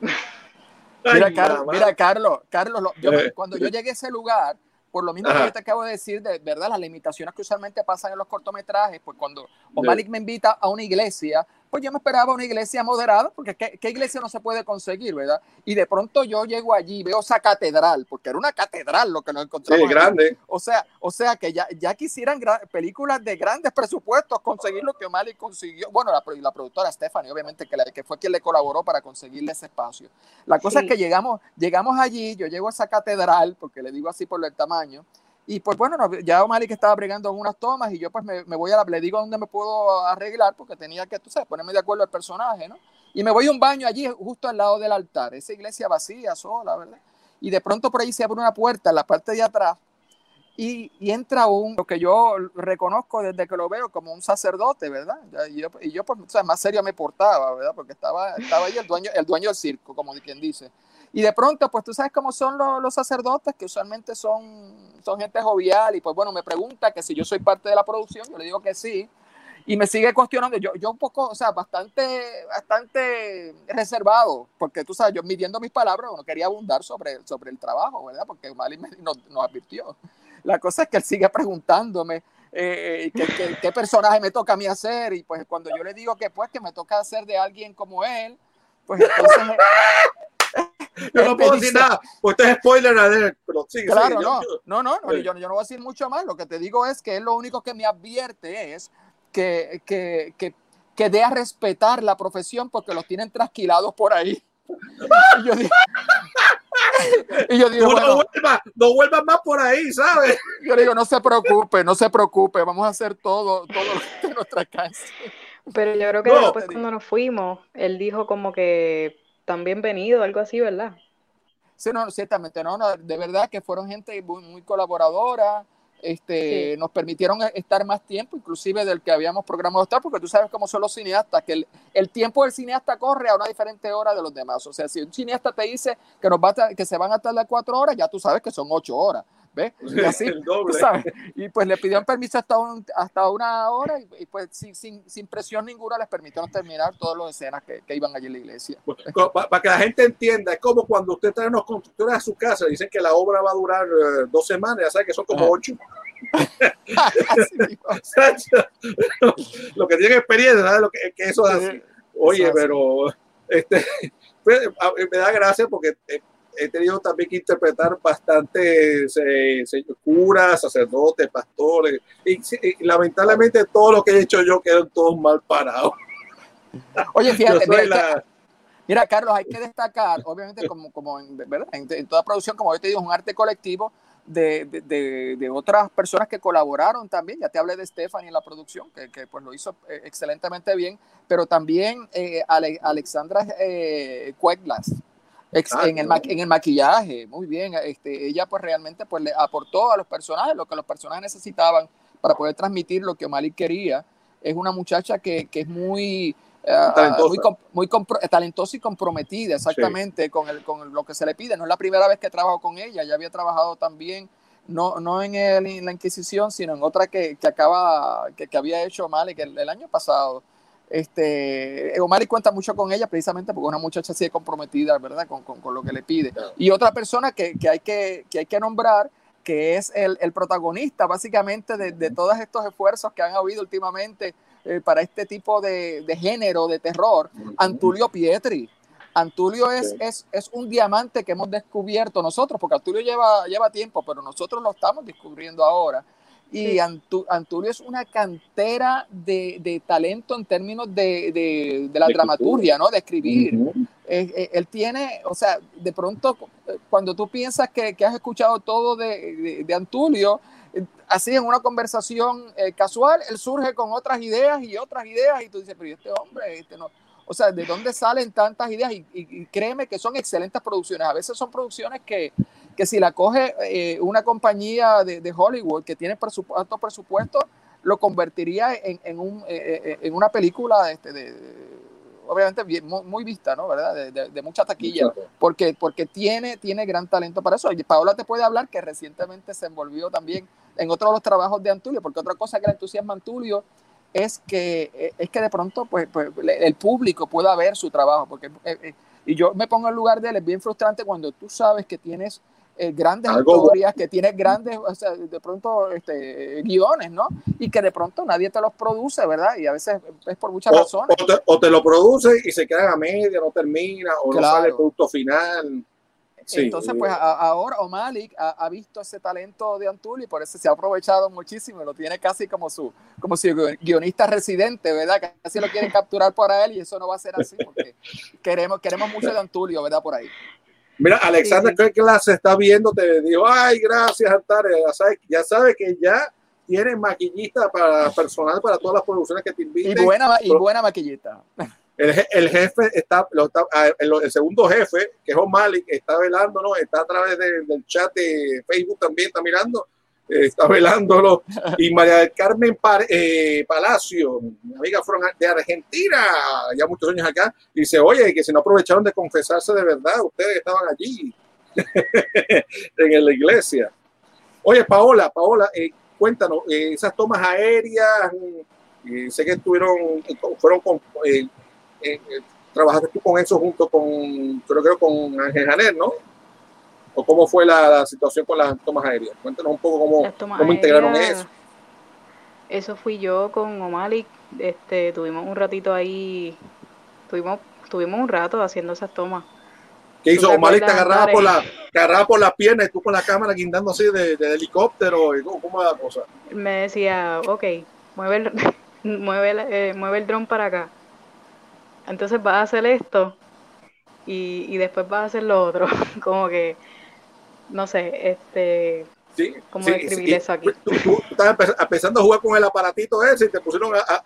Mira, Ay, Carlos, mamá. mira, Carlos, Carlos, lo- yo- Eh. cuando yo llegué a ese lugar, por lo mismo que Ajá. yo te acabo de decir, de verdad, las limitaciones que usualmente pasan en los cortometrajes, pues cuando. Omalik me invita a una iglesia, pues yo me esperaba una iglesia moderada, porque ¿qué, qué iglesia no se puede conseguir, verdad? Y de pronto yo llego allí veo esa catedral, porque era una catedral lo que nos Sí, encontramos. allí. grande. O sea, o sea que ya, ya quisieran películas de grandes presupuestos conseguir lo que O'Malley consiguió. Bueno, la, la productora Stephanie, obviamente, que, la- que fue quien le colaboró para conseguirle ese espacio. La cosa Sí. es que llegamos, llegamos allí, yo llego a esa catedral, porque le digo así por el tamaño, y pues bueno, no, ya O'Malley que estaba bregando en unas tomas y yo pues me, me voy a la, le digo dónde me puedo arreglar porque tenía que, tú sabes, ponerme de acuerdo al personaje, ¿no? Y me voy a un baño allí justo al lado del altar, esa iglesia vacía, sola, ¿verdad? Y de pronto por ahí se abre una puerta en la parte de atrás y, y entra un, lo que yo reconozco desde que lo veo como un sacerdote, ¿verdad? Y yo, y yo pues, o sea, más serio me portaba, ¿verdad? Porque estaba, estaba ahí el dueño, el dueño del circo, como quien dice. Y de pronto, pues tú sabes cómo son los, los sacerdotes, que usualmente son, son gente jovial, y pues bueno, me pregunta que si yo soy parte de la producción, yo le digo que sí, y me sigue cuestionando, yo, yo un poco, o sea, bastante, bastante reservado, porque tú sabes, yo midiendo mis palabras, no quería abundar sobre, sobre el trabajo, ¿verdad? Porque Mali me- nos, nos advirtió. La cosa es que él sigue preguntándome eh, qué, qué- qué personaje me toca a mí hacer, y pues cuando yo le digo que pues que me toca hacer de alguien como él, pues entonces... Yo no puedo decir nada, pues esto es spoiler alert, pero sigue, Claro, sigue, no, yo- no, no, no, yo, yo no voy a decir mucho más. Lo que te digo es que él lo único que me advierte es que, que, que, que dé a respetar la profesión porque los tienen trasquilados por ahí. Y yo digo, y yo digo, No, bueno, no vuelvas, no vuelvas más por ahí, ¿sabes? yo digo, no se preocupe, no se preocupe, vamos a hacer todo, todo lo que nuestra casa. Pero yo creo que No. después cuando nos fuimos, él dijo como que tan bienvenido, algo así, ¿verdad? Sí, no, ciertamente, no, no, de verdad que fueron gente muy, muy colaboradora, este, Sí. nos permitieron estar más tiempo, inclusive del que habíamos programado estar, porque tú sabes cómo son los cineastas, que el, el tiempo del cineasta corre a una diferente hora de los demás. O sea, si un cineasta te dice que, nos va a que se van a tardar cuatro horas, ya tú sabes que son ocho horas, ¿ves? Y así, El tú doble. sabes. Y pues le pidieron permiso hasta, un- hasta una hora y, y pues sin, sin, sin presión ninguna les permitieron terminar todas las escenas que, que iban allí en la iglesia. Para que la gente entienda, es como cuando usted trae unos constructores a su casa y dicen que la obra va a durar eh, dos semanas, ya sabe que son como Ajá. ocho. Lo que tienen experiencia, ¿sabes? Lo que, que eso es así. Oye, pero este, pues, me da gracia porque he, tenido también que interpretar bastantes eh, curas, sacerdotes, pastores, y, lamentablemente todo lo que he hecho yo quedan todos mal parados. Oye, fíjate, mira, la- Mira, Carlos, hay que destacar, obviamente, como, como en, ¿verdad? en, en toda producción, como yo te digo, es un arte colectivo de, de- de- de otras personas que colaboraron también. Ya te hablé de Stephanie en la producción, que, que, pues lo hizo eh, excelentemente bien, pero también eh, Ale- Alexandra eh, Cueglas. Ex- en, el, en el maquillaje, muy bien, este, ella pues realmente pues le aportó a los personajes lo que los personajes necesitaban para poder transmitir lo que Malik quería. Es una muchacha que, que es muy, Talentosa. muy, muy talentosa y comprometida exactamente con, el, con lo que se le pide. No es la primera vez que trabajo con ella, ya había trabajado también, no, no en, el- en la Inquisición, sino en otra que, que acaba, que, que había hecho Malik el, el año pasado. Este, Omar cuenta mucho con ella precisamente porque es una muchacha así de comprometida, ¿verdad? Con, con- con lo que le pide. Y otra persona que, que hay, que, que hay que nombrar, que es el, el protagonista básicamente de, de todos estos esfuerzos que han habido últimamente eh, para este tipo de, de género de terror, Antulio Pietri. Antulio es, es, es un diamante que hemos descubierto nosotros, porque Antulio lleva, lleva tiempo, pero nosotros lo estamos descubriendo ahora. Y Sí. Antu- es una cantera de, de talento en términos de, de- de la De dramaturgia, ¿no? De escribir. Eh, eh, él tiene, o sea, de pronto, eh, cuando tú piensas que, que has escuchado todo de, Antulio, eh, así en una conversación eh, casual, él surge con otras ideas y otras ideas, y tú dices, pero ¿y este hombre, este no. O sea, ¿de dónde salen tantas ideas? Y, y- y créeme que son excelentes producciones. A veces son producciones que, que si la coge eh, una compañía de, de Hollywood que tiene presupu- alto presupuesto, lo convertiría en, en un, eh, eh, en una película este, de, obviamente bien, muy, muy vista, ¿no? ¿Verdad? De, de- de mucha taquilla, porque, porque tiene, tiene gran talento para eso. Y Paola te puede hablar que recientemente se envolvió también en otro de los trabajos de Antulio, porque otra cosa que le entusiasma a Antulio es que, eh, es que de pronto pues, pues, el público pueda ver su trabajo, porque eh, eh, y yo me pongo en lugar de él, es bien frustrante cuando tú sabes que tienes eh, grandes Algo bueno. historias, que tienes grandes, o sea, de pronto este, guiones, ¿no? Y que de pronto nadie te los produce, ¿verdad? Y a veces es por muchas O, razones. o te, o te lo produce y se quedan a media, no termina, o no Claro. sale el producto final. Sí. Entonces, pues a- ahora O'Malley ha, ha visto ese talento de Antulio y por eso se ha aprovechado muchísimo. y Lo tiene casi como su, como su guionista residente, ¿verdad? Casi lo quieren capturar para él y eso no va a ser así porque queremos, queremos mucho de Antulio, ¿verdad? Por ahí. Mira, Alexander Sí, sí. Kirkland se está viendo, te dijo, ay, gracias, Antares. Ya sabe, ya sabe que ya tiene maquillista para personal para todas las producciones que te Y inviten. buena, ma- y buena maquillita. el, el jefe está, lo está- ah, el, el segundo jefe, que es O'Malley, que está velándonos, está a través de- del chat de Facebook también, está mirando, está velándolo. Y María del Carmen eh, Palacio, mi amiga from- de Argentina, ya muchos años acá, dice, oye, que si no aprovecharon de confesarse de verdad, ustedes estaban allí en la iglesia. Oye, Paola, Paola, eh, cuéntanos, eh, esas tomas aéreas, eh, sé que estuvieron, eh, fueron con, eh, eh, eh, trabajaste tú con eso junto con, creo, creo con Ángel Janer, ¿no? ¿O cómo fue la, la situación con las tomas aéreas? Cuéntanos un poco cómo, cómo integraron eso. Eso fui yo con O'Malley. Este, tuvimos un ratito ahí, tuvimos, tuvimos un rato haciendo esas tomas. ¿Qué hizo? ¿Tú te agarraba por, la, agarraba por las piernas y tú con la cámara guindando así de, de helicóptero. y ¿Cómo, cómo era la cosa? Me decía, ok, mueve el, mueve, el- eh, mueve el dron para acá. Entonces vas a hacer esto y, y después vas a hacer lo otro. Como que, no sé, este, Sí, ¿cómo sí, describir sí. eso aquí? Tú, tú- tú estabas empe- empezando a jugar con el aparatito ese y te pusieron a, a-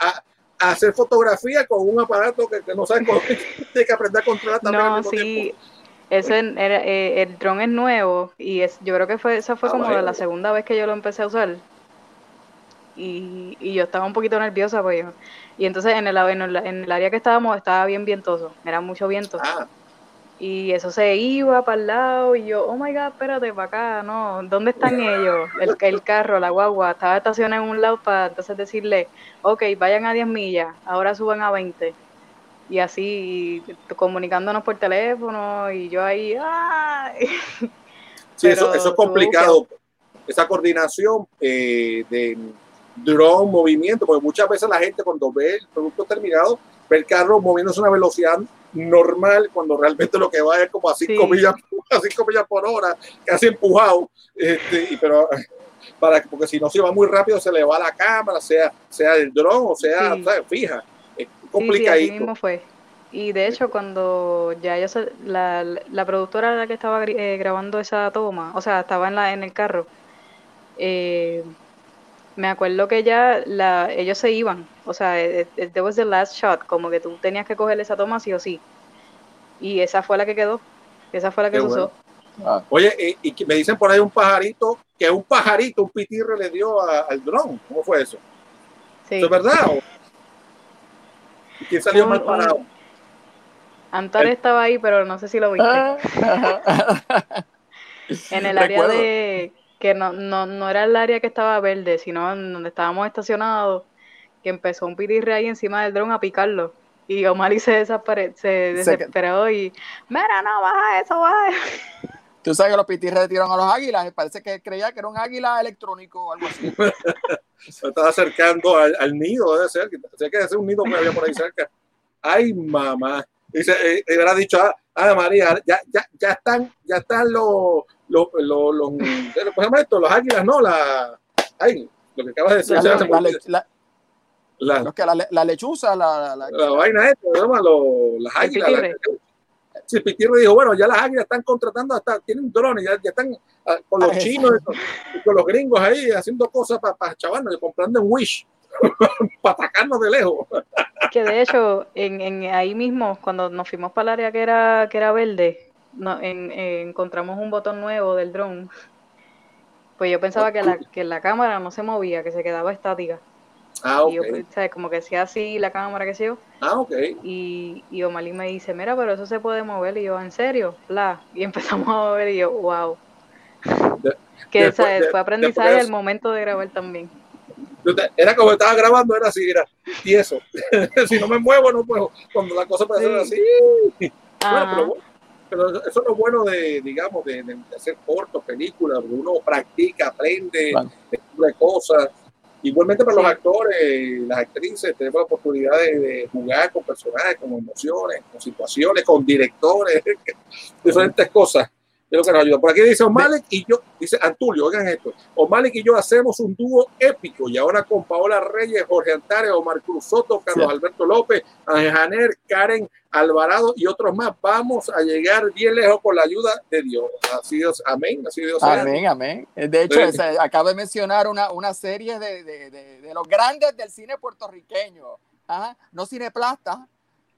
a- hacer fotografía con un aparato que, que no sabes cómo tienes que aprender a controlar también No, tiempo. sí, ese era, eh, el dron es nuevo y es, yo creo que fue, esa fue Ah, como bueno. la segunda vez que yo lo empecé a usar. Y, y yo estaba un poquito nerviosa, pues Y entonces en el, en el, en el área que estábamos estaba bien vientoso, era mucho viento. Ah, Y eso se iba para el lado y yo, oh my god, espérate, para acá, no, ¿dónde están ellos? El, el carro, la guagua, estaba estacionada en un lado para entonces decirle, ok, vayan a 10 millas, ahora suban a 20. Y así, y comunicándonos por teléfono y yo ahí, ¡ay! sí, eso, eso es complicado. Esa coordinación eh, de drone, movimiento, porque muchas veces la gente cuando ve el producto terminado, ve el carro moviéndose a una velocidad normal cuando realmente lo que va es como a 5 Sí. millas, a cinco millas por hora, casi empujado. Este, y pero para, porque si no se va muy rápido se le va la cámara, sea, sea el dron o sea, Sí. fija. Es Sí, sí, así complicadito. mismo fue. Y de hecho, cuando ya yo se- la, la productora la que estaba eh, grabando esa toma, o sea, estaba en la en el carro, eh, me acuerdo que ya la, ellos se iban, o sea, eh, eh, that was the last shot, como que tú tenías que coger esa toma sí o sí. Y esa fue la que quedó, esa fue la que Qué se bueno. usó. Oye, y, me dicen por ahí un pajarito, que un pajarito, un pitirre le dio a- al dron. ¿Cómo fue eso? Sí. ¿Eso es verdad? ¿O- ¿Quién salió Un- mal un- parado? Antares estaba ahí, pero no sé si lo viste. En el área Recuerdo. de que no, no, no era el área que estaba verde, sino en donde estábamos estacionados, que empezó un pitirre ahí encima del dron a picarlo. Y Omar se, desapare- se Se- desesperó y, mira, no, baja eso, baja eso". Tú sabes que los pitirres le tiraron a los águilas, y parece que creía que era un águila electrónico o algo así. Se estaba acercando al, al nido, debe ser. que- Sé que ese es un nido que había por ahí cerca. Ay, mamá. Dice, eh, eh, habrá dicho, ah, ah, María, ya, ya, ya están, ya están los, los, los, los, ¿cómo se llama esto? Los águilas, no, la, ay, lo que acabas de decir, La, la- la- la, los que la, la lechuza, la, la- la vaina esta. Los- las águilas. la- pitirre. Sí, Pitirre dijo, bueno, ya las águilas están contratando, hasta tienen drones, ya, ya están ah, con los Ah, chinos y con, y con los gringos ahí haciendo cosas para pa, chavarnos, comprando en Wish, para atacarnos de lejos. Que de hecho, en, en ahí mismo, cuando nos fuimos para el área que era, que era verde, no- en- en- encontramos un botón nuevo del dron. Pues yo pensaba que la, que la cámara no se movía, que se quedaba estática. Ah, Y yo, ok. pues, ¿sabes? Como que hacía así la cámara, que sé yo. Ah, ok. Y, y Omalí me dice, mira, pero eso se puede mover. Y yo, ¿en serio? Bla. Y empezamos a mover y yo, wow. De- Que después- ¿sabes? de- fue aprendizaje al momento de grabar también. Era como estaba grabando, era así, era tieso. si no me muevo, no puedo. Cuando la cosa puede ser así. Bueno, pero, bueno, pero eso es lo bueno de, digamos, de, de hacer cortos, películas, donde uno practica, aprende, Claro. descubre cosas. Igualmente para los actores, las actrices, tenemos la oportunidad de, de jugar con personajes, con emociones, con situaciones, con directores, diferentes cosas. Es lo que nos ayuda. Por aquí dice Omalik y yo, dice Antulio, oigan esto. Omalik y yo hacemos un dúo épico y ahora con Paola Reyes, Jorge Antares, Omar Cruz Soto, Carlos Sí. Alberto López, Ángel Janer, Karen Alvarado y otros más. Vamos a llegar bien lejos con la ayuda de Dios. Así Dios, amén. Así Dios sea. Amén, amén. De hecho, Sí. acabo de mencionar una, una serie de, de, de- de los grandes del cine puertorriqueño. Ajá, No cineplasta.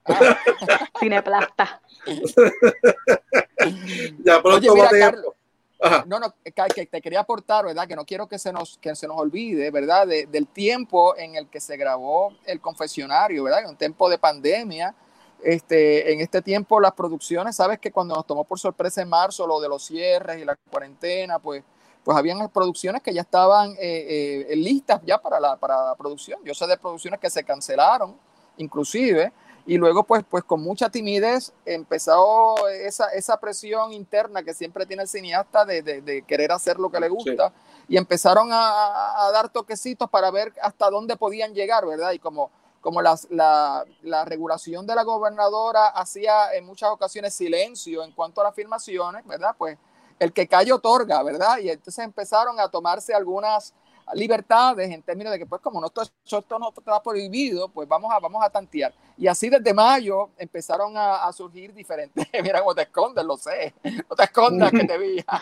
Ah, Cineplasta. Ya pronto Oye, va mira, a tener- Carlos. Ajá. No, no, que, te quería aportar, ¿verdad? Que no quiero que se nos, que se nos olvide, ¿verdad? De- del tiempo en el que se grabó el confesionario, ¿verdad? En un tiempo de pandemia. Este, en este tiempo las producciones, sabes que cuando nos tomó por sorpresa en marzo lo de los cierres y la cuarentena, pues, pues habían producciones que ya estaban eh, eh, listas ya para la, para la producción. Yo sé de producciones que se cancelaron, inclusive, y luego pues, pues con mucha timidez empezó esa, esa presión interna que siempre tiene el cineasta de, de- de querer hacer lo que le gusta y empezaron a, a dar toquecitos para ver hasta dónde podían llegar, ¿verdad? Y como, como las- la, la regulación de la gobernadora hacía en muchas ocasiones silencio en cuanto a las filmaciones, ¿verdad? Pues el que calla otorga, ¿verdad? Y entonces empezaron a tomarse algunas libertades en términos de que pues como no esto, esto no está prohibido, pues vamos a, vamos a tantear. Y así desde mayo empezaron a, a surgir diferentes, mira cómo te escondes, lo sé, no te escondas que te vi.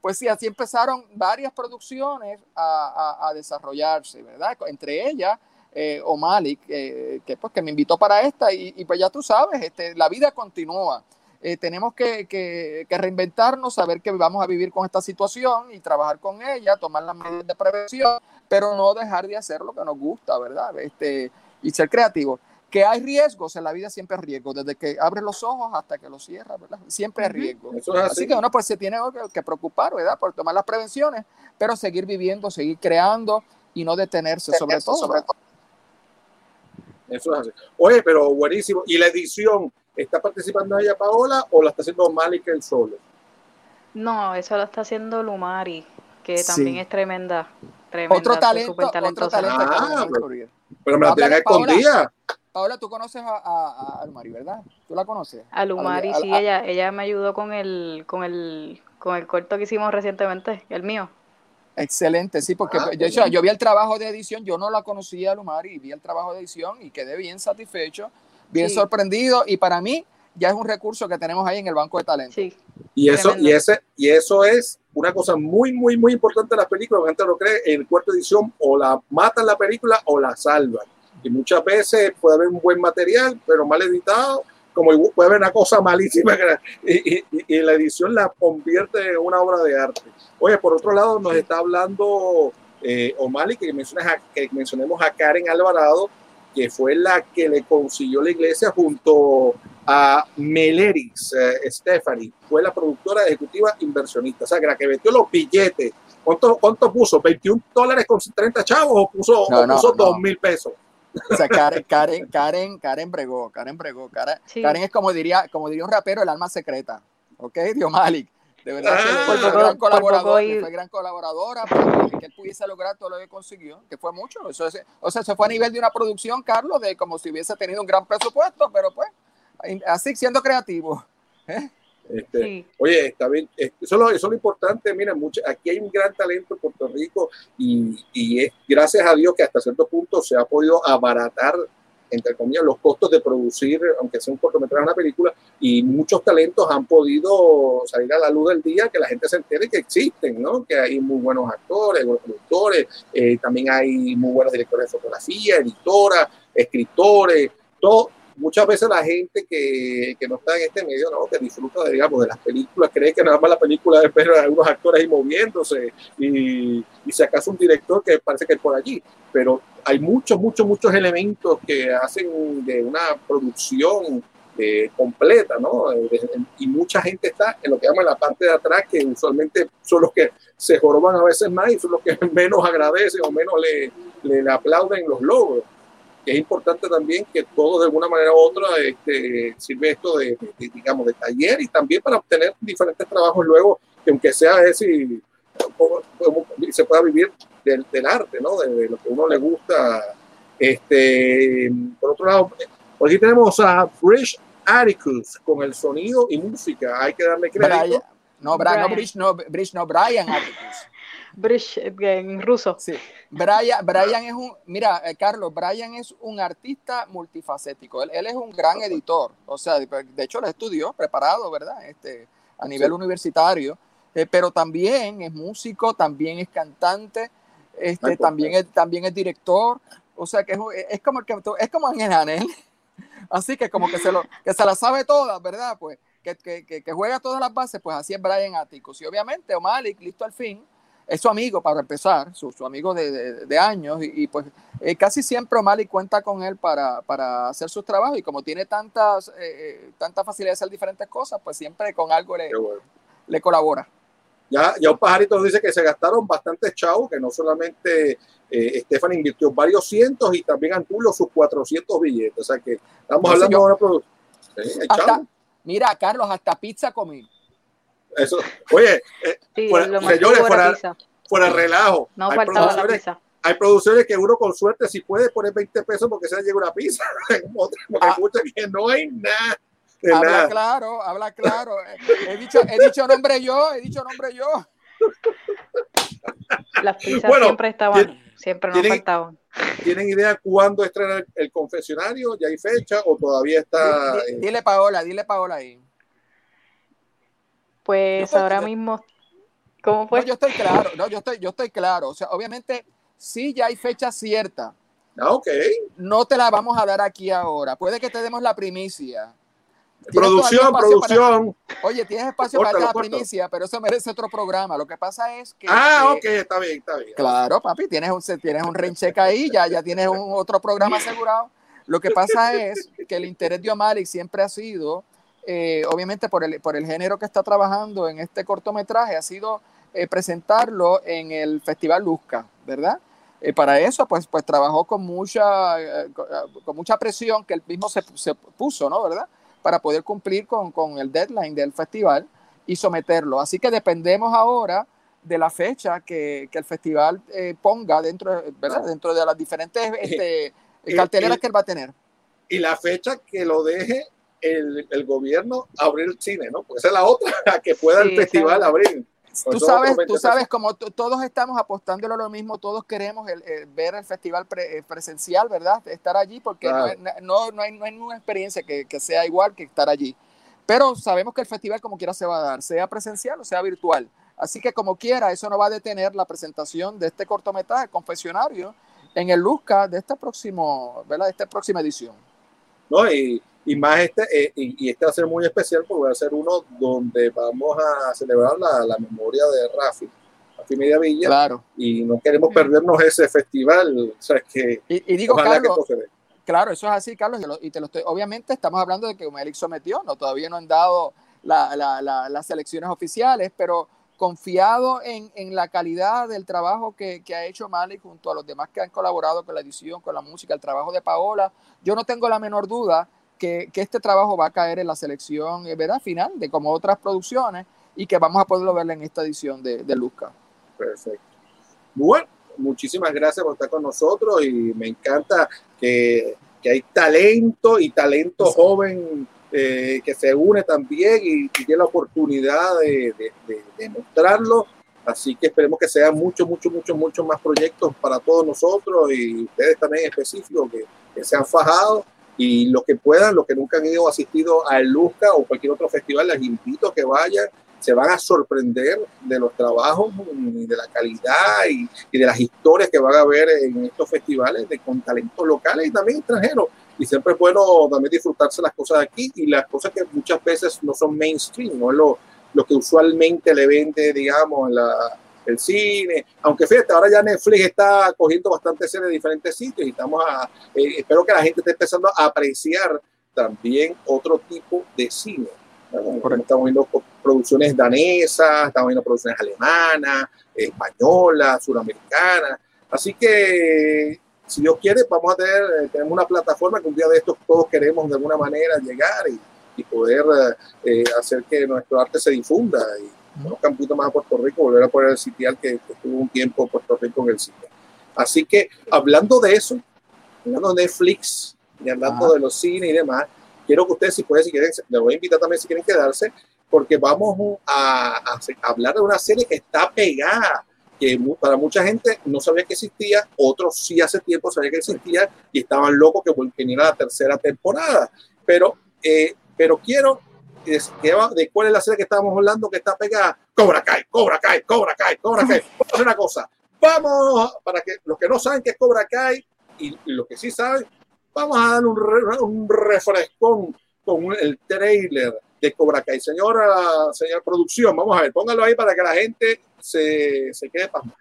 Pues sí, así empezaron varias producciones a, a- a desarrollarse, ¿verdad? Entre ellas, eh, O'Malley, eh, que, pues, que me invitó para esta, y, y pues ya tú sabes, este, la vida continúa. Eh, tenemos que, que- que reinventarnos, saber que vamos a vivir con esta situación y trabajar con ella, tomar las medidas de prevención, pero no dejar de hacer lo que nos gusta, ¿verdad? Este, y ser creativos. Que hay riesgos, en la vida siempre hay riesgos, desde que abres los ojos hasta que los cierras, ¿verdad? Siempre hay riesgos. Es así. Así que uno pues se tiene que, que preocupar, ¿verdad? Por tomar las prevenciones, pero seguir viviendo, seguir creando y no detenerse, sobre todo. sobre todo. Eso es así. Oye, pero buenísimo. ¿Y la edición? ¿Está participando ella Paola o la está haciendo Malik el solo? No, eso lo está haciendo Lumari, que Sí. también es tremenda. Tremenda, Otro talento, otro talentosa. talento. Ah, pero- me la Paola. escondida. Paola, tú conoces a, a, a Mari, ¿verdad? ¿Tú la conoces? A Lumari, A- sí, a- ella, ella me ayudó con el, con el, con el corto que hicimos recientemente, el mío. Excelente, sí, porque Ah, de hecho, yo vi el trabajo de edición, yo no la conocía a Lumari, vi el trabajo de edición y quedé bien satisfecho, bien Sí. sorprendido y para mí ya es un recurso que tenemos ahí en el banco de talento. Sí, Y eso, Tremendo. y, ese, y eso es una cosa muy, muy, muy importante de las películas. La gente lo cree. En cuarta edición o la matan la película o la salvan. Y muchas veces puede haber un buen material, pero mal editado. Como puede haber una cosa malísima que la- y, y- y la edición la convierte en una obra de arte. Oye, por otro lado, nos está hablando eh, O'Malley, que, mencionas a- que mencionemos a Karen Alvarado, que fue la que le consiguió la iglesia junto a Meleris eh, Stephanie, fue la productora ejecutiva inversionista, o sea, que la que metió los billetes. ¿Cuánto, cuánto puso? ¿21 dólares con 30 chavos o puso, No, o no, puso no. 2 mil pesos? O sea, Karen, Karen, Karen, Karen bregó, Karen bregó. Karen, Sí. Karen es como diría, como diría un rapero, el alma secreta. ¿Ok? Dio Malik. De verdad que Ah. fue gran colaborador, y- fue gran colaboradora para que, él pudiese lograr todo lo que consiguió, que fue mucho. Eso es- o sea, se fue a nivel de una producción, Carlos, de como si hubiese tenido un gran presupuesto, pero pues, así siendo creativo. ¿eh? Este, Sí. Oye, está bien, eso es lo, eso es lo importante, mira, mucha, aquí hay un gran talento en Puerto Rico y, y es gracias a Dios que hasta cierto punto se ha podido abaratar, entre comillas, los costos de producir, aunque sea un cortometraje, una película, y muchos talentos han podido salir a la luz del día, que la gente se entere que existen, ¿no? Que hay muy buenos actores, buenos productores, eh, también hay muy buenos directores de fotografía, editoras, escritores, todo, muchas veces la gente que, que no está en este medio, ¿no? que disfruta de, digamos, de las películas, cree que nada más la película es ver a algunos actores ahí moviéndose y, y si acaso un director que parece que es por allí, pero hay muchos, muchos, muchos elementos que hacen de una producción eh, completa, ¿no? Eh, de- y mucha gente está en lo que llaman la parte de atrás, que usualmente son los que se joroban a veces más y son los que menos agradecen o menos le, le, aplauden los logros es importante también que todos de alguna manera u otra este, sirve esto de, de, digamos, de taller y también para obtener diferentes trabajos luego, que aunque sea ese, como- como se pueda vivir del, del arte, ¿no? De, de lo que uno le gusta. Este, por otro lado, por aquí tenemos a Rich Atticus con el sonido y música. Hay que darle crédito. Brian, no, Brian, no. Bridge, no, Bridge, no, Brian Atticus. Brish, eh, en ruso. Sí. Brian, Brian es un, mira, eh, Carlos, Brian es un artista multifacético. Él, él es un gran editor. O sea, de, de hecho, lo estudió preparado, ¿verdad? Este, a nivel Sí. universitario. Eh, pero también es músico, también es cantante, este, Ay, también, es, también es director. O sea, que es, es como el que es como Ángel Janel. Así que como que se, lo, que se la sabe todas, ¿verdad? Pues que, que, que, juega todas las bases, pues así es Brian Atticus. Y obviamente O'Malley, listo al fin, es su amigo para empezar, su, su amigo de, de- de años, y, y, pues eh, casi siempre O'Malley cuenta con él para, para hacer sus trabajos, y como tiene tantas, eh, eh, tanta facilidad de hacer diferentes cosas, pues siempre con algo le, bueno. le colabora. Ya, ya un pajarito nos dice que se gastaron bastantes chavos, que no solamente eh, Estefan invirtió varios cientos y también Antulo sus 400 billetes. O sea que estamos No, hablando señor. de una producción. Hasta, mira, Carlos, hasta pizza comí. Eso. Oye, eh, Sí, Fuera- lo más señores, fuera- pizza. fuera de relajo. No hay, faltaba la producciones, pizza. hay producciones que uno con suerte si puede poner 20 pesos porque se le llega una pizza. Porque Ah. que no hay nada. De Habla nada. claro, habla claro. He dicho, he dicho nombre yo, he dicho nombre yo. Las pizzas Bueno, siempre estaban, tiene- siempre no tiene- faltaban. ¿Tienen idea cuándo estrena el, el confesionario? ¿Ya hay fecha o todavía está? Di- eh, di- Dile Paola, dile Paola ahí. Pues ahora yo- mismo, ¿cómo No, fue? yo estoy claro, no, yo estoy, yo estoy claro. O sea, obviamente, sí ya hay fecha cierta. ah, ok. No te la vamos a dar aquí ahora. Puede que te demos la primicia. ¿Tienes Producción, espacio para- producción. Oye, tienes espacio para la primicia, pero eso merece otro programa. Lo que pasa es que. Ah, que- ok, está bien, está bien. Claro, papi, tienes un, tienes un rain check ahí, ya, ya tienes un otro programa asegurado. Lo que pasa es que el interés de O'Malley siempre ha sido, eh, obviamente por el, por el género que está trabajando en este cortometraje, ha sido eh, presentarlo en el Festival Luzca, ¿verdad? Eh, para eso, pues, pues trabajó con mucha, eh, con mucha presión que él mismo se, se puso, ¿no? ¿Verdad? Para poder cumplir con, con el deadline del festival y someterlo. Así que dependemos ahora de la fecha que, que el festival eh, ponga dentro, ¿verdad? dentro de las diferentes este, Eh, carteleras eh, que él va a tener. Y la fecha que lo deje el, el gobierno abrir el cine, ¿no? Porque esa es la otra, que pueda Sí, el festival abrir. Tú Eso sabes, tú 20 sabes, como todos estamos apostándolo a lo mismo, todos queremos el- el ver el festival pre- eh, presencial, ¿verdad? Estar allí, porque no, Claro. es- no, no hay, no hay una experiencia que, que sea igual que estar allí. Pero sabemos que el festival como quiera se va a dar, sea presencial o sea virtual. Así que como quiera, eso no va a detener la presentación de este cortometraje, Confesionario, en el Luzca de este próximo, ¿verdad? De esta próxima edición. ¿No? Y, y más este, eh, y, y este va a ser muy especial porque va a ser uno donde vamos a celebrar la, la memoria de Rafi, Rafi Mediavilla, Claro. y no queremos perdernos ese festival. O sea, que Y, y digo, que Carlos, dé. Claro, eso es así, Carlos, y, lo- y te lo estoy, obviamente estamos hablando de que Malik sometió, no, todavía no han dado la- la- la- las selecciones oficiales, pero confiado en, en la calidad del trabajo que, que ha hecho Malik junto a los demás que han colaborado con la edición, con la música, el trabajo de Paola, yo no tengo la menor duda que, que este trabajo va a caer en la selección eh, ¿verdad? final de como otras producciones y que vamos a poderlo ver en esta edición de, de Luzca. Perfecto. Bueno, muchísimas gracias por estar con nosotros y me encanta que, que hay talento y talento joven eh, que se une también y, y tiene la oportunidad de, de- de- de mostrarlo. Así que esperemos que sean muchos, muchos, muchos, muchos más proyectos para todos nosotros y ustedes también en específico que, que se han fajado y los que puedan, los que nunca han ido asistido al Luzca o cualquier otro festival, les invito a que vayan se van a sorprender de los trabajos de la calidad y, y de las historias que van a ver en estos festivales de, con talentos locales y también extranjeros. Y siempre es bueno también disfrutarse las cosas aquí y las cosas que muchas veces no son mainstream, no es lo, lo que usualmente le vende, digamos, la, el cine. Aunque fíjate, ahora ya Netflix está cogiendo bastante series de diferentes sitios y estamos a, eh, espero que la gente esté empezando a apreciar también otro tipo de cine. Estamos viendo producciones danesas, estamos viendo producciones alemanas, españolas, suramericanas. Así que, si Dios quiere, vamos a tener, eh, tenemos una plataforma que un día de estos todos queremos de alguna manera llegar y, y poder eh, hacer que nuestro arte se difunda y conozcan un poquito más a Puerto Rico, volver a poner el sitial que, que estuvo un tiempo Puerto Rico en el cine. Así que, hablando de eso, hablando de Netflix y hablando Ajá. de los cines y demás, quiero que ustedes, si pueden, si quieren, les voy a invitar también si quieren quedarse, porque vamos a, a a hablar de una serie que está pegada, que para mucha gente no sabía que existía, otros sí hace tiempo sabían que existía y estaban locos que vol- que viniera la tercera temporada. Pero, eh, pero quiero de cuál es la serie que estábamos hablando que está pegada. Cobra Kai, Cobra Kai, Cobra Kai, Cobra Kai. Vamos a hacer una cosa. Vamos, para que los que no saben qué es Cobra Kai y, los que sí saben, vamos a dar un, re- un refrescón con el trailer de Cobra Kai. Señora, señora producción, vamos a ver, póngalo ahí para que la gente se, se quede pasmada.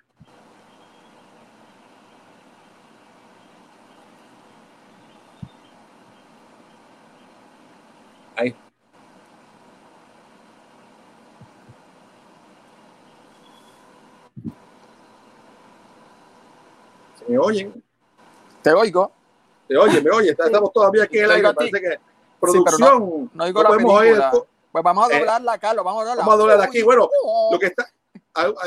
Ahí. ¿Se me oyen? Te oigo. Te oye, me oye, estamos todavía aquí en el aire. Parece que Sí, producción. no, no la película. co- Pues vamos a Eh, doblarla, Carlos, vamos a doblarla. Vamos a aquí. Bueno, lo que está,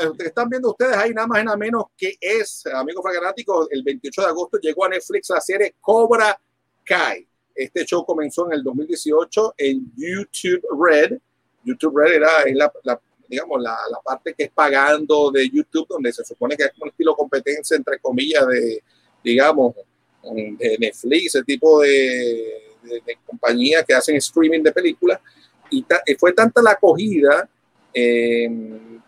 lo que están viendo ustedes ahí nada más y nada menos que es, amigo fanático, el 28 de agosto llegó a Netflix la serie Cobra Kai. Este show comenzó en el 2018 en YouTube Red. YouTube Red era es la, la- digamos, la, la parte que es pagando de YouTube, donde se supone que es un estilo competencia, entre comillas, de, digamos, de Netflix, ese tipo de, de, de compañías que hacen streaming de películas. Y ta- y fue tanta la acogida eh,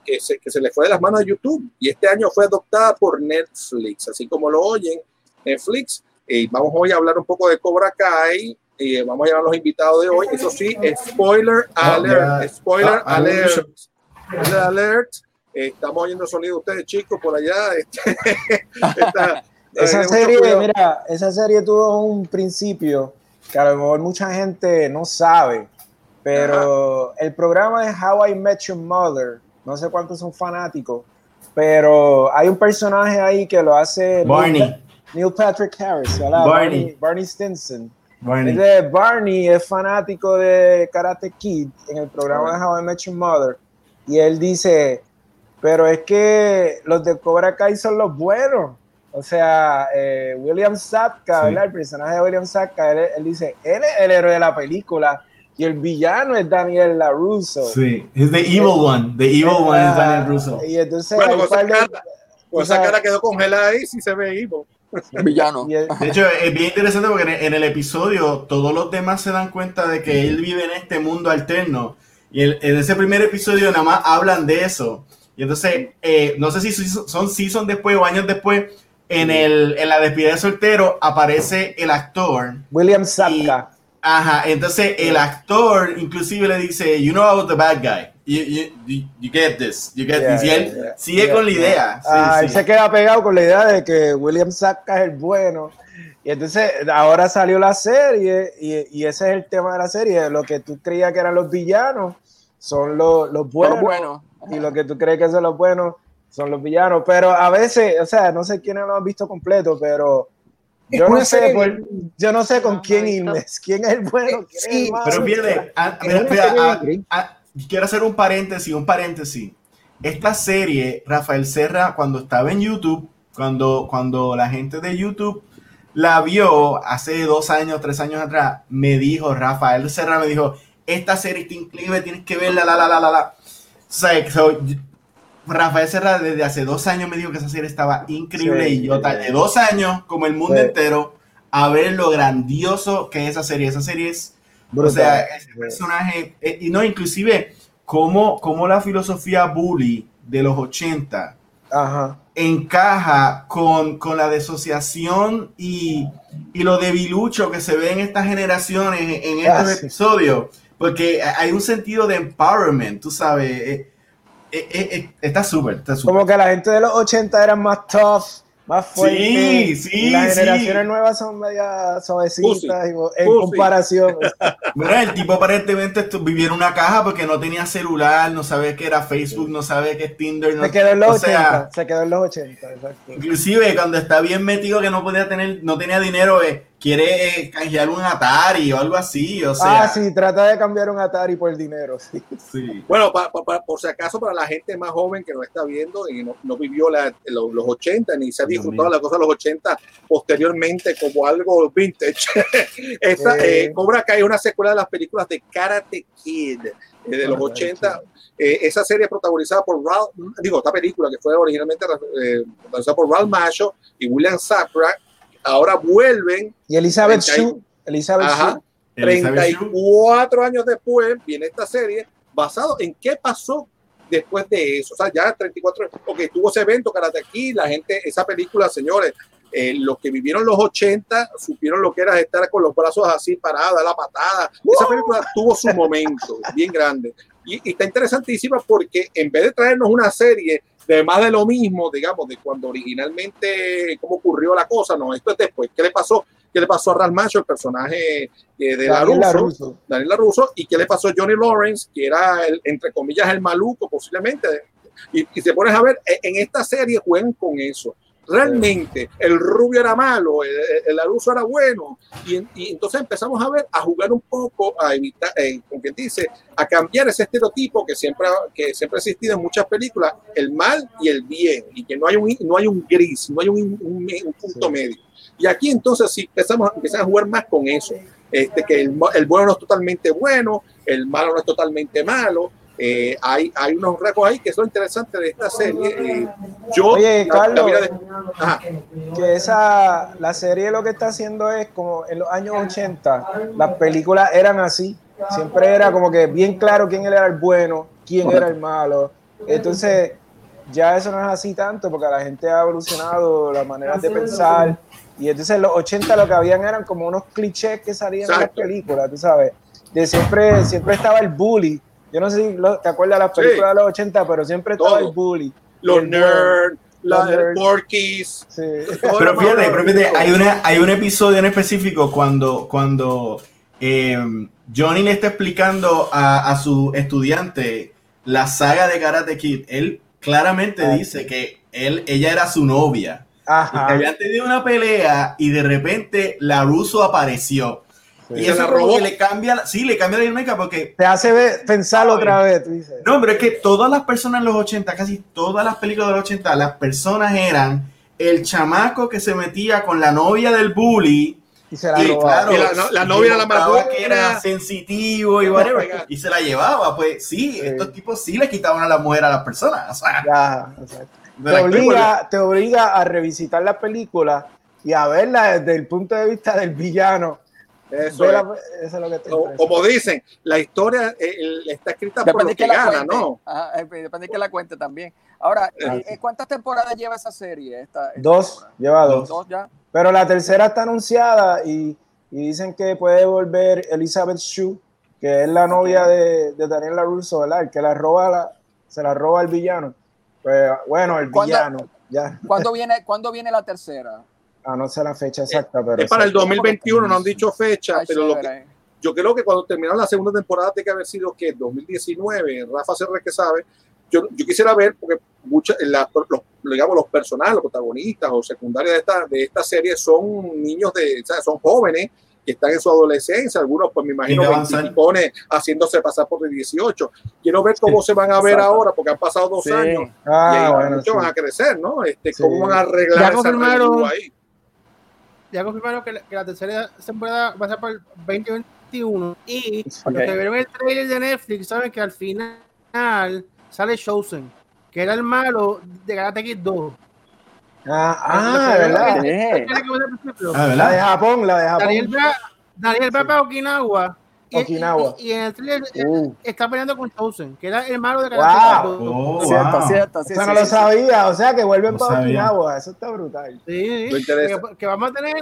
que, se, que se le fue de las manos a YouTube. Y este año fue adoptada por Netflix, así como lo oyen, Netflix. Y vamos hoy a hablar un poco de Cobra Kai. Y vamos a llevar a los invitados de hoy. Eso sí, spoiler alert. Spoiler Ah, alert. alert. Spoiler alert. Eh, estamos oyendo sonido de ustedes, chicos, por allá. Este, esta- Esa eh, serie, mira, esa serie tuvo un principio que a lo mejor mucha gente no sabe, pero el programa de How I Met Your Mother, no sé cuántos son fanáticos, pero hay un personaje ahí que lo hace Barney. Neil Patrick Harris. Barney. Barney, Barney Stinson. Barney. Entonces, Barney es fanático de Karate Kid en el programa de How I Met Your Mother. Y él dice, pero es que los de Cobra Kai son los buenos. O sea, eh, William Sapka, Sí. ¿verdad? El personaje de William Sapka, él, él dice, él es el héroe de la película y el villano es Daniel LaRusso. Sí, he's the evil one. The evil one is Daniel Russo. Y entonces Bueno, con esa de- cara, con o esa sea, cara quedó congelada ahí, sí se ve. Villano. y el- De hecho, es bien interesante porque en el, en el episodio todos los demás se dan cuenta de que él vive en este mundo alterno. Y el- en ese primer episodio nada más hablan de eso. Y entonces, eh, no sé si son son season después o años después, en, el, en la despedida de soltero aparece el actor. William Sapka. Ajá, entonces el actor inclusive le dice, you know I was the bad guy. you, you- you- get this, you get Yeah, this. Y él yeah, yeah. sigue Yeah, con la yeah. idea. Sí, Ah, sí. Él se queda pegado con la idea de que William Saka es el bueno. Y entonces ahora salió la serie y, y ese es el tema de la serie. Lo que tú creías que eran los villanos son los, los buenos. buenos. Y lo que tú crees que son los buenos son los villanos. Pero a veces, o sea, no sé quiénes lo han visto completo, pero yo no sé, por- yo no sé con No, quién irme. ¿Quién es el bueno? ¿Quién es el Sí, malo? Pero fíjate, Es mira, mira, increíble. ah, quiero hacer un paréntesis, un paréntesis. Esta serie, Rafael Serra, cuando estaba en YouTube, cuando, cuando la gente de YouTube la vio hace dos años, tres años atrás, me dijo, Rafael Serra me dijo, esta serie está increíble, tienes que verla, la, la, la, la, la. O sea, so, Rafael Serra desde hace dos años me dijo que esa serie estaba increíble Sí, y yo tardé dos años, como el mundo Sí. entero, a ver lo grandioso que es esa serie. Esa serie es o sea, ese personaje, eh, y no, inclusive, como, como la filosofía bully de los 80 Ajá. encaja con, con la desociación y, y lo debilucho que se ve en estas generaciones, en estos Ah, sí. episodios, porque hay un sentido de empowerment, tú sabes, eh, eh, eh, está súper, está súper. Como que la gente de los 80 eran más tough, más fuertes. Sí, sí, y las sí. generaciones nuevas son media suavecitas y- en Pussy. comparación. Mira, el tipo aparentemente vivía en una caja porque no tenía celular, no sabía qué era Facebook, no sabía qué es Tinder. No, se quedó en los o 80. sea, se quedó en los 80, exacto. Inclusive cuando está bien metido que no podía tener, no tenía dinero, eh, quiere canjear un Atari o algo así, o sea. ah, sí, trata de cambiar un Atari por dinero. Sí. sí. Bueno, pa- pa- pa- por si acaso, para la gente más joven que nos está viendo y no, no vivió la- los, los 80 ni se ha disfrutado la cosa de los 80 posteriormente como algo vintage, esta, Eh. eh, Cobra Kai es una secuela de las películas de Karate Kid eh, de los Karate 80. Eh, esa serie protagonizada por Ralph, digo, esta película que fue originalmente eh, protagonizada por Ralph Macho y William Sapra, ahora vuelven Y Elizabeth 30 y- Shue. Elizabeth Ajá. Shue. Elizabeth Shue. 34 años después viene esta serie basado en qué pasó después de eso. O sea, ya 34 años, porque tuvo ese evento Karate aquí, la gente, esa película, señores, eh, los que vivieron los 80 supieron lo que era estar con los brazos así parados, la patada. Esa película tuvo su momento bien grande. Y, y está interesantísima porque en vez de traernos una serie de más de lo mismo, digamos, de cuando originalmente, cómo ocurrió la cosa, no, esto es después. ¿Qué le pasó? ¿Qué le pasó a Ralph Macho, el personaje eh, de Daniel la LaRusso. Daniel LaRusso, y qué le pasó a Johnny Lawrence, que era, el, entre comillas, el maluco posiblemente. Y, y se pones a ver, e- en esta serie juegan con eso. Realmente, el rubio era malo, el, el- LaRusso era bueno, y, y entonces empezamos a ver, a jugar un poco, a evitar, eh, como quien dice, a cambiar ese estereotipo que siempre, que siempre ha existido en muchas películas, el mal y el bien, y que no hay un, no hay un gris, no hay un, un- un punto Sí. medio. Y aquí entonces sí empezamos, empiezan a jugar más con eso, este, que el, el bueno no es totalmente bueno, el malo no es totalmente malo. Eh, hay, hay unos rasgos ahí que son interesantes de esta serie. eh, yo, Oye, Carlos, la de- que esa, la serie lo que está haciendo es como en los años 80, las películas eran así, siempre era como que bien claro quién era el bueno, quién era el malo. Entonces, ya eso no es así tanto porque la gente ha evolucionado las maneras de pensar. Y entonces en los 80 lo que habían eran como unos clichés que salían en las películas, tú sabes. De siempre, siempre estaba el bully. Yo no sé si lo- te acuerdas de las Sí. películas de los 80, pero siempre estaba Todo. el bully. los nerds, Los los nerds. porkies. Sí. todo Pero fíjate, pero fíjate, hay, una, hay un episodio en específico cuando, cuando eh, Johnny le está explicando a, a su estudiante la saga de Karate Kid. Él claramente Ah, dice que él, ella era su novia. Y que Ajá. habían tenido una pelea y de repente la Russo apareció. Y eso robó. que le cambia, la- sí, le cambia la dinámica porque Te hace ver- pensar otra vez, tú dices. no, pero es que todas las personas en los 80, casi todas las películas de los 80, las personas eran el chamaco que se metía con la novia del bully. Y se la Y robaba. claro, Y la- no- la novia era la buena. que era sensitivo y, whatever, y se la llevaba. Pues sí, Sí. estos tipos sí le quitaban a la mujer a las personas. O sea, Ya, exacto. de te, la- obliga, te obliga a revisitar la película y a verla desde el punto de vista del villano. Eso es. la- eso es lo que te Como, dicen, la historia eh, está escrita por Depende lo de que que la gana, cuente. ¿no? Ajá, eh, depende de que la cuente también. Ahora, eh, eh, ¿cuántas temporadas lleva esa serie? Esta, esta Dos, lleva dos. Dos ya. Pero la tercera está anunciada y, y dicen que puede volver Elizabeth Shue, que es la novia de, de Daniel LaRusso, ¿verdad? El que la roba, la, se la roba el villano. Pues bueno, el ¿Cuándo- villano, ya. ¿Cuándo viene, ¿Cuándo viene la tercera? Ah, no sé la fecha exacta, pero. Es para el exacto. 2021, no han dicho fecha, Ay, pero lo que, yo creo que cuando terminaron la segunda temporada tiene que haber sido que 2019, Rafa Serra que sabe, yo, yo quisiera ver, porque muchas, la- los, digamos, los personajes, los protagonistas o secundarios de esta, de esta serie son niños de, o sea, son jóvenes que están en su adolescencia, algunos pues me imagino que haciéndose pasar por de 18. Quiero ver cómo se van a ver Exacto. ahora, porque han pasado dos Sí. años Ah, y ahí bueno, muchos sí. van a crecer, ¿no? Este, Sí. ¿Cómo van a arreglar Ya esa confirmaron. ahí? Ya confirmaron que la, que la tercera temporada va a ser para el 2021 y los Ok. que vieron el trailer de Netflix saben que al final sale Chosen, que era el malo de Karate Kid 2. Ah, ah, ¿verdad? Sí. Ah, La de ¿verdad? Japón, la de Daniel Japón. va, Daniel va para Okinawa. Y- y- Okinawa. Y, y en el trailer eh, Uh. está peleando con Chosen, que era el malo de Karate Wow. Kid 2. Oh, Cierto, wow. cierto. sí, Eso sí, no lo sí. sabía, o sea que vuelven No para sabía. Okinawa, eso está brutal. Sí, Lo que, que vamos a tener,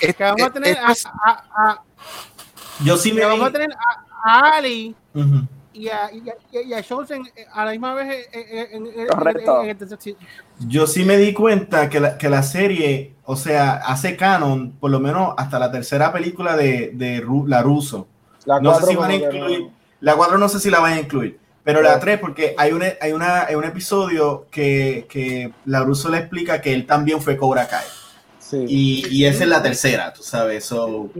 que vamos a tener a, a- a- Yo sí que me vamos a di. tener a, a Ali Ujú. y a, y a, y a Chosen eh, a la misma vez eh, en, en- en- Correcto. en- el Yo sí me di cuenta que la, que la serie, o sea, hace canon, por lo menos hasta la tercera película de, de Ru- la Russo. La No sé cuatro si van a incluir. no. La 4 no sé si la van a incluir. Pero la 3, porque hay un, hay, una, hay un episodio que, que la Russo le explica que él también fue Cobra Kai. Sí. Y, y esa es la tercera, tú sabes. So,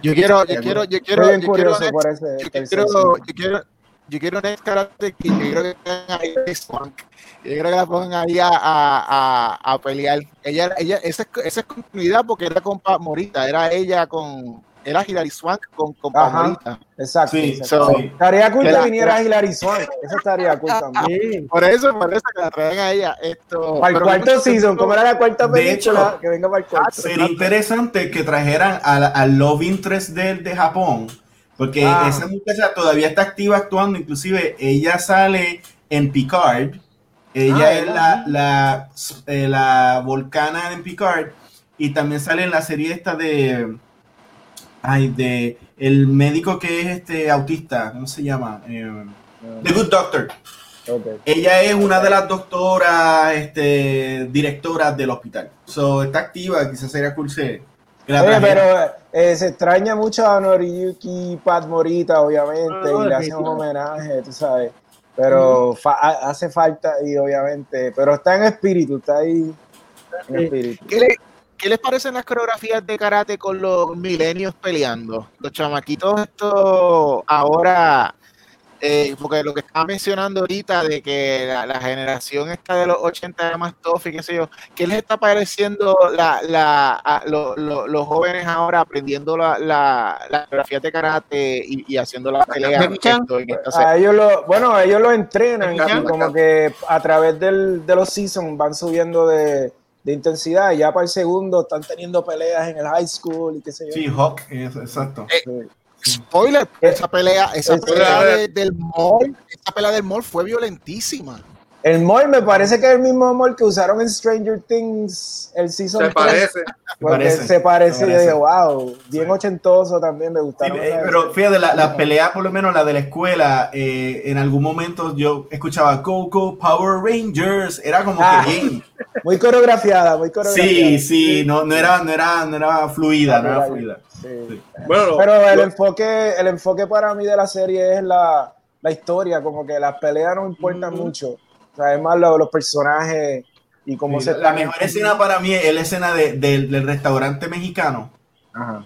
Yo quiero, yo quiero, yo quiero, yo quiero, yo quiero, yo quiero, yo quiero un karate Kid, yo quiero que tengan ahí a Swank. Yo quiero que la pongan ahí a, a, a, a pelear. Ella, ella, esa, es- esa es continuidad porque era con Morita, era ella con, era Hilary Swank con, con. Exacto. Sí, exacto. so- sí. Estaría cool que que la- viniera Hilary Swank. Eso estaría cool también. Por eso, por eso que la traen a ella. Esto, Para el cuarto season, como era la cuarta De película, hecho, que venga para el cuarto. sería interesante que trajeran al, al Love Interest de, de Japón, porque Ah. esa muchacha todavía está activa actuando, inclusive ella sale en Picard, ella Ah, es la, la, eh, la volcana en Picard, y también sale en la serie esta de, ay, de el médico que es este autista, ¿cómo se llama? Eh, The Good Doctor. Ok. Ella es una de las doctoras, este, directoras del hospital. So, está activa, quizás sería cool la Oye, pero eh, se extraña mucho a Noriyuki Pat Morita, obviamente, Ah, y le hacen un homenaje, tú sabes. Pero fa- ha- hace falta, y obviamente, pero está en espíritu, está ahí en espíritu. ¿Qué, le- qué les parecen las coreografías de karate con los milenios peleando? Los chamaquitos estos ahora, eh, porque lo que estaba mencionando ahorita de que la, la generación esta de los 80 era más tough y qué sé yo, ¿qué les está pareciendo la, la, a- lo- lo- los jóvenes ahora aprendiendo la, la, las coreografías de karate y, y haciendo las peleas? Jackie Chan. esto, en esta serie? A ellos lo, bueno, ellos lo entrenan y como que a través del, de los seasons van subiendo de, de intensidad y ya para el segundo están teniendo peleas en el high school y qué sé yo. Sí, Hawk, exacto. Sí. Spoiler, esa pelea, esa Es- pelea de- del mall, esa pelea del mall fue violentísima. El mall me parece que es el mismo mall que usaron en Stranger Things el season Se 3. parece. Porque parece, se parece, se y yo parece. digo, wow, bien ochentoso también me Sí, gustaron. esas- pero fíjate, la, la pelea, por lo menos la de la escuela, eh, en algún momento yo escuchaba Go Go Power Rangers, era como Ah. que bien. Muy coreografiada, muy coreografiada. Sí, sí, no, no, era, no, era, no era fluida, no era Natural. fluida. Sí. Sí. Bueno, Pero el lo- enfoque, el enfoque para mí de la serie es la, la historia, como que las peleas no importan mucho. Es más lo- los personajes y cómo Sí, se la mejor escena para mí es la escena de- del- del restaurante mexicano, Ajá.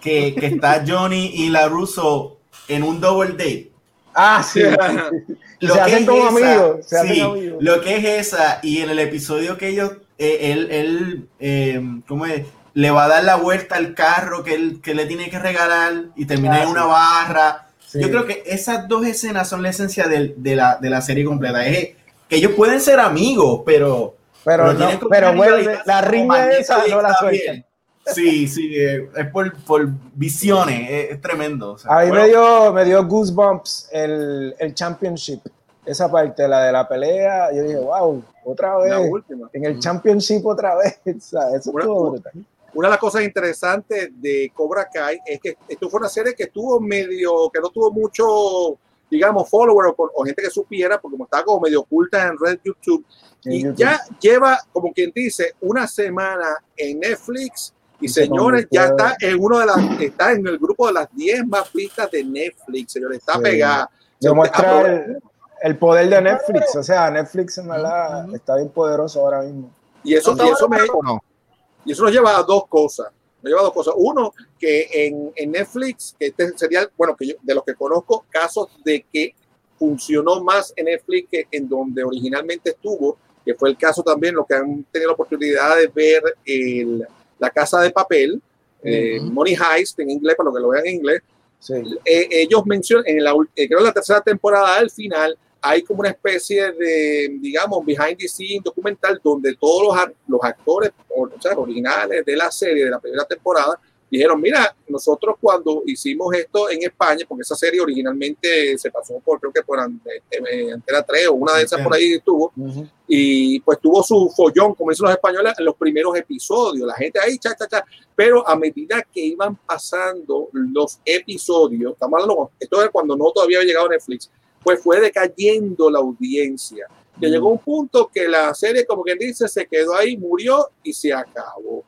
que, que está Johnny y la Russo en un double date. Ah, sí. Lo se que hacen es como esa- amigos. Se hacen sí, amigos. Lo que es esa, y en el episodio que ellos, eh, él, él eh, ¿cómo es? Le va a dar la vuelta al carro que, él, que le tiene que regalar y termina Ah, en una sí. barra. Sí. Yo creo que esas dos escenas son la esencia de, la, de la serie completa. Es que ellos pueden ser amigos, pero... Pero, pero no, pero rivalidad la riña esa no la sueltan. Sí, sí, eh, es por, por visiones, es, es tremendo. o sea, A mí bueno, me dio, me dio goosebumps el, el championship. Esa parte, la de la pelea. Yo dije, wow, otra la vez. última. En el championship otra vez. O sea, eso Una- estuvo brutal. Una de las cosas interesantes de Cobra Kai es que esto fue una serie que estuvo medio, que no tuvo mucho, digamos, follower o, o gente que supiera, porque como estaba como medio oculta en red YouTube, En y YouTube. ya lleva, como quien dice, una semana en Netflix. Y Y se señores, ya está en uno de las, está en el grupo de las 10 más vistas de Netflix, señores, está Sí. pegada. Demuestra el, el poder de Netflix. O sea, Netflix en verdad está bien poderoso ahora mismo. Y eso, y eso me. Y eso nos lleva a dos cosas. Nos lleva a dos cosas. Uno, que en, en Netflix, que este sería, bueno, que yo, de los que conozco, casos de que funcionó más en Netflix que en donde originalmente estuvo, que fue el caso también, los que han tenido la oportunidad de ver el, La Casa de Papel, eh, Money Heist en inglés, para los que lo vean en inglés, Sí. eh, ellos mencionan, en la, eh, creo en la tercera temporada, al final, hay como una especie de, digamos, behind the scenes documental donde todos los, los actores o, o sea, originales de la serie, de la primera temporada, dijeron, mira, nosotros cuando hicimos esto en España, porque esa serie originalmente se pasó por, creo que por eh, Antena 3 o una de esas por ahí estuvo, Ujú. y pues tuvo su follón, como dicen los españoles, en los primeros episodios, la gente ahí, cha, cha, cha, pero a medida que iban pasando los episodios, estamos hablando, esto es cuando no todavía había llegado Netflix, pues fue decayendo la audiencia, que llegó un punto que la serie, como quien dice, se quedó ahí, murió y se acabó.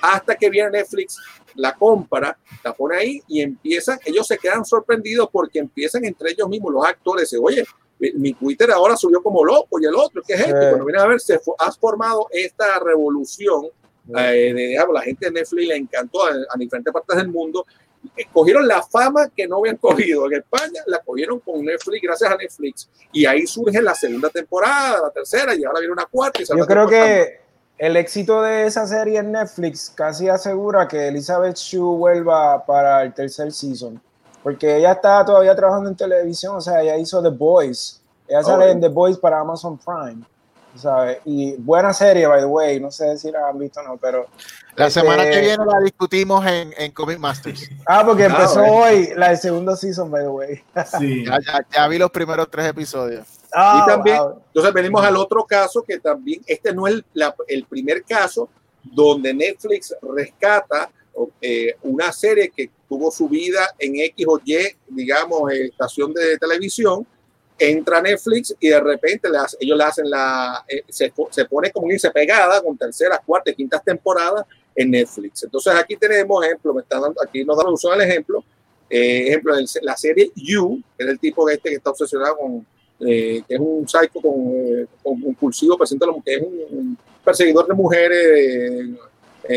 Hasta que viene Netflix, la compra, la pone ahí y empiezan, ellos se quedan sorprendidos porque empiezan entre ellos mismos los actores, se oye, mi- Twitter ahora subió como loco y el otro, ¿qué es esto? Sí. Cuando vienen a ver, se has formado esta revolución eh, de, digamos, la gente de Netflix le encantó a, a diferentes partes del mundo. Cogieron la fama que no habían cogido en España, la cogieron con Netflix, gracias a Netflix. Y ahí surge la segunda temporada, la tercera, y ahora viene una cuarta. Y Yo creo que el éxito de esa serie en Netflix casi asegura que Elizabeth Shue vuelva para el tercer season. Porque ella está todavía trabajando en televisión, o sea, ella hizo The Boys. Ella sale Oh. en The Boys para Amazon Prime. ¿Sabes? Y buena serie, by the way. No sé si la han visto o no, pero. La este, semana que viene la discutimos en, en Comic Masters. Ah, porque Ah, empezó hoy la del segundo season, by the way. Sí. Ya, ya- ya vi los primeros tres episodios. Ah, y también, wow. entonces venimos al otro caso que también, este no es el, la- el primer caso donde Netflix rescata eh, una serie que tuvo su vida en X o Y, digamos, eh, estación de televisión, entra Netflix y de repente ellos le hacen la, eh, se, po- se pone como dice pegada con terceras, cuartas, quintas temporadas en Netflix. Entonces aquí tenemos ejemplo, me están dando, aquí nos dan un solo ejemplo, eh, ejemplo, el- la serie You, que es el tipo este que está obsesionado con, eh, que es un psycho con, con compulsivo, presenta que es un, perseguidor de mujeres,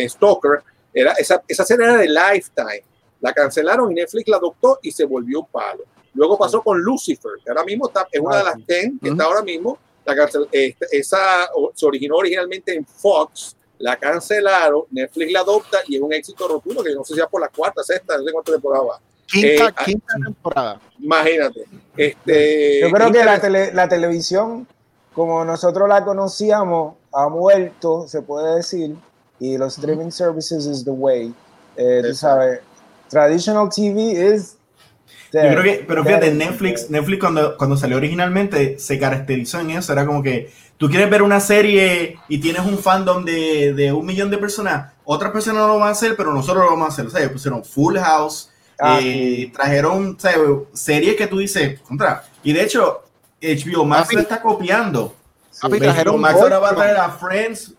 stalker, era, esa, esa serie era de Lifetime, la cancelaron y Netflix la adoptó y se volvió un palo. Luego pasó con Lucifer, que ahora mismo está, es una Ah, de las sí. 10 que está ahora mismo, la cancel- este, esa se originó originalmente en Fox, la cancelaron, Netflix la adopta y es un éxito rotundo, que no sé si ya por la cuarta, sexta, no sé cuánta temporada va. Quinta, Eh, ah, quinta temporada. Imagínate. Este, Yo creo que la, tele- la televisión, como nosotros la conocíamos, ha muerto, se puede decir, y los streaming services is the way. Eh, tú sabes, traditional TV is. Yo creo que, pero fíjate. Netflix, Netflix cuando, cuando salió originalmente se caracterizó en eso, era como que tú quieres ver una serie y tienes un fandom de, de un millón de personas, otras personas no lo van a hacer, pero nosotros lo vamos a hacer. O sea, ellos pusieron Full House, Ah, eh, trajeron ¿sabes? series que tú dices, contra. Y de hecho, HBO Max lo está copiando. HBO trajeron Max ahora va a traer a Friends,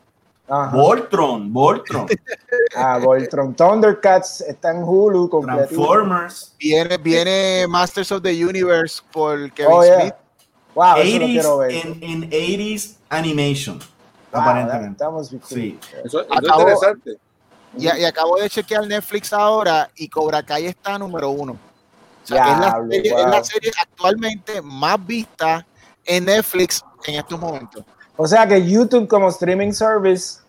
Ajá. Voltron, Voltron, Ah, Voltron. Thundercats está en Hulu completito. Transformers, Viene, viene Masters of the Universe por Kevin Oh, yeah. Smith. Wow, eso lo 80s, quiero ver. en, en 80s animation, Wow, aparentemente. cool. Sí. Eso, eso es interesante. Y, y acabo de chequear Netflix ahora y Cobra Kai está número uno. O sea, que es, la serie, es wow. la serie actualmente más vista en Netflix en estos momentos. O sea que YouTube como streaming service,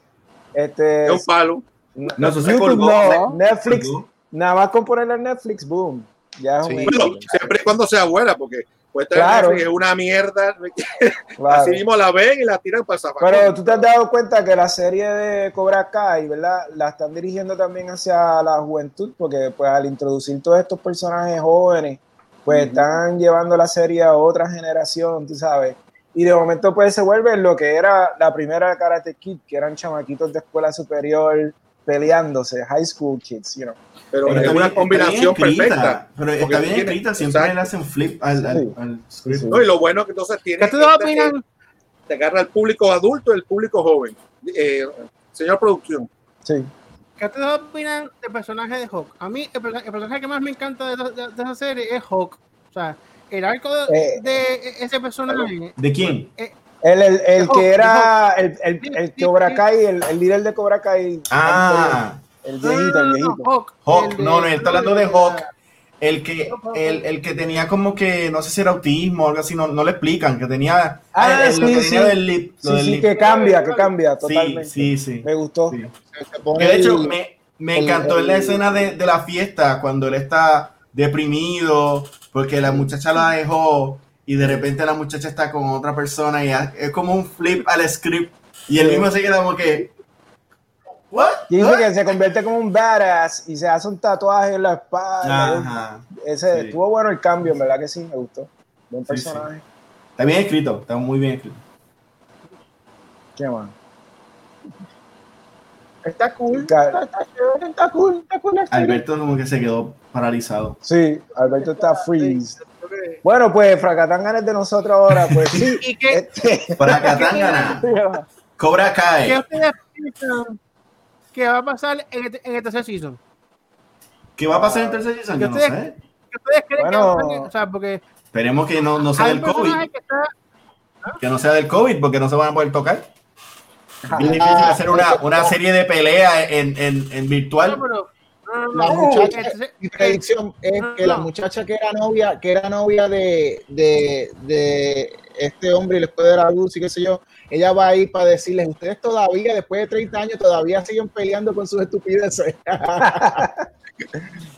este, Es un palo. No, se YouTube colgó, no, ¿no? Netflix, Colgó. nada más con ponerle en Netflix, boom. Ya es un Sí. éxito. Bueno, siempre y cuando sea buena, porque puede estar Claro. Es una mierda. Claro. Así mismo la ven y la tiran para el zafacón. Pero tú te has dado cuenta que la serie de Cobra Kai, ¿verdad? La están dirigiendo también hacia la juventud, porque pues al introducir todos estos personajes jóvenes, pues están llevando la serie a otra generación, tú sabes. Y de momento pues se vuelve lo que era la primera Karate Kid, que eran chamaquitos de escuela superior, peleándose, high school kids, you know. Pero Pero es una combinación escrita, perfecta. Pero está bien tiene- escrita, siempre exacto. le hacen flip al, al, al script. No, y lo bueno que entonces tiene ¿Qué opinan? te agarra el público adulto y el público joven. Eh, señor producción. Sí. ¿Qué ustedes opinan del personaje de Hawk? A mí, el, perso- el personaje que más me encanta de, de- de esa serie es Hawk. O sea, el arco de, Eh, de ese personaje. ¿De quién? eh, El, el, el que era el, el, el Cobra Kai, el, el líder de Cobra Kai. Ah, El viejito, el viejito. Hawk. Hawk, de- no, no, él está hablando de Hawk. El que, el, el que tenía como que, no sé si era autismo o algo así, no, no le explican, que tenía, Ah, el- el- lo sí, que sí. del lip. Sí, del sí, lip. que cambia, que cambia Sí, totalmente. sí, sí. Me gustó. Sí. Se pone Que de hecho, me, me el- encantó en la escena de, de la fiesta cuando él está deprimido porque la muchacha la dejó y de repente la muchacha está con otra persona y es como un flip al script y él mismo se queda como que ¿What? Y dice que se convierte como un badass y se hace un tatuaje en la espalda. Ajá. Ese, Sí. Estuvo bueno el cambio, en verdad que sí, me gustó. Buen Sí, sí. personaje. Está bien escrito, está muy bien escrito. ¿Qué más? Está cool. Está, está cool. Está cool. Alberto como que se quedó paralizado. Sí, Alberto está freeze. Bueno, pues Fracatán es de nosotros ahora, pues sí. ¿Y qué, Este, Katangana, Cobra qué ustedes piensan que va a pasar en el, en el tercer season? ¿Qué va a pasar en el tercer season? Yo no sé. ¿Qué ustedes creen Bueno. que va a pasar? O sea, porque Esperemos que no, no sea del COVID. personaje que está Que no sea del COVID porque no se van a poder tocar. Bien difícil hacer una, una serie de pelea en, en, en virtual. No, pero- no, no, La no, muchacha, entonces, mi predicción es que la muchacha que era novia, que era novia de, de, de este hombre y les puede dar a luz y qué sé yo, ella va a ir para decirles, ustedes todavía, después de 30 años, todavía siguen peleando con sus estupideces.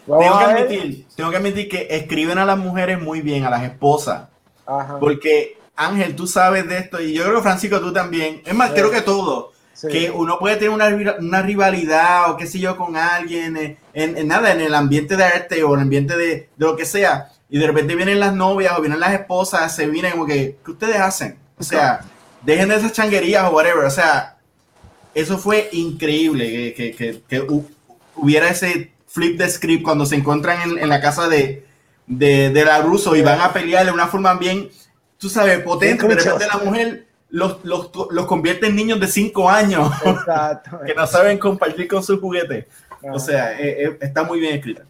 Tengo que admitir, tengo que admitir que escriben a las mujeres muy bien, a las esposas. Ajá, Porque Ángel, tú sabes de esto y yo creo que Francisco tú también. Es más, Sí. creo que todo. sí. Que uno puede tener una, una rivalidad o qué sé yo con alguien eh, en, en nada, en el ambiente de arte o en el ambiente de, de lo que sea. Y de repente vienen las novias o vienen las esposas, se vienen como que, ¿qué ustedes hacen? O sea, dejen de esas changuerías o whatever. O sea, eso fue increíble que, que- que- que hu- hubiera ese flip de script cuando se encuentran en, en la casa de, de, de la Russo y van a pelear de una forma bien, tú sabes, potente. De repente la mujer los, los, los convierte en niños de 5 años Exacto. que no saben compartir con sus juguetes. Ajá. O sea, eh, eh, está muy bien escrita.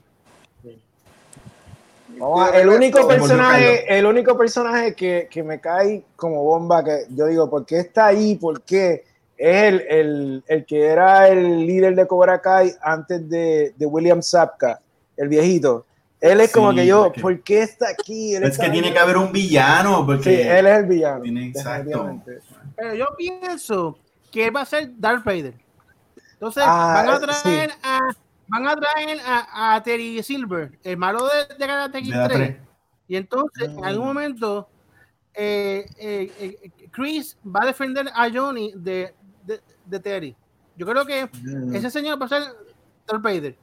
El único personaje, el único personaje que, que me cae como bomba, que yo digo, ¿por qué está ahí? ¿Por qué? Es el, el, el que era el líder de Cobra Kai antes de, de William Sapka, el viejito. Él es como que yo, porque- ¿por qué está aquí? Él Es está que tiene ahí. que haber un villano, porque Sí, él es el villano. Tiene- exacto. Pero yo pienso que él va a ser Darth Vader. Entonces Ah, van a sí. traer a van a traer a, a Terry Silver, el malo de, de Karate Kid De la 3. tres. Y entonces en Mm. algún momento eh, eh, eh, Chris va a defender a Johnny de, de, de Terry. Yo creo que Mm. ese señor va a ser Darth Vader.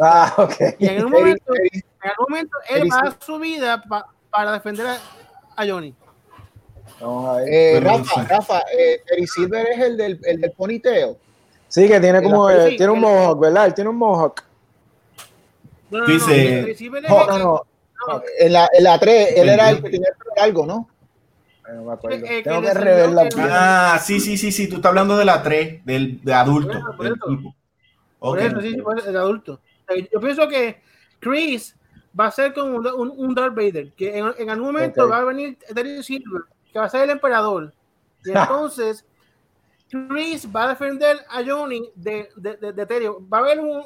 Ah, ok. Y en algún momento, en algún momento él va a dar su vida pa- para defender a, a Johnny. Vamos a ver. Eh, no Rafa. Rafa, eh, Terry Silver es el del, el del poniteo. Sí, que tiene como, eh, sí, tiene un el- mohawk, ¿verdad? Él tiene un mohawk. No, no, Dice- no, No, no, no. no, En la, en la 3, él era el que tenía largo, ¿no? No me acuerdo. Eh, eh, Tengo que que la el- Ah, sí, sí, sí, sí. Tú estás hablando de la 3, del de adulto. Por eso, por del eso. tipo. Por Ok. eso, sí, sí, por eso, el adulto. Yo pienso que Chris va a ser como un, un, un Darth Vader, que en, en algún momento va a venir Terry Silver, que va a ser el emperador. Y entonces Chris va a defender a Johnny de, de, de, de Terry. Va a haber un,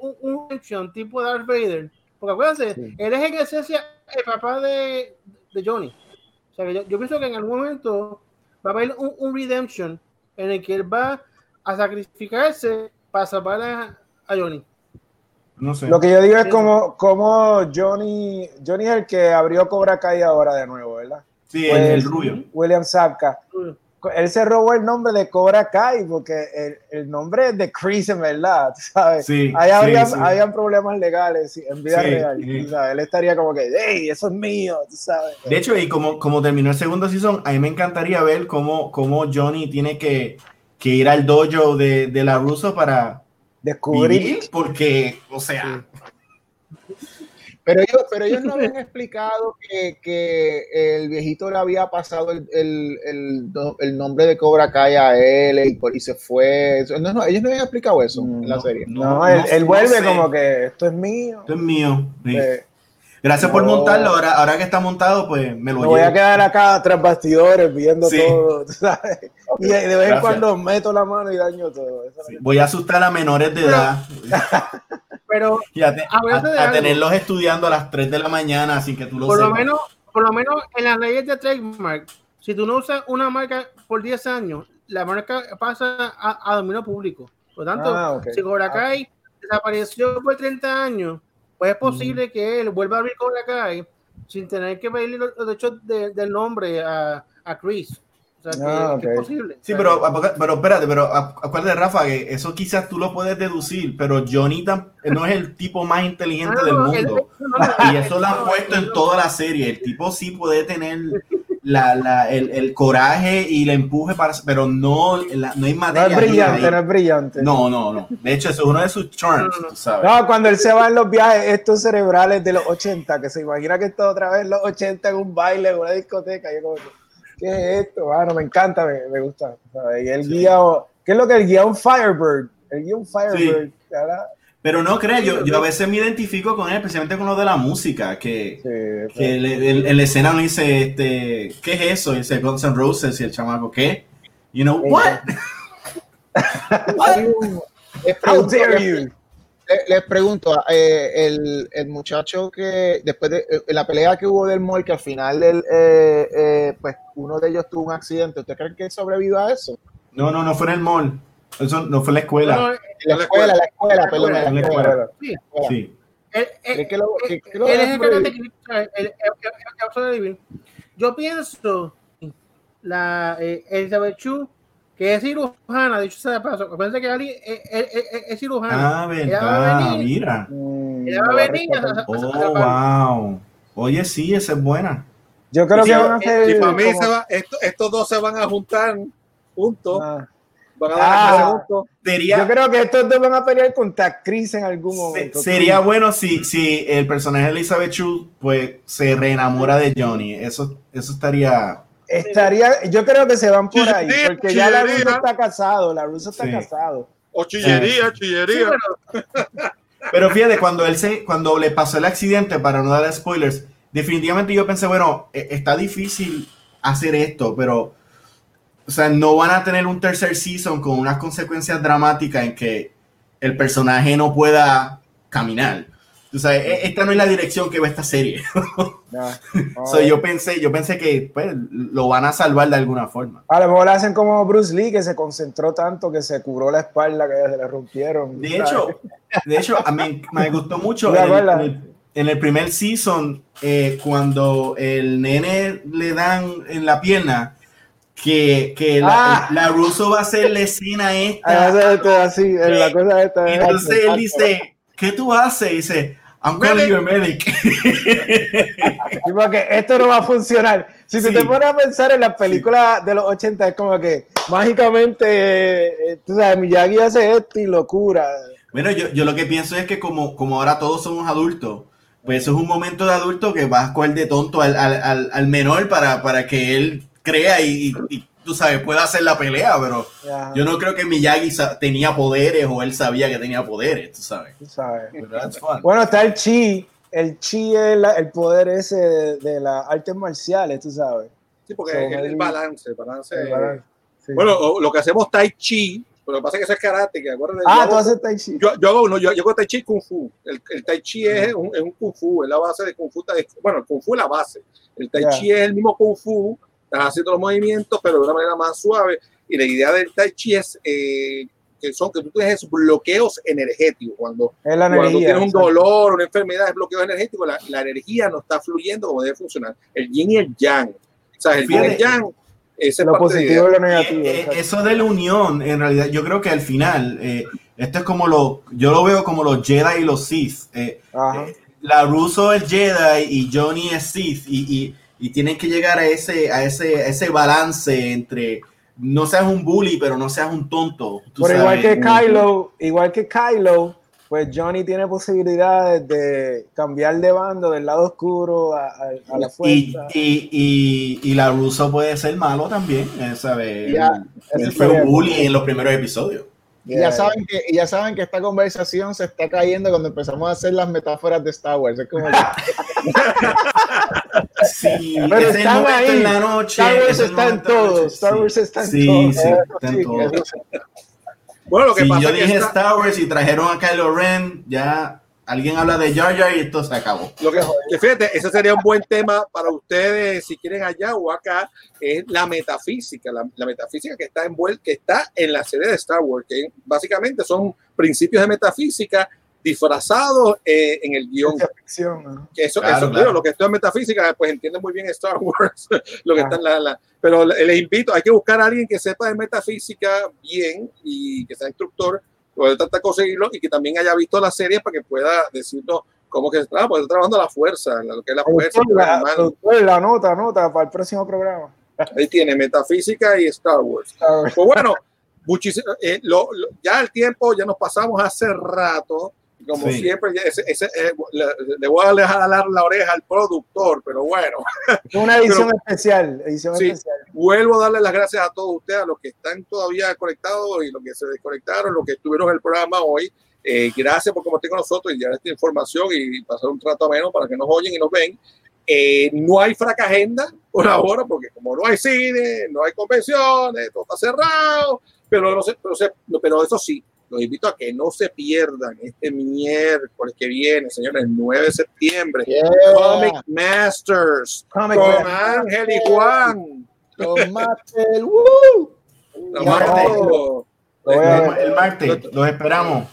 un, un, tipo Darth Vader. Porque acuérdense, Sí. él es en esencia el papá de, de Johnny. O sea, que yo, yo pienso que en algún momento va a haber un, un redemption en el que él va a sacrificarse para salvar a, a Johnny. No sé. Lo que yo digo es Sí. como, como Johnny, Johnny es el que abrió Cobra Kai ahora de nuevo, ¿verdad? Sí, el, Pues- el rubio. William Sapka. Él se robó el nombre de Cobra Kai porque el, el nombre es de Chris en verdad, ¿sabes? Sí, Ahí sí, habrían, sí. habían problemas legales sí, en vida Sí, real. sí. sabes. Él estaría como que, hey, eso es mío, tú sabes. De hecho, y como, como terminó el segundo season, a mí me encantaría ver cómo, cómo Johnny tiene que, que ir al dojo de, de la Russo para Descubrir. vivir, porque, o sea, Pero ellos, pero ellos no habían explicado que, que el viejito le había pasado el, el, el, el nombre de Cobra Kai a él y, por- y se fue. Eso- no, no, ellos no habían explicado eso en la serie. No, él, él no vuelve sé. como que esto es mío. esto es mío. Sí. Eh, Gracias por no. montarlo. Ahora, ahora que está montado, pues me lo me voy a quedar acá tras bastidores viendo Sí. todo, ¿sabes? Y de vez en cuando meto la mano y daño todo. Lo que- Voy a asustar a menores de edad Pero y a, te- a- a algo. tenerlos estudiando a las 3 de la mañana sin que tú lo por lo sepas. menos, por lo menos en las leyes de trademark, si tú no usas una marca por 10 años, la marca pasa a, a dominio público. Por lo tanto, Ah, ok. si Cobra Kai desapareció por 30 años, pues es posible que él vuelva a abrir Cobra Kai sin tener que pedirle los derechos de- del nombre a, a Chris. O sea, que, Ah, que es posible. Sí, pero, pero espérate, pero a- acuérdate, Rafa, que eso quizás tú lo puedes deducir, pero Johnny tam- no es el tipo más inteligente Ah, del él- mundo. no, no, Y eso lo han puesto en toda la serie. El tipo sí puede tener la, la- el, el coraje y el empuje para, pero no, la- no hay No materia. es brillante, ahí. no es brillante. No, no, no. De hecho, eso es uno de sus charms, tú sabes. No, cuando él se va en los viajes estos cerebrales de los 80, que se imagina que está otra vez en los 80 en un baile, en una discoteca. Yo como, que, ¿qué es esto? Bueno, me encanta, me, me gusta. ¿sabes? Y él guía, ¿qué es lo que él guía? Un Firebird. El guía un Firebird. ¿verdad? Pero no creo, yo, yo a veces me identifico con él, especialmente con lo de la música, que, que le- en, en la escena uno dice, este, ¿qué es eso? Y dice Guns N' Roses y el chamaco, ¿qué? You know, what? Les How pregunto, dare you? les- les pregunto, eh, el, el muchacho que después de eh, la pelea que hubo del mall, que al final del, eh, eh, pues uno de ellos tuvo un accidente, ¿usted cree que sobrevivió a eso? No, no, no fue en el mall. Eso no fue en la escuela. No, En la escuela, la escuela, perdón, en la la escuela. escuela. Sí. Sí. Va a sobrevivir. Yo pienso la eh, Elizabeth Chu, que es cirujana, dicho sea de paso, pensé que Ali es, es- es- es cirujana. Ah, Ella va a verdad, venir- mira. Mm, ella va a venir a- a- a- a- Oh, a- wow. Oye, sí, esa es buena. Yo creo Sí, que van a hacer. y para mí como- se va- esto- estos dos se van a juntar juntos. Ah. Van a dar Ah. Sería, Yo creo que estos dos van a pelear contra Chris en algún se- momento. sería bueno si, si el personaje de Elizabeth Chu pues, se reenamora de Johnny. Eso, eso estaría. Estaría, yo creo que se van por ahí, Chillería, porque ya la. Russo está casado, la Russo está Sí. casado. O chillería, chillería. Pero fíjate, cuando él se, cuando le pasó el accidente, para no dar spoilers, definitivamente yo pensé, bueno, e- está difícil hacer esto, pero o sea, no van a tener un tercer season con unas consecuencias dramáticas en que el personaje no pueda caminar. O sea, e- esta no es la dirección que va esta serie. Ya. So, yo pensé, yo pensé que pues, lo van a salvar de alguna forma. A lo mejor hacen como Bruce Lee, que se concentró tanto que se cubró la espalda, que se le rompieron. De ¿sabes? hecho, de hecho, a mí me gustó mucho en el- en el primer season, eh, cuando el nene le dan en la pierna, que, que la, Ah. la Russo va a hacer la escena Ah, esta. así, en la cosa esta. Y entonces él dice, ¿qué tú haces? Y dice, I'm calling you a medic. Porque esto no va a funcionar. Si tú Sí. te pones a pensar en las películas de los 80, es como que mágicamente, eh, tú sabes, Miyagi hace esto y locura. Bueno, yo, yo lo que pienso es que como, como ahora todos somos adultos, pues eso es un momento de adulto que vas a coger de tonto al, al, al- al menor para, para que él crea y, y- y, tú sabes, pueda hacer la pelea, pero Ya, yo no creo que Miyagi tenía poderes o él sabía que tenía poderes, tú sabes. tú sabes. Bueno, está el chi. El chi es la- el poder ese de, de las artes marciales, tú sabes. Sí, porque So, es el balance. balance el balance, sí. Bueno, lo que hacemos Tai Chi, pero lo que pasa es que eso es karate. Que acuérdate, ah, yo tú hago- haces tai chi. yo, yo hago uno, yo, yo hago Tai Chi Kung Fu. El, el Tai Chi es un, es un Kung Fu, es la base de Kung Fu. Bueno, el Kung Fu es la base. El Tai Ya. Chi es el mismo Kung Fu, estás haciendo los movimientos, pero de una manera más suave. Y la idea del Tai Chi es eh, que son que tú tienes bloqueos energéticos. Cuando, la cuando energía. tienes un dolor, una enfermedad, es bloqueo energético, la, la energía no está fluyendo como debe funcionar. El yin y el yang. O sea, el yin y el yang. Ese es Lo de positivo y lo negativo. Eh, eh, eso de la unión, en realidad, yo creo que al final, eh, esto es como lo, yo lo veo como los Jedi y los Sith. Eh, Ajá. la Russo es Jedi y Johnny es Sith y, y- y tienen que llegar a ese, a ese, a ese balance entre no seas un bully, pero no seas un tonto. tú Pero igual que Kylo, igual que Kylo, pues Johnny tiene posibilidades de cambiar de bando del lado oscuro a, a- a la Y, fuerza. y, y, y la Russo puede ser malo también, eh, ¿sabes? Ya, Él fue un bully en los primeros episodios. Y ya saben que, y ya saben que esta conversación se está cayendo cuando empezamos a hacer las metáforas de Star Wars. Es como que- Sí, Pero es están ahí. en la noche. Star Wars es está en todo. Star sí. Wars está en Sí, todo. sí, está en Sí, todo. Bueno, lo que Si pasa yo es que dije esta- Star Wars y trajeron a Kylo Ren, ya alguien habla de Jar Jar y esto se acabó. Lo que, que fíjate, ese sería un buen tema para ustedes, si quieren allá o acá, es la metafísica, la, la metafísica que está envuelta, que está en la serie de Star Wars, que básicamente son principios de metafísica disfrazados eh, en el guion. Ficción, ¿no? Que eso, Claro, eso, claro. lo que esto es metafísica, pues entiende muy bien Star Wars, lo que está en la, la- pero le- les invito, hay que buscar a alguien que sepa de metafísica bien y que sea instructor, poder tratar de conseguirlo y que también haya visto la serie para que pueda decirnos cómo que se trabaja, porque está trabajando la fuerza, lo que es la fuerza. La, productor, la nota, nota para el próximo programa. Ahí tiene metafísica y Star Wars. Pues bueno, muchísimo, eh, lo- lo- ya el tiempo ya nos pasamos hace rato. Como Sí. siempre, ya ese- ese, eh, le, le voy a dejar jalar la oreja al productor, pero bueno, Una edición Pero- especial. Edición Sí. especial. vuelvo a darle las gracias a todos ustedes, a los que están todavía conectados y los que se desconectaron, los que estuvieron en el programa hoy. Eh, gracias por compartir con nosotros y llevar esta información y pasar un trato ameno para que nos oyen y nos ven. Eh, no hay fraca agenda por ahora, porque como no hay cine, no hay convenciones, todo está cerrado, pero, no sé, pero eso sí, los invito a que no se pierdan este miércoles que viene, señores, el 9 de septiembre, Yeah. Comic Masters, Comic con Masters. Ángel y Juan. ¡woo! Los ver. El martes, los esperamos.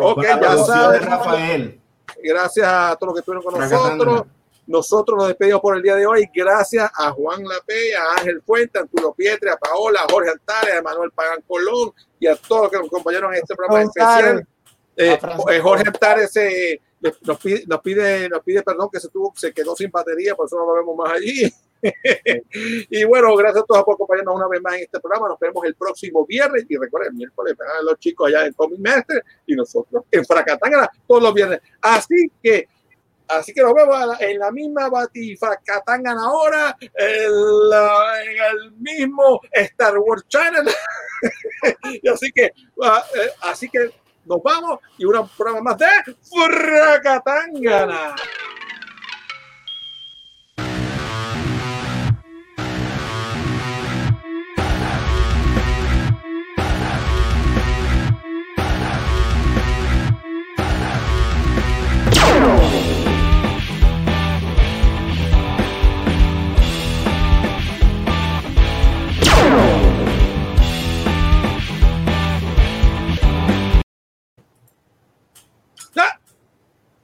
Ok, ya saben. Rafael. Gracias a todos los que estuvieron con nosotros. Nosotros nos despedimos por el día de hoy. Gracias a Juan Lape, a Ángel Fuente, a Arturo Pietre, a Paola, a Jorge Altares, a Manuel Pagán Colón y a todos los que nos acompañaron en este programa especial. Eh, eh, Jorge Altares eh, nos, pide, nos, pide, nos pide perdón que se, tuvo, se quedó sin batería, por eso no lo vemos más allí. y bueno, gracias a todos por acompañarnos una vez más en este programa. Nos vemos el próximo viernes. Y recuerden, el miércoles van a los chicos allá en Comic Master y nosotros en Fracatanga todos los viernes. Así que, así que nos vemos en la misma Batifracatanga ahora, en, en el mismo Star Wars Channel. y así que, ah, eh, así que nos vamos y un programa más de Fracatangana.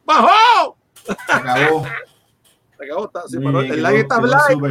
¡Bajó! Se acabó. Se acabó, está- pero bien, el like está súper